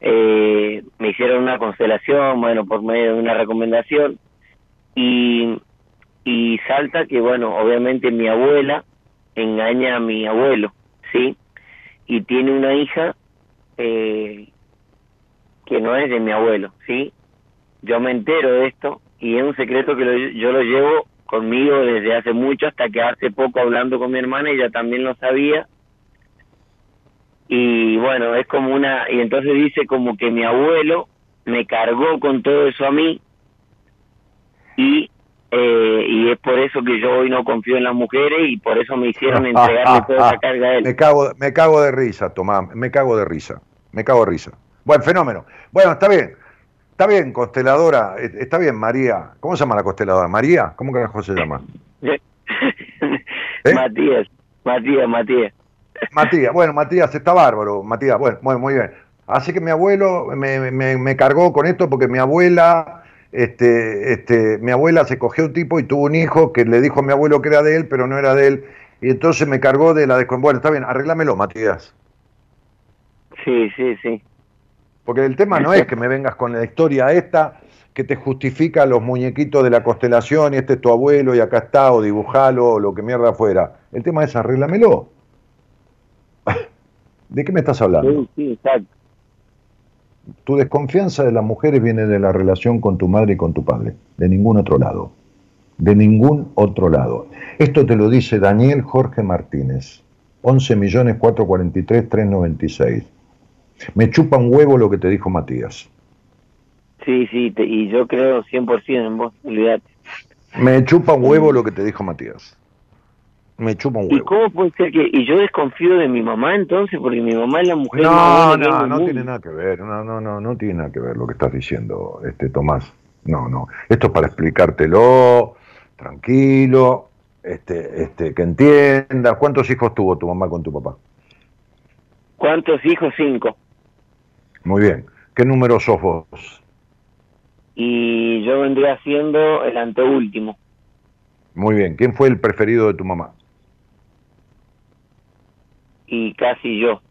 Eh, me hicieron una constelación, bueno, por medio de una recomendación y, y salta que, bueno, obviamente mi abuela engaña a mi abuelo, ¿sí? Y tiene una hija eh, que no es de mi abuelo, ¿sí? yo me entero de esto y es un secreto que lo- yo lo llevo conmigo desde hace mucho hasta que hace poco hablando con mi hermana ella también lo sabía y bueno es como una y entonces dice como que mi abuelo me cargó con todo eso a mí y eh, y es por eso que yo hoy no confío en las mujeres y por eso me hicieron (laughs) entregarle toda esa carga a él Me cago, me cago de risa, Tomás, me cago de risa, me cago de risa. Buen fenómeno. Bueno, está bien, está bien, consteladora, eh, está bien, María. ¿Cómo se llama la consteladora? ¿María? ¿Cómo carajo se llama? ¿Eh? (laughs) Matías Matías Matías Matías, bueno, Matías está bárbaro, Matías, bueno, bueno, muy bien. Así que mi abuelo me, me- me cargó con esto porque mi abuela, este, este, mi abuela se cogió un tipo y tuvo un hijo que le dijo a mi abuelo que era de él, pero no era de él. Y entonces me cargó de la descon... Bueno, está bien, arréglamelo, Matías. sí sí sí Porque el tema no es que me vengas con la historia esta que te justifica los muñequitos de la constelación y este es tu abuelo y acá está, o dibujalo, o lo que mierda fuera. El tema es arréglamelo. (laughs) ¿De qué me estás hablando? sí sí exacto Tu desconfianza de las mujeres viene de la relación con tu madre y con tu padre, de ningún otro lado. De ningún otro lado. Esto te lo dice Daniel Jorge Martínez, 11.443.396. Me chupa un huevo lo que te dijo Matías. Sí, sí, te- y yo creo 100% en vos, olvídate. Me chupa un huevo lo que te dijo Matías. Me chupa un ¿Y huevo. cómo puede ser que.? Y yo desconfío de mi mamá entonces, porque mi mamá es la mujer No, no, no tiene nada que ver, no, no, no, no tiene nada que ver lo que estás diciendo, este Tomás. No, no. Esto es para explicártelo, tranquilo, este, este, que entiendas. ¿Cuántos hijos tuvo tu mamá con tu papá? ¿Cuántos hijos? Cinco. Muy bien. ¿Qué número sos vos? Y yo vendría siendo el anteúltimo. Muy bien. ¿Quién fue el preferido de tu mamá? Y casi yo.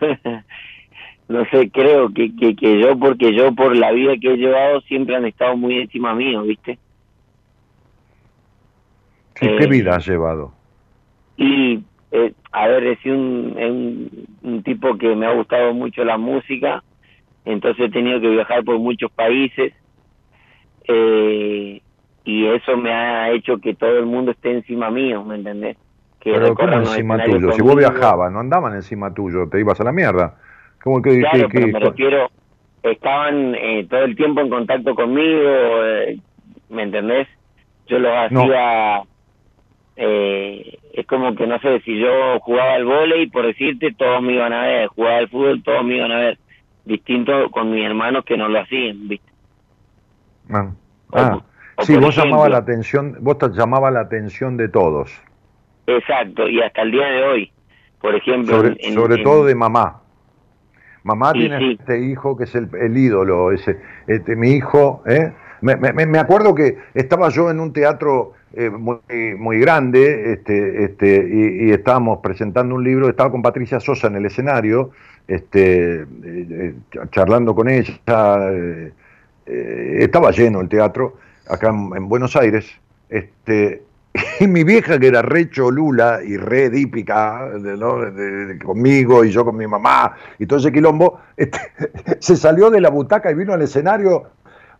(laughs) no sé, creo que, que, que yo, porque yo por la vida que he llevado siempre han estado muy encima mío, ¿viste? Sí, Eh, ¿Qué vida has llevado? Y, eh, a ver, sido un, un, un tipo que me ha gustado mucho la música, entonces he tenido que viajar por muchos países eh, y eso me ha hecho que todo el mundo esté encima mío, ¿me entendés? Que Pero ¿cómo encima tuyo? Si vos viajabas, no andaban encima tuyo, te ibas a la mierda. ¿Cómo que, Claro, que- pero que- me refiero, estaban eh, todo el tiempo en contacto conmigo, eh, ¿me entendés? Yo los No. hacía, eh, es como que no sé, si yo jugaba al vóley, por decirte, todos me iban a ver, jugaba al fútbol, todos me iban a ver, distinto con mis hermanos que no lo hacían, ¿viste? Ah, ah. sí, vos llamaba la atención, vos te llamaba la atención de todos. Exacto, y hasta el día de hoy, por ejemplo. Sobre, todo de mamá. Mamá tiene este hijo que es el, ídolo, ese, este, mi hijo, ¿eh? Me, me, acuerdo que estaba yo en un teatro eh, muy, muy grande este, este, y, estábamos presentando un libro, estaba con Patricia Sosa en el escenario, este, eh, charlando con ella, estaba lleno el teatro acá en, Buenos Aires, este, (laughs) y mi vieja que era re cholula y re dípica conmigo y yo con mi mamá y todo ese quilombo, este, (laughs) se salió de la butaca y vino al escenario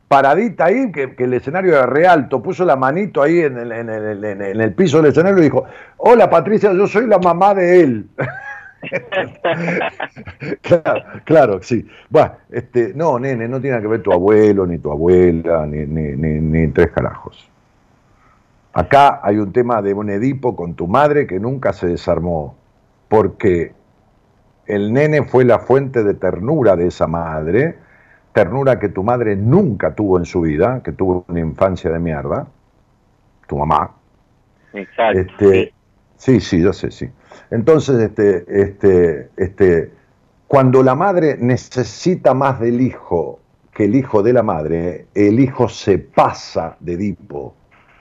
paradita ahí, que, el escenario era re alto, puso la manito ahí en el, en, el, en el, piso del escenario y dijo, hola Patricia, yo soy la mamá de él. (laughs) claro, claro, sí. Bueno, este, no, nene, no tiene que ver tu abuelo, ni tu abuela, ni, ni, ni, tres carajos. Acá hay un tema de un Edipo con tu madre que nunca se desarmó, porque el nene fue la fuente de ternura de esa madre, ternura que tu madre nunca tuvo en su vida, que tuvo una infancia de mierda, tu mamá. Exacto. Este, sí. sí, yo sé, sí. Entonces, este, este, este, cuando la madre necesita más del hijo que el hijo de la madre, el hijo se pasa de Edipo.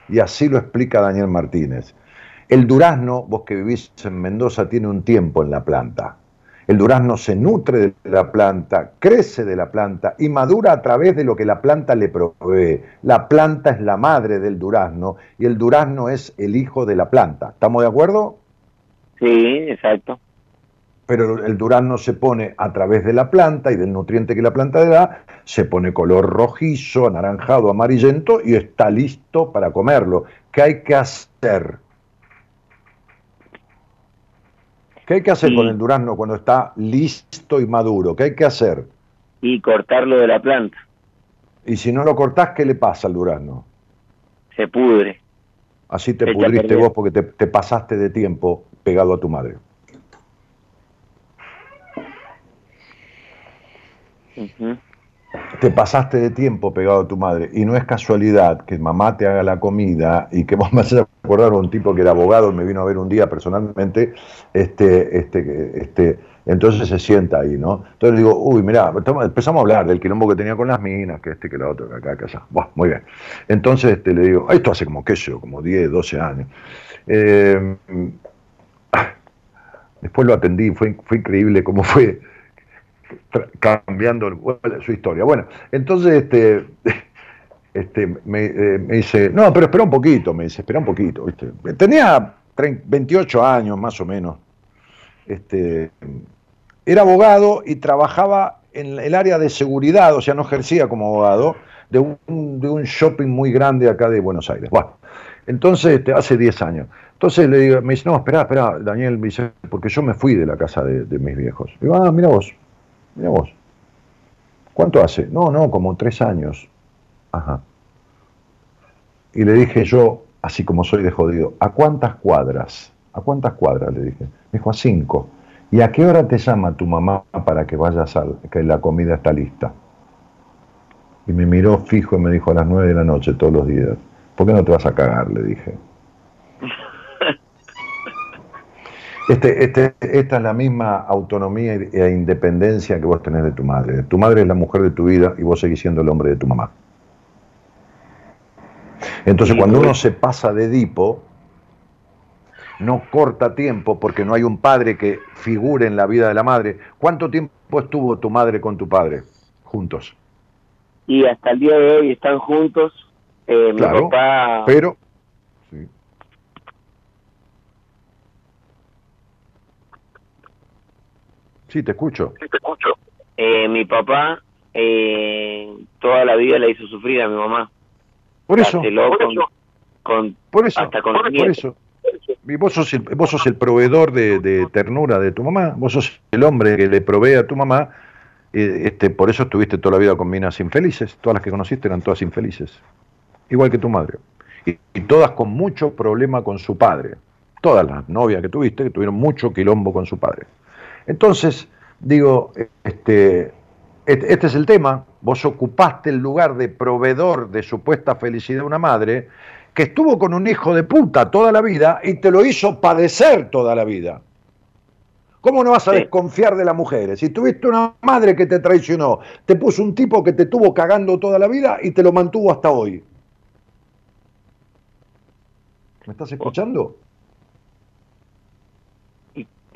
Y así lo explica Daniel Martínez. El durazno, vos que vivís en Mendoza, tiene un tiempo en la planta. El durazno se nutre de la planta, crece de la planta y madura a través de lo que la planta le provee. La planta es la madre del durazno y el durazno es el hijo de la planta. ¿Estamos de acuerdo? Sí, exacto. Pero el durazno se pone a través de la planta y del nutriente que la planta le da, se pone color rojizo, anaranjado, amarillento y está listo para comerlo. ¿Qué hay que hacer? ¿Qué hay que hacer con el durazno cuando está listo y maduro? ¿Qué hay que hacer? Y cortarlo de la planta. Y si no lo cortás, ¿qué le pasa al durazno? Se pudre. Así te pudriste vos porque te, pasaste de tiempo pegado a tu madre. te pasaste de tiempo pegado a tu madre y no es casualidad que mamá te haga la comida y que (laughs) vos me haces acordar a un tipo que era abogado, me vino a ver un día personalmente, este, este, este, entonces se sienta ahí, ¿no? Entonces le digo, uy, mira, empezamos a hablar del quilombo que tenía con las minas, que este, que la otra, que acá, que allá. Bueno, muy bien. Entonces este, le digo, esto hace como, qué sé yo, como 10, 12 años. Eh, después lo atendí, fue, fue increíble cómo fue cambiando su historia. Bueno, entonces este, (laughs) este eh, me, dice, no, pero espera un poquito, me dice, espera un poquito. Tenía 28 años más o menos. Este, era abogado y trabajaba en el área de seguridad, o sea, no ejercía como abogado, de un, de un shopping muy grande acá de Buenos Aires. Bueno, entonces, este, hace 10 años. Entonces le digo, me dice, no, espera, espera, Daniel, me dice, porque yo me fui de la casa de, mis viejos. Digo, ah, mira vos, Mira vos. ¿Cuánto hace? No, no, como tres años. Ajá. Y le dije yo, así como soy de jodido, ¿a cuántas cuadras? ¿A cuántas cuadras? Le dije. Me dijo, a cinco. ¿Y a qué hora te llama tu mamá para que vayas a que la comida está lista? Y me miró fijo y me dijo a las nueve de la noche todos los días. ¿Por qué no te vas a cagar? Le dije. Este, este, esta es la misma autonomía e independencia que vos tenés de tu madre. Tu madre es la mujer de tu vida y vos seguís siendo el hombre de tu mamá. Entonces cuando uno se pasa de Edipo, no corta tiempo porque no hay un padre que figure en la vida de la madre. ¿Cuánto tiempo estuvo tu madre con tu padre juntos? Y hasta el día de hoy están juntos. Eh, claro, pero Sí, te escucho. Sí, te escucho. Eh, mi papá eh, toda la vida le hizo sufrir a mi mamá. Por eso. Con, por eso. Hasta con por, eso. Y vos sos el, vos sos el proveedor de, ternura de tu mamá, vos sos el hombre que le provee a tu mamá, eh, este, por eso estuviste toda la vida con minas infelices, todas las que conociste eran todas infelices, igual que tu madre, y, y todas con mucho problema con su padre, todas las novias que tuviste que tuvieron mucho quilombo con su padre. Entonces, digo, este, este es el tema, vos ocupaste el lugar de proveedor de supuesta felicidad de una madre que estuvo con un hijo de puta toda la vida y te lo hizo padecer toda la vida. ¿Cómo no vas a Sí. desconfiar de las mujeres? Si tuviste una madre que te traicionó, te puso un tipo que te tuvo cagando toda la vida y te lo mantuvo hasta hoy. ¿Me estás escuchando?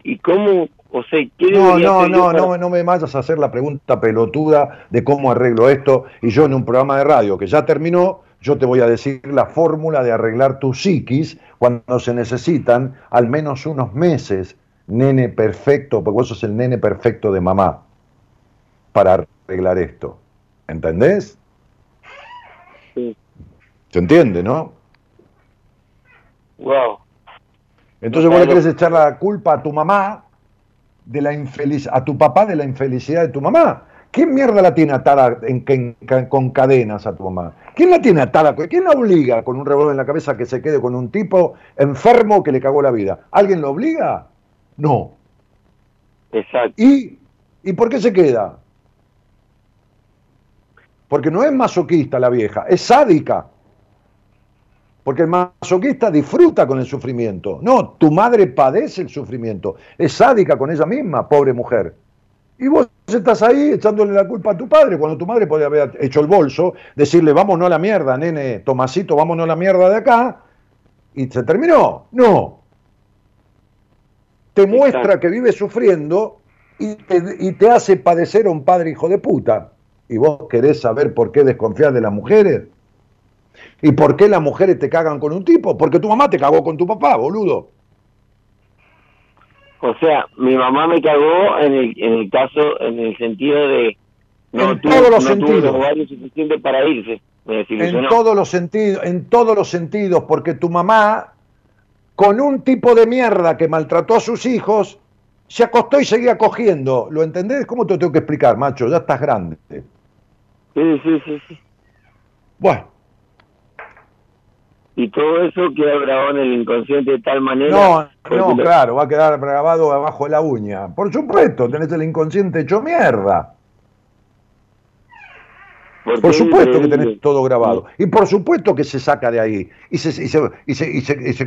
¿Y cómo, o sea, qué No, no, no, para- no, no me vayas a hacer la pregunta pelotuda de cómo arreglo esto y yo en un programa de radio que ya terminó, yo te voy a decir la fórmula de arreglar tu psiquis cuando se necesitan al menos unos meses, nene perfecto, porque vos sos el nene perfecto de mamá para arreglar esto. ¿Entendés? Sí. ¿Se entiende, no? Wow. Entonces vos le querés echar la culpa a tu mamá de la infeliz a tu papá de la infelicidad de tu mamá. ¿Quién mierda la tiene atada en- en- con cadenas a tu mamá? ¿Quién la tiene atada? ¿Quién la obliga con un revólver en la cabeza que se quede con un tipo enfermo que le cagó la vida? ¿Alguien lo obliga? No. Exacto. ¿Y, ¿Y por qué se queda? Porque no es masoquista la vieja, es sádica. Porque el masoquista disfruta con el sufrimiento. No, tu madre padece el sufrimiento. Es sádica con ella misma, pobre mujer. Y vos estás ahí echándole la culpa a tu padre, cuando tu madre podría haber hecho el bolso, decirle, vámonos a la mierda, nene, Tomasito, vámonos a la mierda de acá. Y se terminó. No. Te muestra que vive sufriendo y te, y te hace padecer a un padre hijo de puta. ¿Y vos querés saber por qué desconfías de las mujeres? ¿Y por qué las mujeres te cagan con un tipo? Porque tu mamá te cagó con tu papá, boludo. O sea, mi mamá me cagó en el, en el caso, en el sentido de no En tuvo, todos los no tuvo sentidos. los suficientes para irse. Me. En todos los sentidos, en todos los sentidos, porque tu mamá, con un tipo de mierda que maltrató a sus hijos, se acostó y seguía cogiendo. ¿Lo entendés? ¿Cómo te lo tengo que explicar, macho? Ya estás grande. Sí, sí, sí, sí. Bueno, Y todo eso queda grabado en el inconsciente de tal manera. no, no, lo- claro, va a quedar grabado abajo de la uña. Por supuesto, tenés el inconsciente hecho mierda. porque Por es supuesto que tenés todo grabado. Y por supuesto que se saca de ahí. Y se, y se- y se- y se- y se-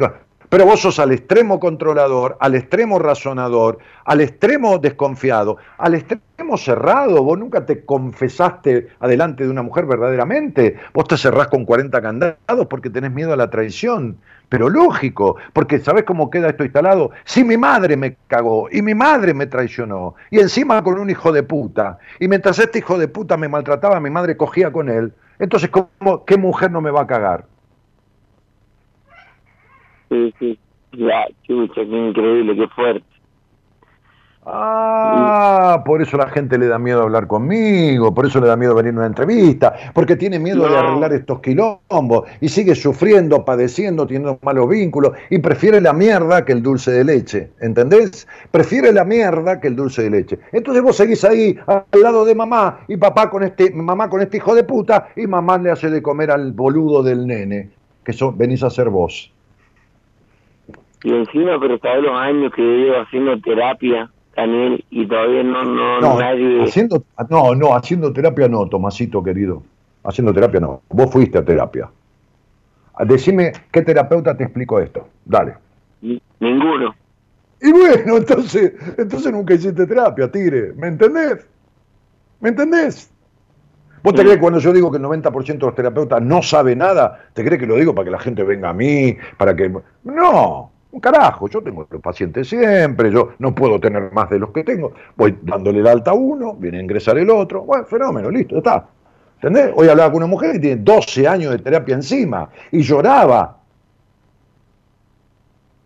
pero vos sos al extremo controlador, al extremo razonador, al extremo desconfiado, al extremo cerrado. Vos nunca te confesaste adelante de una mujer verdaderamente. Vos te cerrás con 40 candados porque tenés miedo a la traición. Pero lógico, porque ¿sabés cómo queda esto instalado? Si mi madre me cagó y mi madre me traicionó, y encima con un hijo de puta, y mientras este hijo de puta me maltrataba, mi madre cogía con él, entonces ¿cómo, ¿qué mujer no me va a cagar? Sí, sí. Ya, qué increíble, qué fuerte. Ah, por eso la gente le da miedo hablar conmigo, por eso le da miedo venir a una entrevista, porque tiene miedo de arreglar estos quilombos y sigue sufriendo, padeciendo, teniendo malos vínculos y prefiere la mierda que el dulce de leche, ¿entendés? Prefiere la mierda que el dulce de leche. Entonces vos seguís ahí al lado de mamá y papá con este, mamá con este hijo de puta y mamá le hace de comer al boludo del nene, que son, venís a ser vos. Y encima, pero sabes los años que llevo haciendo terapia, Daniel, y todavía no, no, No, nadie... haciendo, no, no, haciendo terapia no, Tomasito querido. Haciendo terapia no. Vos fuiste a terapia. Ah, Decime qué terapeuta te explicó esto. Dale. ni- Ninguno. Y bueno, entonces, entonces nunca hiciste terapia, tigre. ¿Me entendés? ¿Me entendés? ¿Vos te crees que cuando yo digo que el 90% de los terapeutas no sabe nada, te crees que lo digo para que la gente venga a mí, para que... No, un carajo, yo tengo los pacientes siempre, yo no puedo tener más de los que tengo, voy dándole el alta a uno, viene a ingresar el otro, bueno, fenómeno, listo, ya está. ¿Entendés? Hoy hablaba con una mujer que tiene 12 años de terapia encima y lloraba.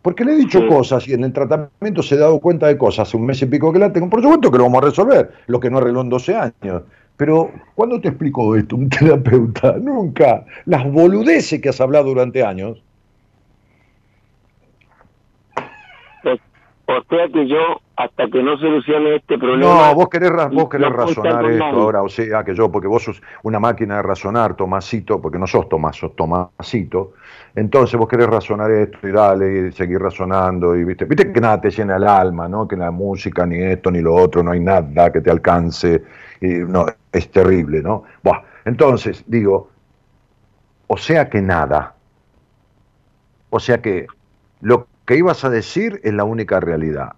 Porque le he dicho cosas y en el tratamiento se ha dado cuenta de cosas hace un mes y pico que la tengo. Por supuesto que lo vamos a resolver, lo que no arregló en 12 años. Pero, ¿cuándo te explicó esto un (laughs) terapeuta? Nunca. Las boludeces que has hablado durante años. O sea que yo, hasta que no solucione este problema... No, vos querés, vos querés no razonar esto nadie. ahora, o sea que yo, porque vos sos una máquina de razonar, Tomasito, porque no sos Tomás, sos Tomasito. Entonces vos querés razonar esto y dale, y seguir razonando, y viste, viste que nada te llena el alma, ¿no? Que la música, ni esto, ni lo otro, no hay nada que te alcance, y no, es terrible, ¿no? Buah, entonces, digo, o sea que nada. O sea que lo que ibas a decir es la única realidad.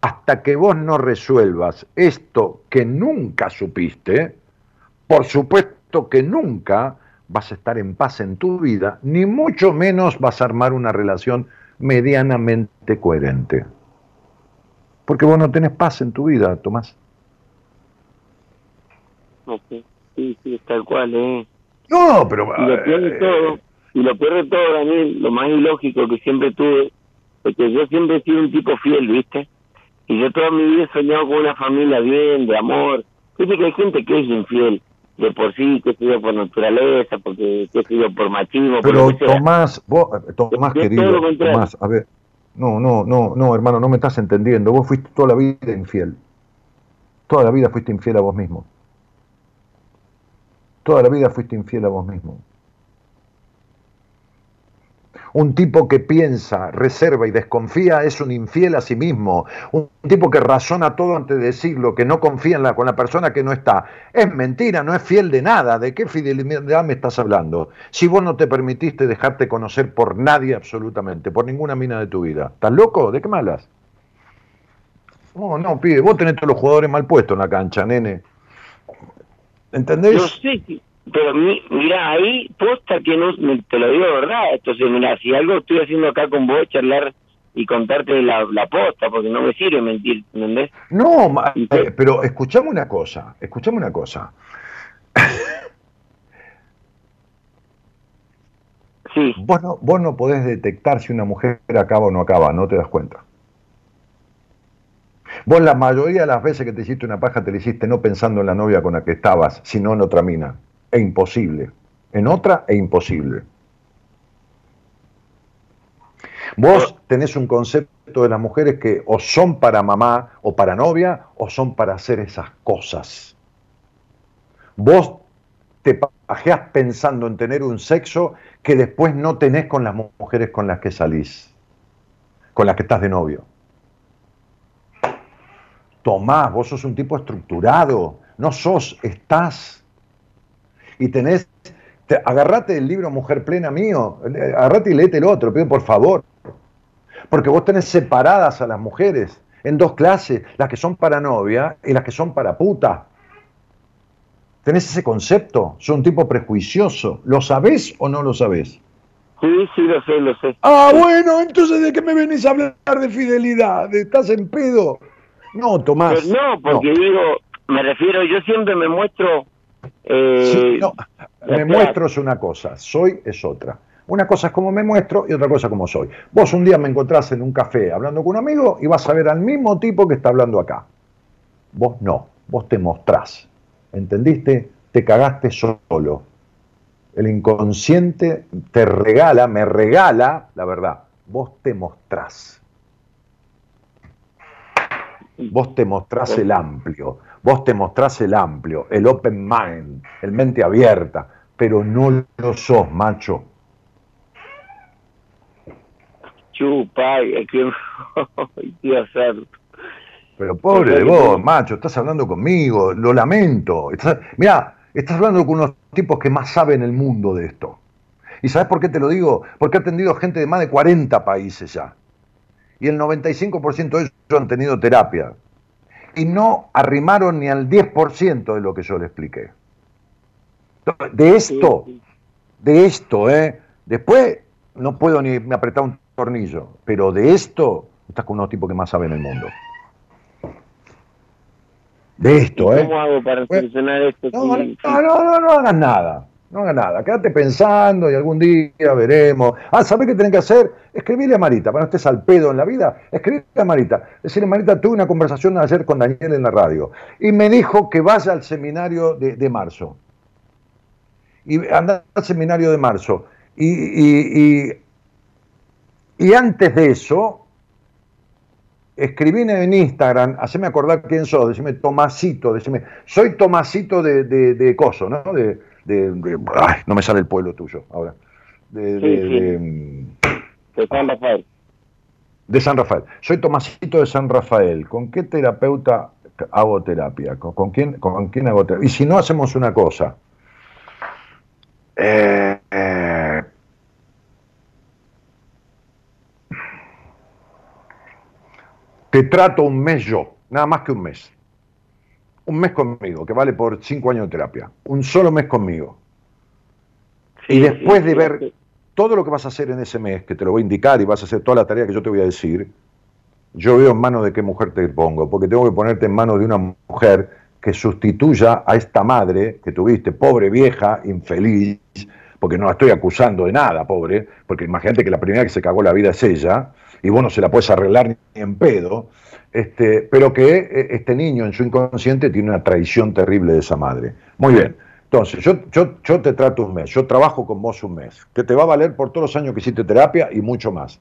Hasta que vos no resuelvas esto que nunca supiste, por supuesto que nunca vas a estar en paz en tu vida, ni mucho menos vas a armar una relación medianamente coherente. Porque vos no tenés paz en tu vida, Tomás. Ok. Sí, sí, tal cual, ¿eh? No, pero... Y lo peor de eh, todo, y lo peor de todo, Daniel, lo más ilógico que siempre tuve, es que yo siempre he sido un tipo fiel, ¿viste? Y yo toda mi vida he soñado con una familia bien, de amor. Viste que hay gente que es infiel, de por sí, que yo, por naturaleza, porque que yo, por machismo, Pero. Tomás, vos, eh, Tomás Yo querido. Tomás, a ver, no, no, no, no, hermano, no me estás entendiendo. Vos fuiste toda la vida infiel. Toda la vida fuiste infiel a vos mismo. Toda la vida fuiste infiel a vos mismo. Un tipo que piensa, reserva y desconfía es un infiel a sí mismo. Un tipo que razona todo antes de decirlo, que no confía en la, con la persona que no está. Es mentira, no es fiel de nada. ¿De qué fidelidad me estás hablando? Si vos no te permitiste dejarte conocer por nadie absolutamente, por ninguna mina de tu vida. ¿Estás loco? ¿De qué malas? No, no, pibe, vos tenés todos los jugadores mal puestos en la cancha, nene. ¿Entendés? Yo pero mi, mira, ahí posta que no, te lo digo de verdad. Entonces, mira, si algo estoy haciendo acá con vos, charlar y contarte la, la posta, porque no me sirve mentir, ¿entendés? No, eh, pero escuchame una cosa, escuchame una cosa. (laughs) Sí, Vos no, vos no podés detectar si una mujer acaba o no acaba, no te das cuenta. Vos la mayoría de las veces que te hiciste una paja te la hiciste no pensando en la novia con la que estabas, sino en otra mina. E imposible. En otra e imposible. Vos tenés un concepto de las mujeres que o son para mamá o para novia o son para hacer esas cosas. Vos te pajeás pensando en tener un sexo que después no tenés con las mu- mujeres con las que salís, con las que estás de novio. Tomás, vos sos un tipo estructurado, no sos, estás. Y tenés, te- agarrate el libro Mujer Plena mío, agarrate y léete el otro, pido por favor. Porque vos tenés separadas a las mujeres en dos clases, las que son para novia y las que son para puta. ¿Tenés ese concepto? Sos un tipo prejuicioso. ¿Lo sabés o no lo sabés? sí, sí, lo sé, lo sé. Ah, bueno, entonces ¿de qué me venís a hablar de fidelidad? ¿Estás en pedo? No, Tomás. Pero no, porque digo, me refiero, yo siempre me muestro... Eh, Sí, no, me muestro es una cosa, soy es otra. Una cosa es como me muestro y otra cosa como soy. Vos un día me encontrás en un café hablando con un amigo y vas a ver al mismo tipo que está hablando acá. Vos no, vos te mostrás. ¿Entendiste? Te cagaste solo. El inconsciente te regala, me regala, la verdad, vos te mostrás. Vos te mostrás el amplio, vos te mostrás el amplio, el open mind, el mente abierta, pero no lo sos, macho. Chupa, que... (laughs) Santo. Pero pobre de vos, macho, estás hablando conmigo, lo lamento. Estás, mirá, estás hablando con unos tipos que más saben el mundo de esto. ¿Y sabes por qué te lo digo? Porque he atendido gente de más de 40 países ya. Y el 95% de ellos han tenido terapia. Y no arrimaron ni al 10% de lo que yo le expliqué. De esto, de esto, ¿eh? Después no puedo ni me apretar un tornillo, pero de esto estás con unos tipos que más saben el mundo. De esto, ¿Y ¿eh? ¿Cómo hago para solucionar esto? No, no, no, no hagas nada. No hagas nada. Quédate pensando y algún día veremos. Ah, ¿sabés qué tenés que hacer? Escribirle a Marita, para no estés al pedo en la vida. Escribirle a Marita. Decirle, Marita, tuve una conversación ayer con Daniel en la radio y me dijo que vaya al seminario de, de marzo. Y anda al seminario de marzo. Y, y- y- antes de eso, escribime en Instagram, haceme acordar quién sos, decime Tomasito, decime, soy Tomasito de, de, de Coso, ¿no? De, de- ay, no me sale el pueblo tuyo ahora. De, Sí, de- sí. de- De San Rafael. de San Rafael. Soy Tomasito de San Rafael. ¿Con qué terapeuta hago terapia? ¿Con, con quién, ¿Con quién hago terapia? Y si no, hacemos una cosa. Eh, eh, te trato un mes yo, nada más que un mes. Un mes conmigo, que vale por cinco años de terapia. Un solo mes conmigo. Sí, y después sí, de ver sí. todo lo que vas a hacer en ese mes, que te lo voy a indicar y vas a hacer toda la tarea que yo te voy a decir, yo veo en manos de qué mujer te pongo, porque tengo que ponerte en manos de una mujer que sustituya a esta madre que tuviste, pobre vieja, infeliz, porque no la estoy acusando de nada, pobre, porque imagínate que la primera que se cagó la vida es ella, y vos no se la puedes arreglar ni en pedo, este, pero que eh, este niño en su inconsciente tiene una traición terrible de esa madre. Muy bien. Entonces, yo, yo, yo te trato un mes, yo trabajo con vos un mes, que te va a valer por todos los años que hiciste terapia y mucho más.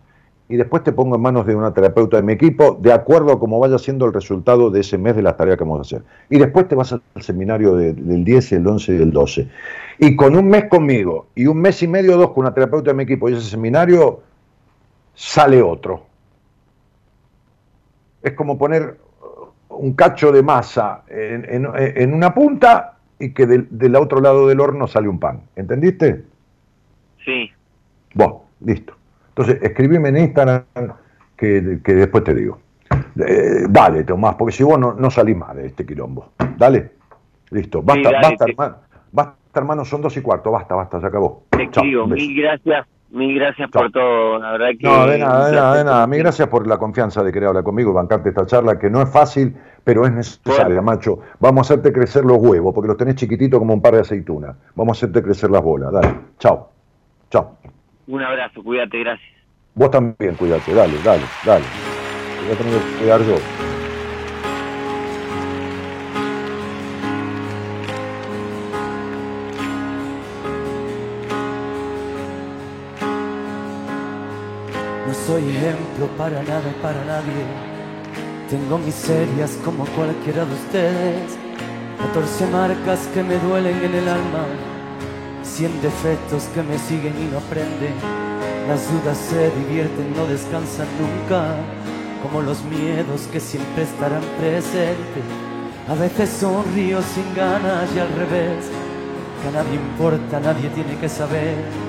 Y después te pongo en manos de una terapeuta de mi equipo, de acuerdo a cómo vaya siendo el resultado de ese mes de las tareas que vamos a hacer. Y después te vas al seminario de- del 10, el 11 y el 12. Y con un mes conmigo y un mes y medio o dos con una terapeuta de mi equipo y ese seminario, sale otro. Es como poner un cacho de masa en, en- en una punta y que del, del otro lado del horno sale un pan. ¿Entendiste? Sí. Bueno, listo. Entonces, escribime en Instagram que, que después te digo. Eh, dale, Tomás, porque si vos no, no salís más de este quilombo. Dale. Listo. Basta, Sí, dale, basta, te- hermano. Basta, hermano, son dos y cuarto. Basta, basta, se acabó. Te Chao. Mil gracias. Mil gracias por todo. La verdad que. No, de nada, de nada, de nada. Mil gracias por la confianza de querer hablar conmigo y bancarte esta charla, que no es fácil, pero es necesaria, Bueno. macho. Vamos a hacerte crecer los huevos, porque los tenés chiquititos como un par de aceitunas. Vamos a hacerte crecer las bolas. Dale. Chao. Chao. Un abrazo. Cuídate. Gracias. Vos también, cuídate. Dale, dale, dale. Voy a tener que cuidar yo. Soy ejemplo para nada para nadie. Tengo miserias como cualquiera de ustedes. 14 marcas que me duelen en el alma. 100 defectos que me siguen y no aprenden. Las dudas se divierten, no descansan nunca. Como los miedos que siempre estarán presentes. A veces sonrío sin ganas y al revés. Que a nadie importa, nadie tiene que saber.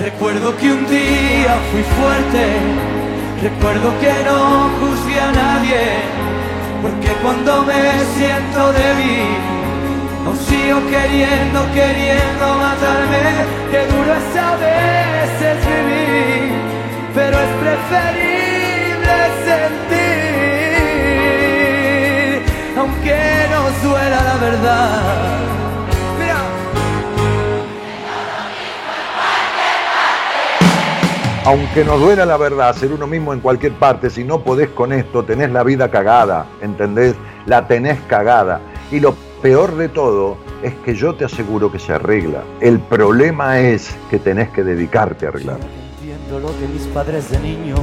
Recuerdo que un día fui fuerte, recuerdo que no juzgué a nadie, porque cuando me siento débil, aún sigo queriendo, queriendo matarme, que duro es a veces vivir, pero es preferible sentir, aunque nos duela la verdad. Aunque nos duela la verdad, ser uno mismo en cualquier parte, si no podés con esto, tenés la vida cagada, ¿entendés? La tenés cagada. Y lo peor de todo es que yo te aseguro que se arregla. El problema es que tenés que dedicarte a arreglar. Entiendo lo que mis padres de niño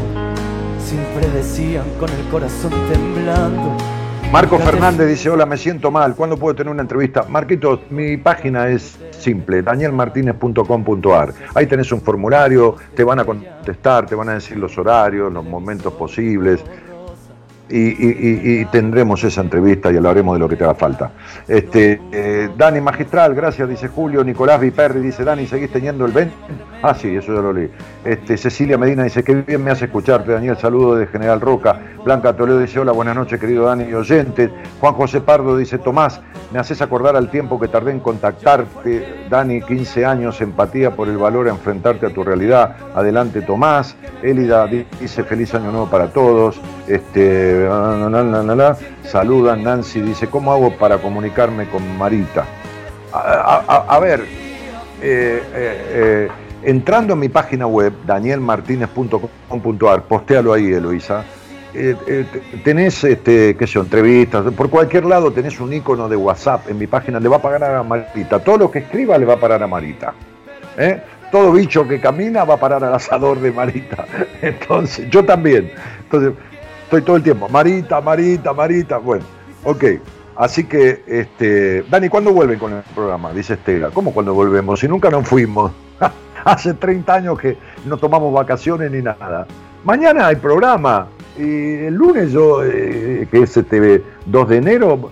siempre decían con el corazón temblando. Marco Fernández dice, hola, me siento mal, ¿cuándo puedo tener una entrevista? Marquitos, mi página es simple, danielmartinez.com.ar. Ahí tenés un formulario, te van a contestar, te van a decir los horarios, los momentos posibles. Y, tendremos esa entrevista y hablaremos de lo que te haga falta. Este, eh, Dani Magistral, gracias, dice Julio. Nicolás Viperri dice, Dani, ¿seguís teniendo el 20? Ah, sí, eso ya lo leí. Este, Cecilia Medina dice, qué bien me hace escucharte, Daniel, saludo de General Roca. Blanca Toledo dice, hola, buenas noches, querido Dani y oyentes. Juan José Pardo dice, Tomás, me haces acordar al tiempo que tardé en contactarte, Dani, 15 años, empatía por el valor a enfrentarte a tu realidad. Adelante, Tomás. Elida di- dice, feliz año nuevo para todos. Este, eh, saludan, Nancy dice, ¿cómo hago para comunicarme con Marita? A, ver, eh, eh, entrando en mi página web, danielmartinez.com.ar, postéalo ahí, Eloisa, tenés, este, qué sé entrevistas, por cualquier lado tenés un icono de WhatsApp en mi página, le va a pagar a Marita, todo lo que escriba le va a pagar a Marita. Todo bicho que camina va a parar al asador de Marita. Entonces, yo también. Entonces, estoy todo el tiempo, Marita, Marita, Marita. Bueno, ok. Así que, este, Dani, ¿cuándo vuelven con el programa? Dice Estela. ¿Cómo cuando volvemos? Si nunca nos fuimos. (laughs) Hace 30 años que no tomamos vacaciones ni nada. Mañana hay programa. Y el lunes yo, eh, que es este 2 de enero,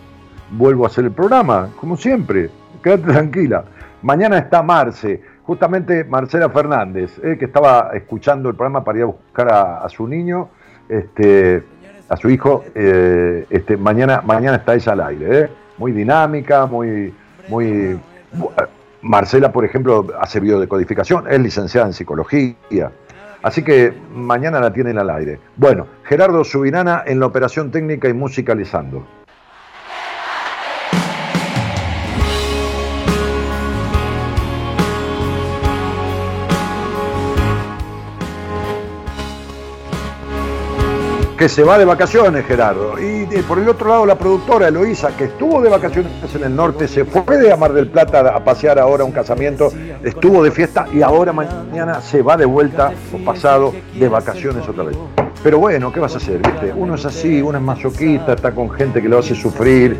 vuelvo a hacer el programa, como siempre. Quédate tranquila. Mañana está Marce justamente Marcela Fernández, eh, que estaba escuchando el programa para ir a buscar a, su niño, este, a su hijo, eh, este, mañana, mañana al aire, eh. muy dinámica, muy, muy Marcela, por ejemplo, hace biodecodificación, es licenciada en psicología. Así que mañana la tienen al aire. Bueno, Gerardo Subirana en la operación técnica y musicalizando. Que se va de vacaciones, Gerardo. Y, por el otro lado, la productora Eloísa, que estuvo de vacaciones en el norte, se fue de Mar del Plata a pasear ahora un casamiento, estuvo de fiesta y ahora mañana se va de vuelta o pasado de vacaciones otra vez. Pero bueno, ¿qué vas a hacer? ¿viste? Uno es así, uno es masoquista, está con gente que lo hace sufrir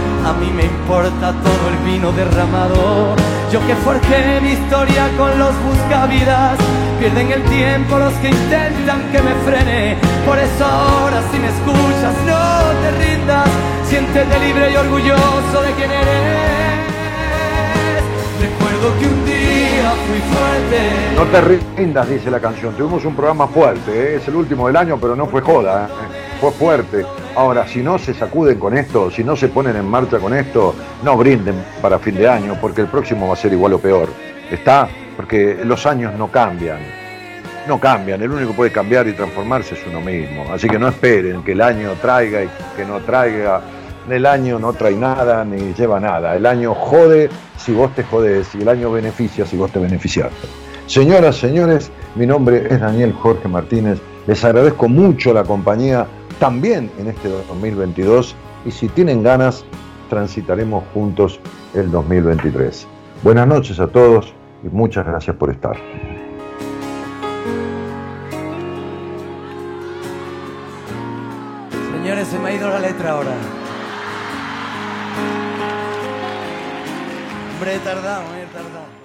A mí me importa todo el vino derramado. Yo que forjé mi historia con los buscavidas. Pierden el tiempo los que intentan que me frene. Por eso ahora si me escuchas no te rindas. Siéntete libre y orgulloso de quien eres. Recuerdo que un día fui fuerte. No te rindas, dice la canción. Tuvimos un programa fuerte, ¿eh? es el último del año, pero no fue joda, ¿eh? Fue fuerte. Ahora, si no se sacuden con esto, si no se ponen en marcha con esto, no brinden para fin de año, porque el próximo va a ser igual o peor. ¿Está? Porque los años no cambian. No cambian, el único que puede cambiar y transformarse es uno mismo. Así que no esperen que el año traiga y que no traiga el año no trae nada ni lleva nada. El año jode si vos te jodés y el año beneficia si vos te beneficias. Señoras, señores, mi nombre es Daniel Jorge Martínez. Les agradezco mucho la compañía también en este 2022 y si tienen ganas, transitaremos juntos el 2023. Buenas noches a todos y muchas gracias por estar. Señores, se me ha ido la letra ahora. Hombre, tardado, eh, tardado.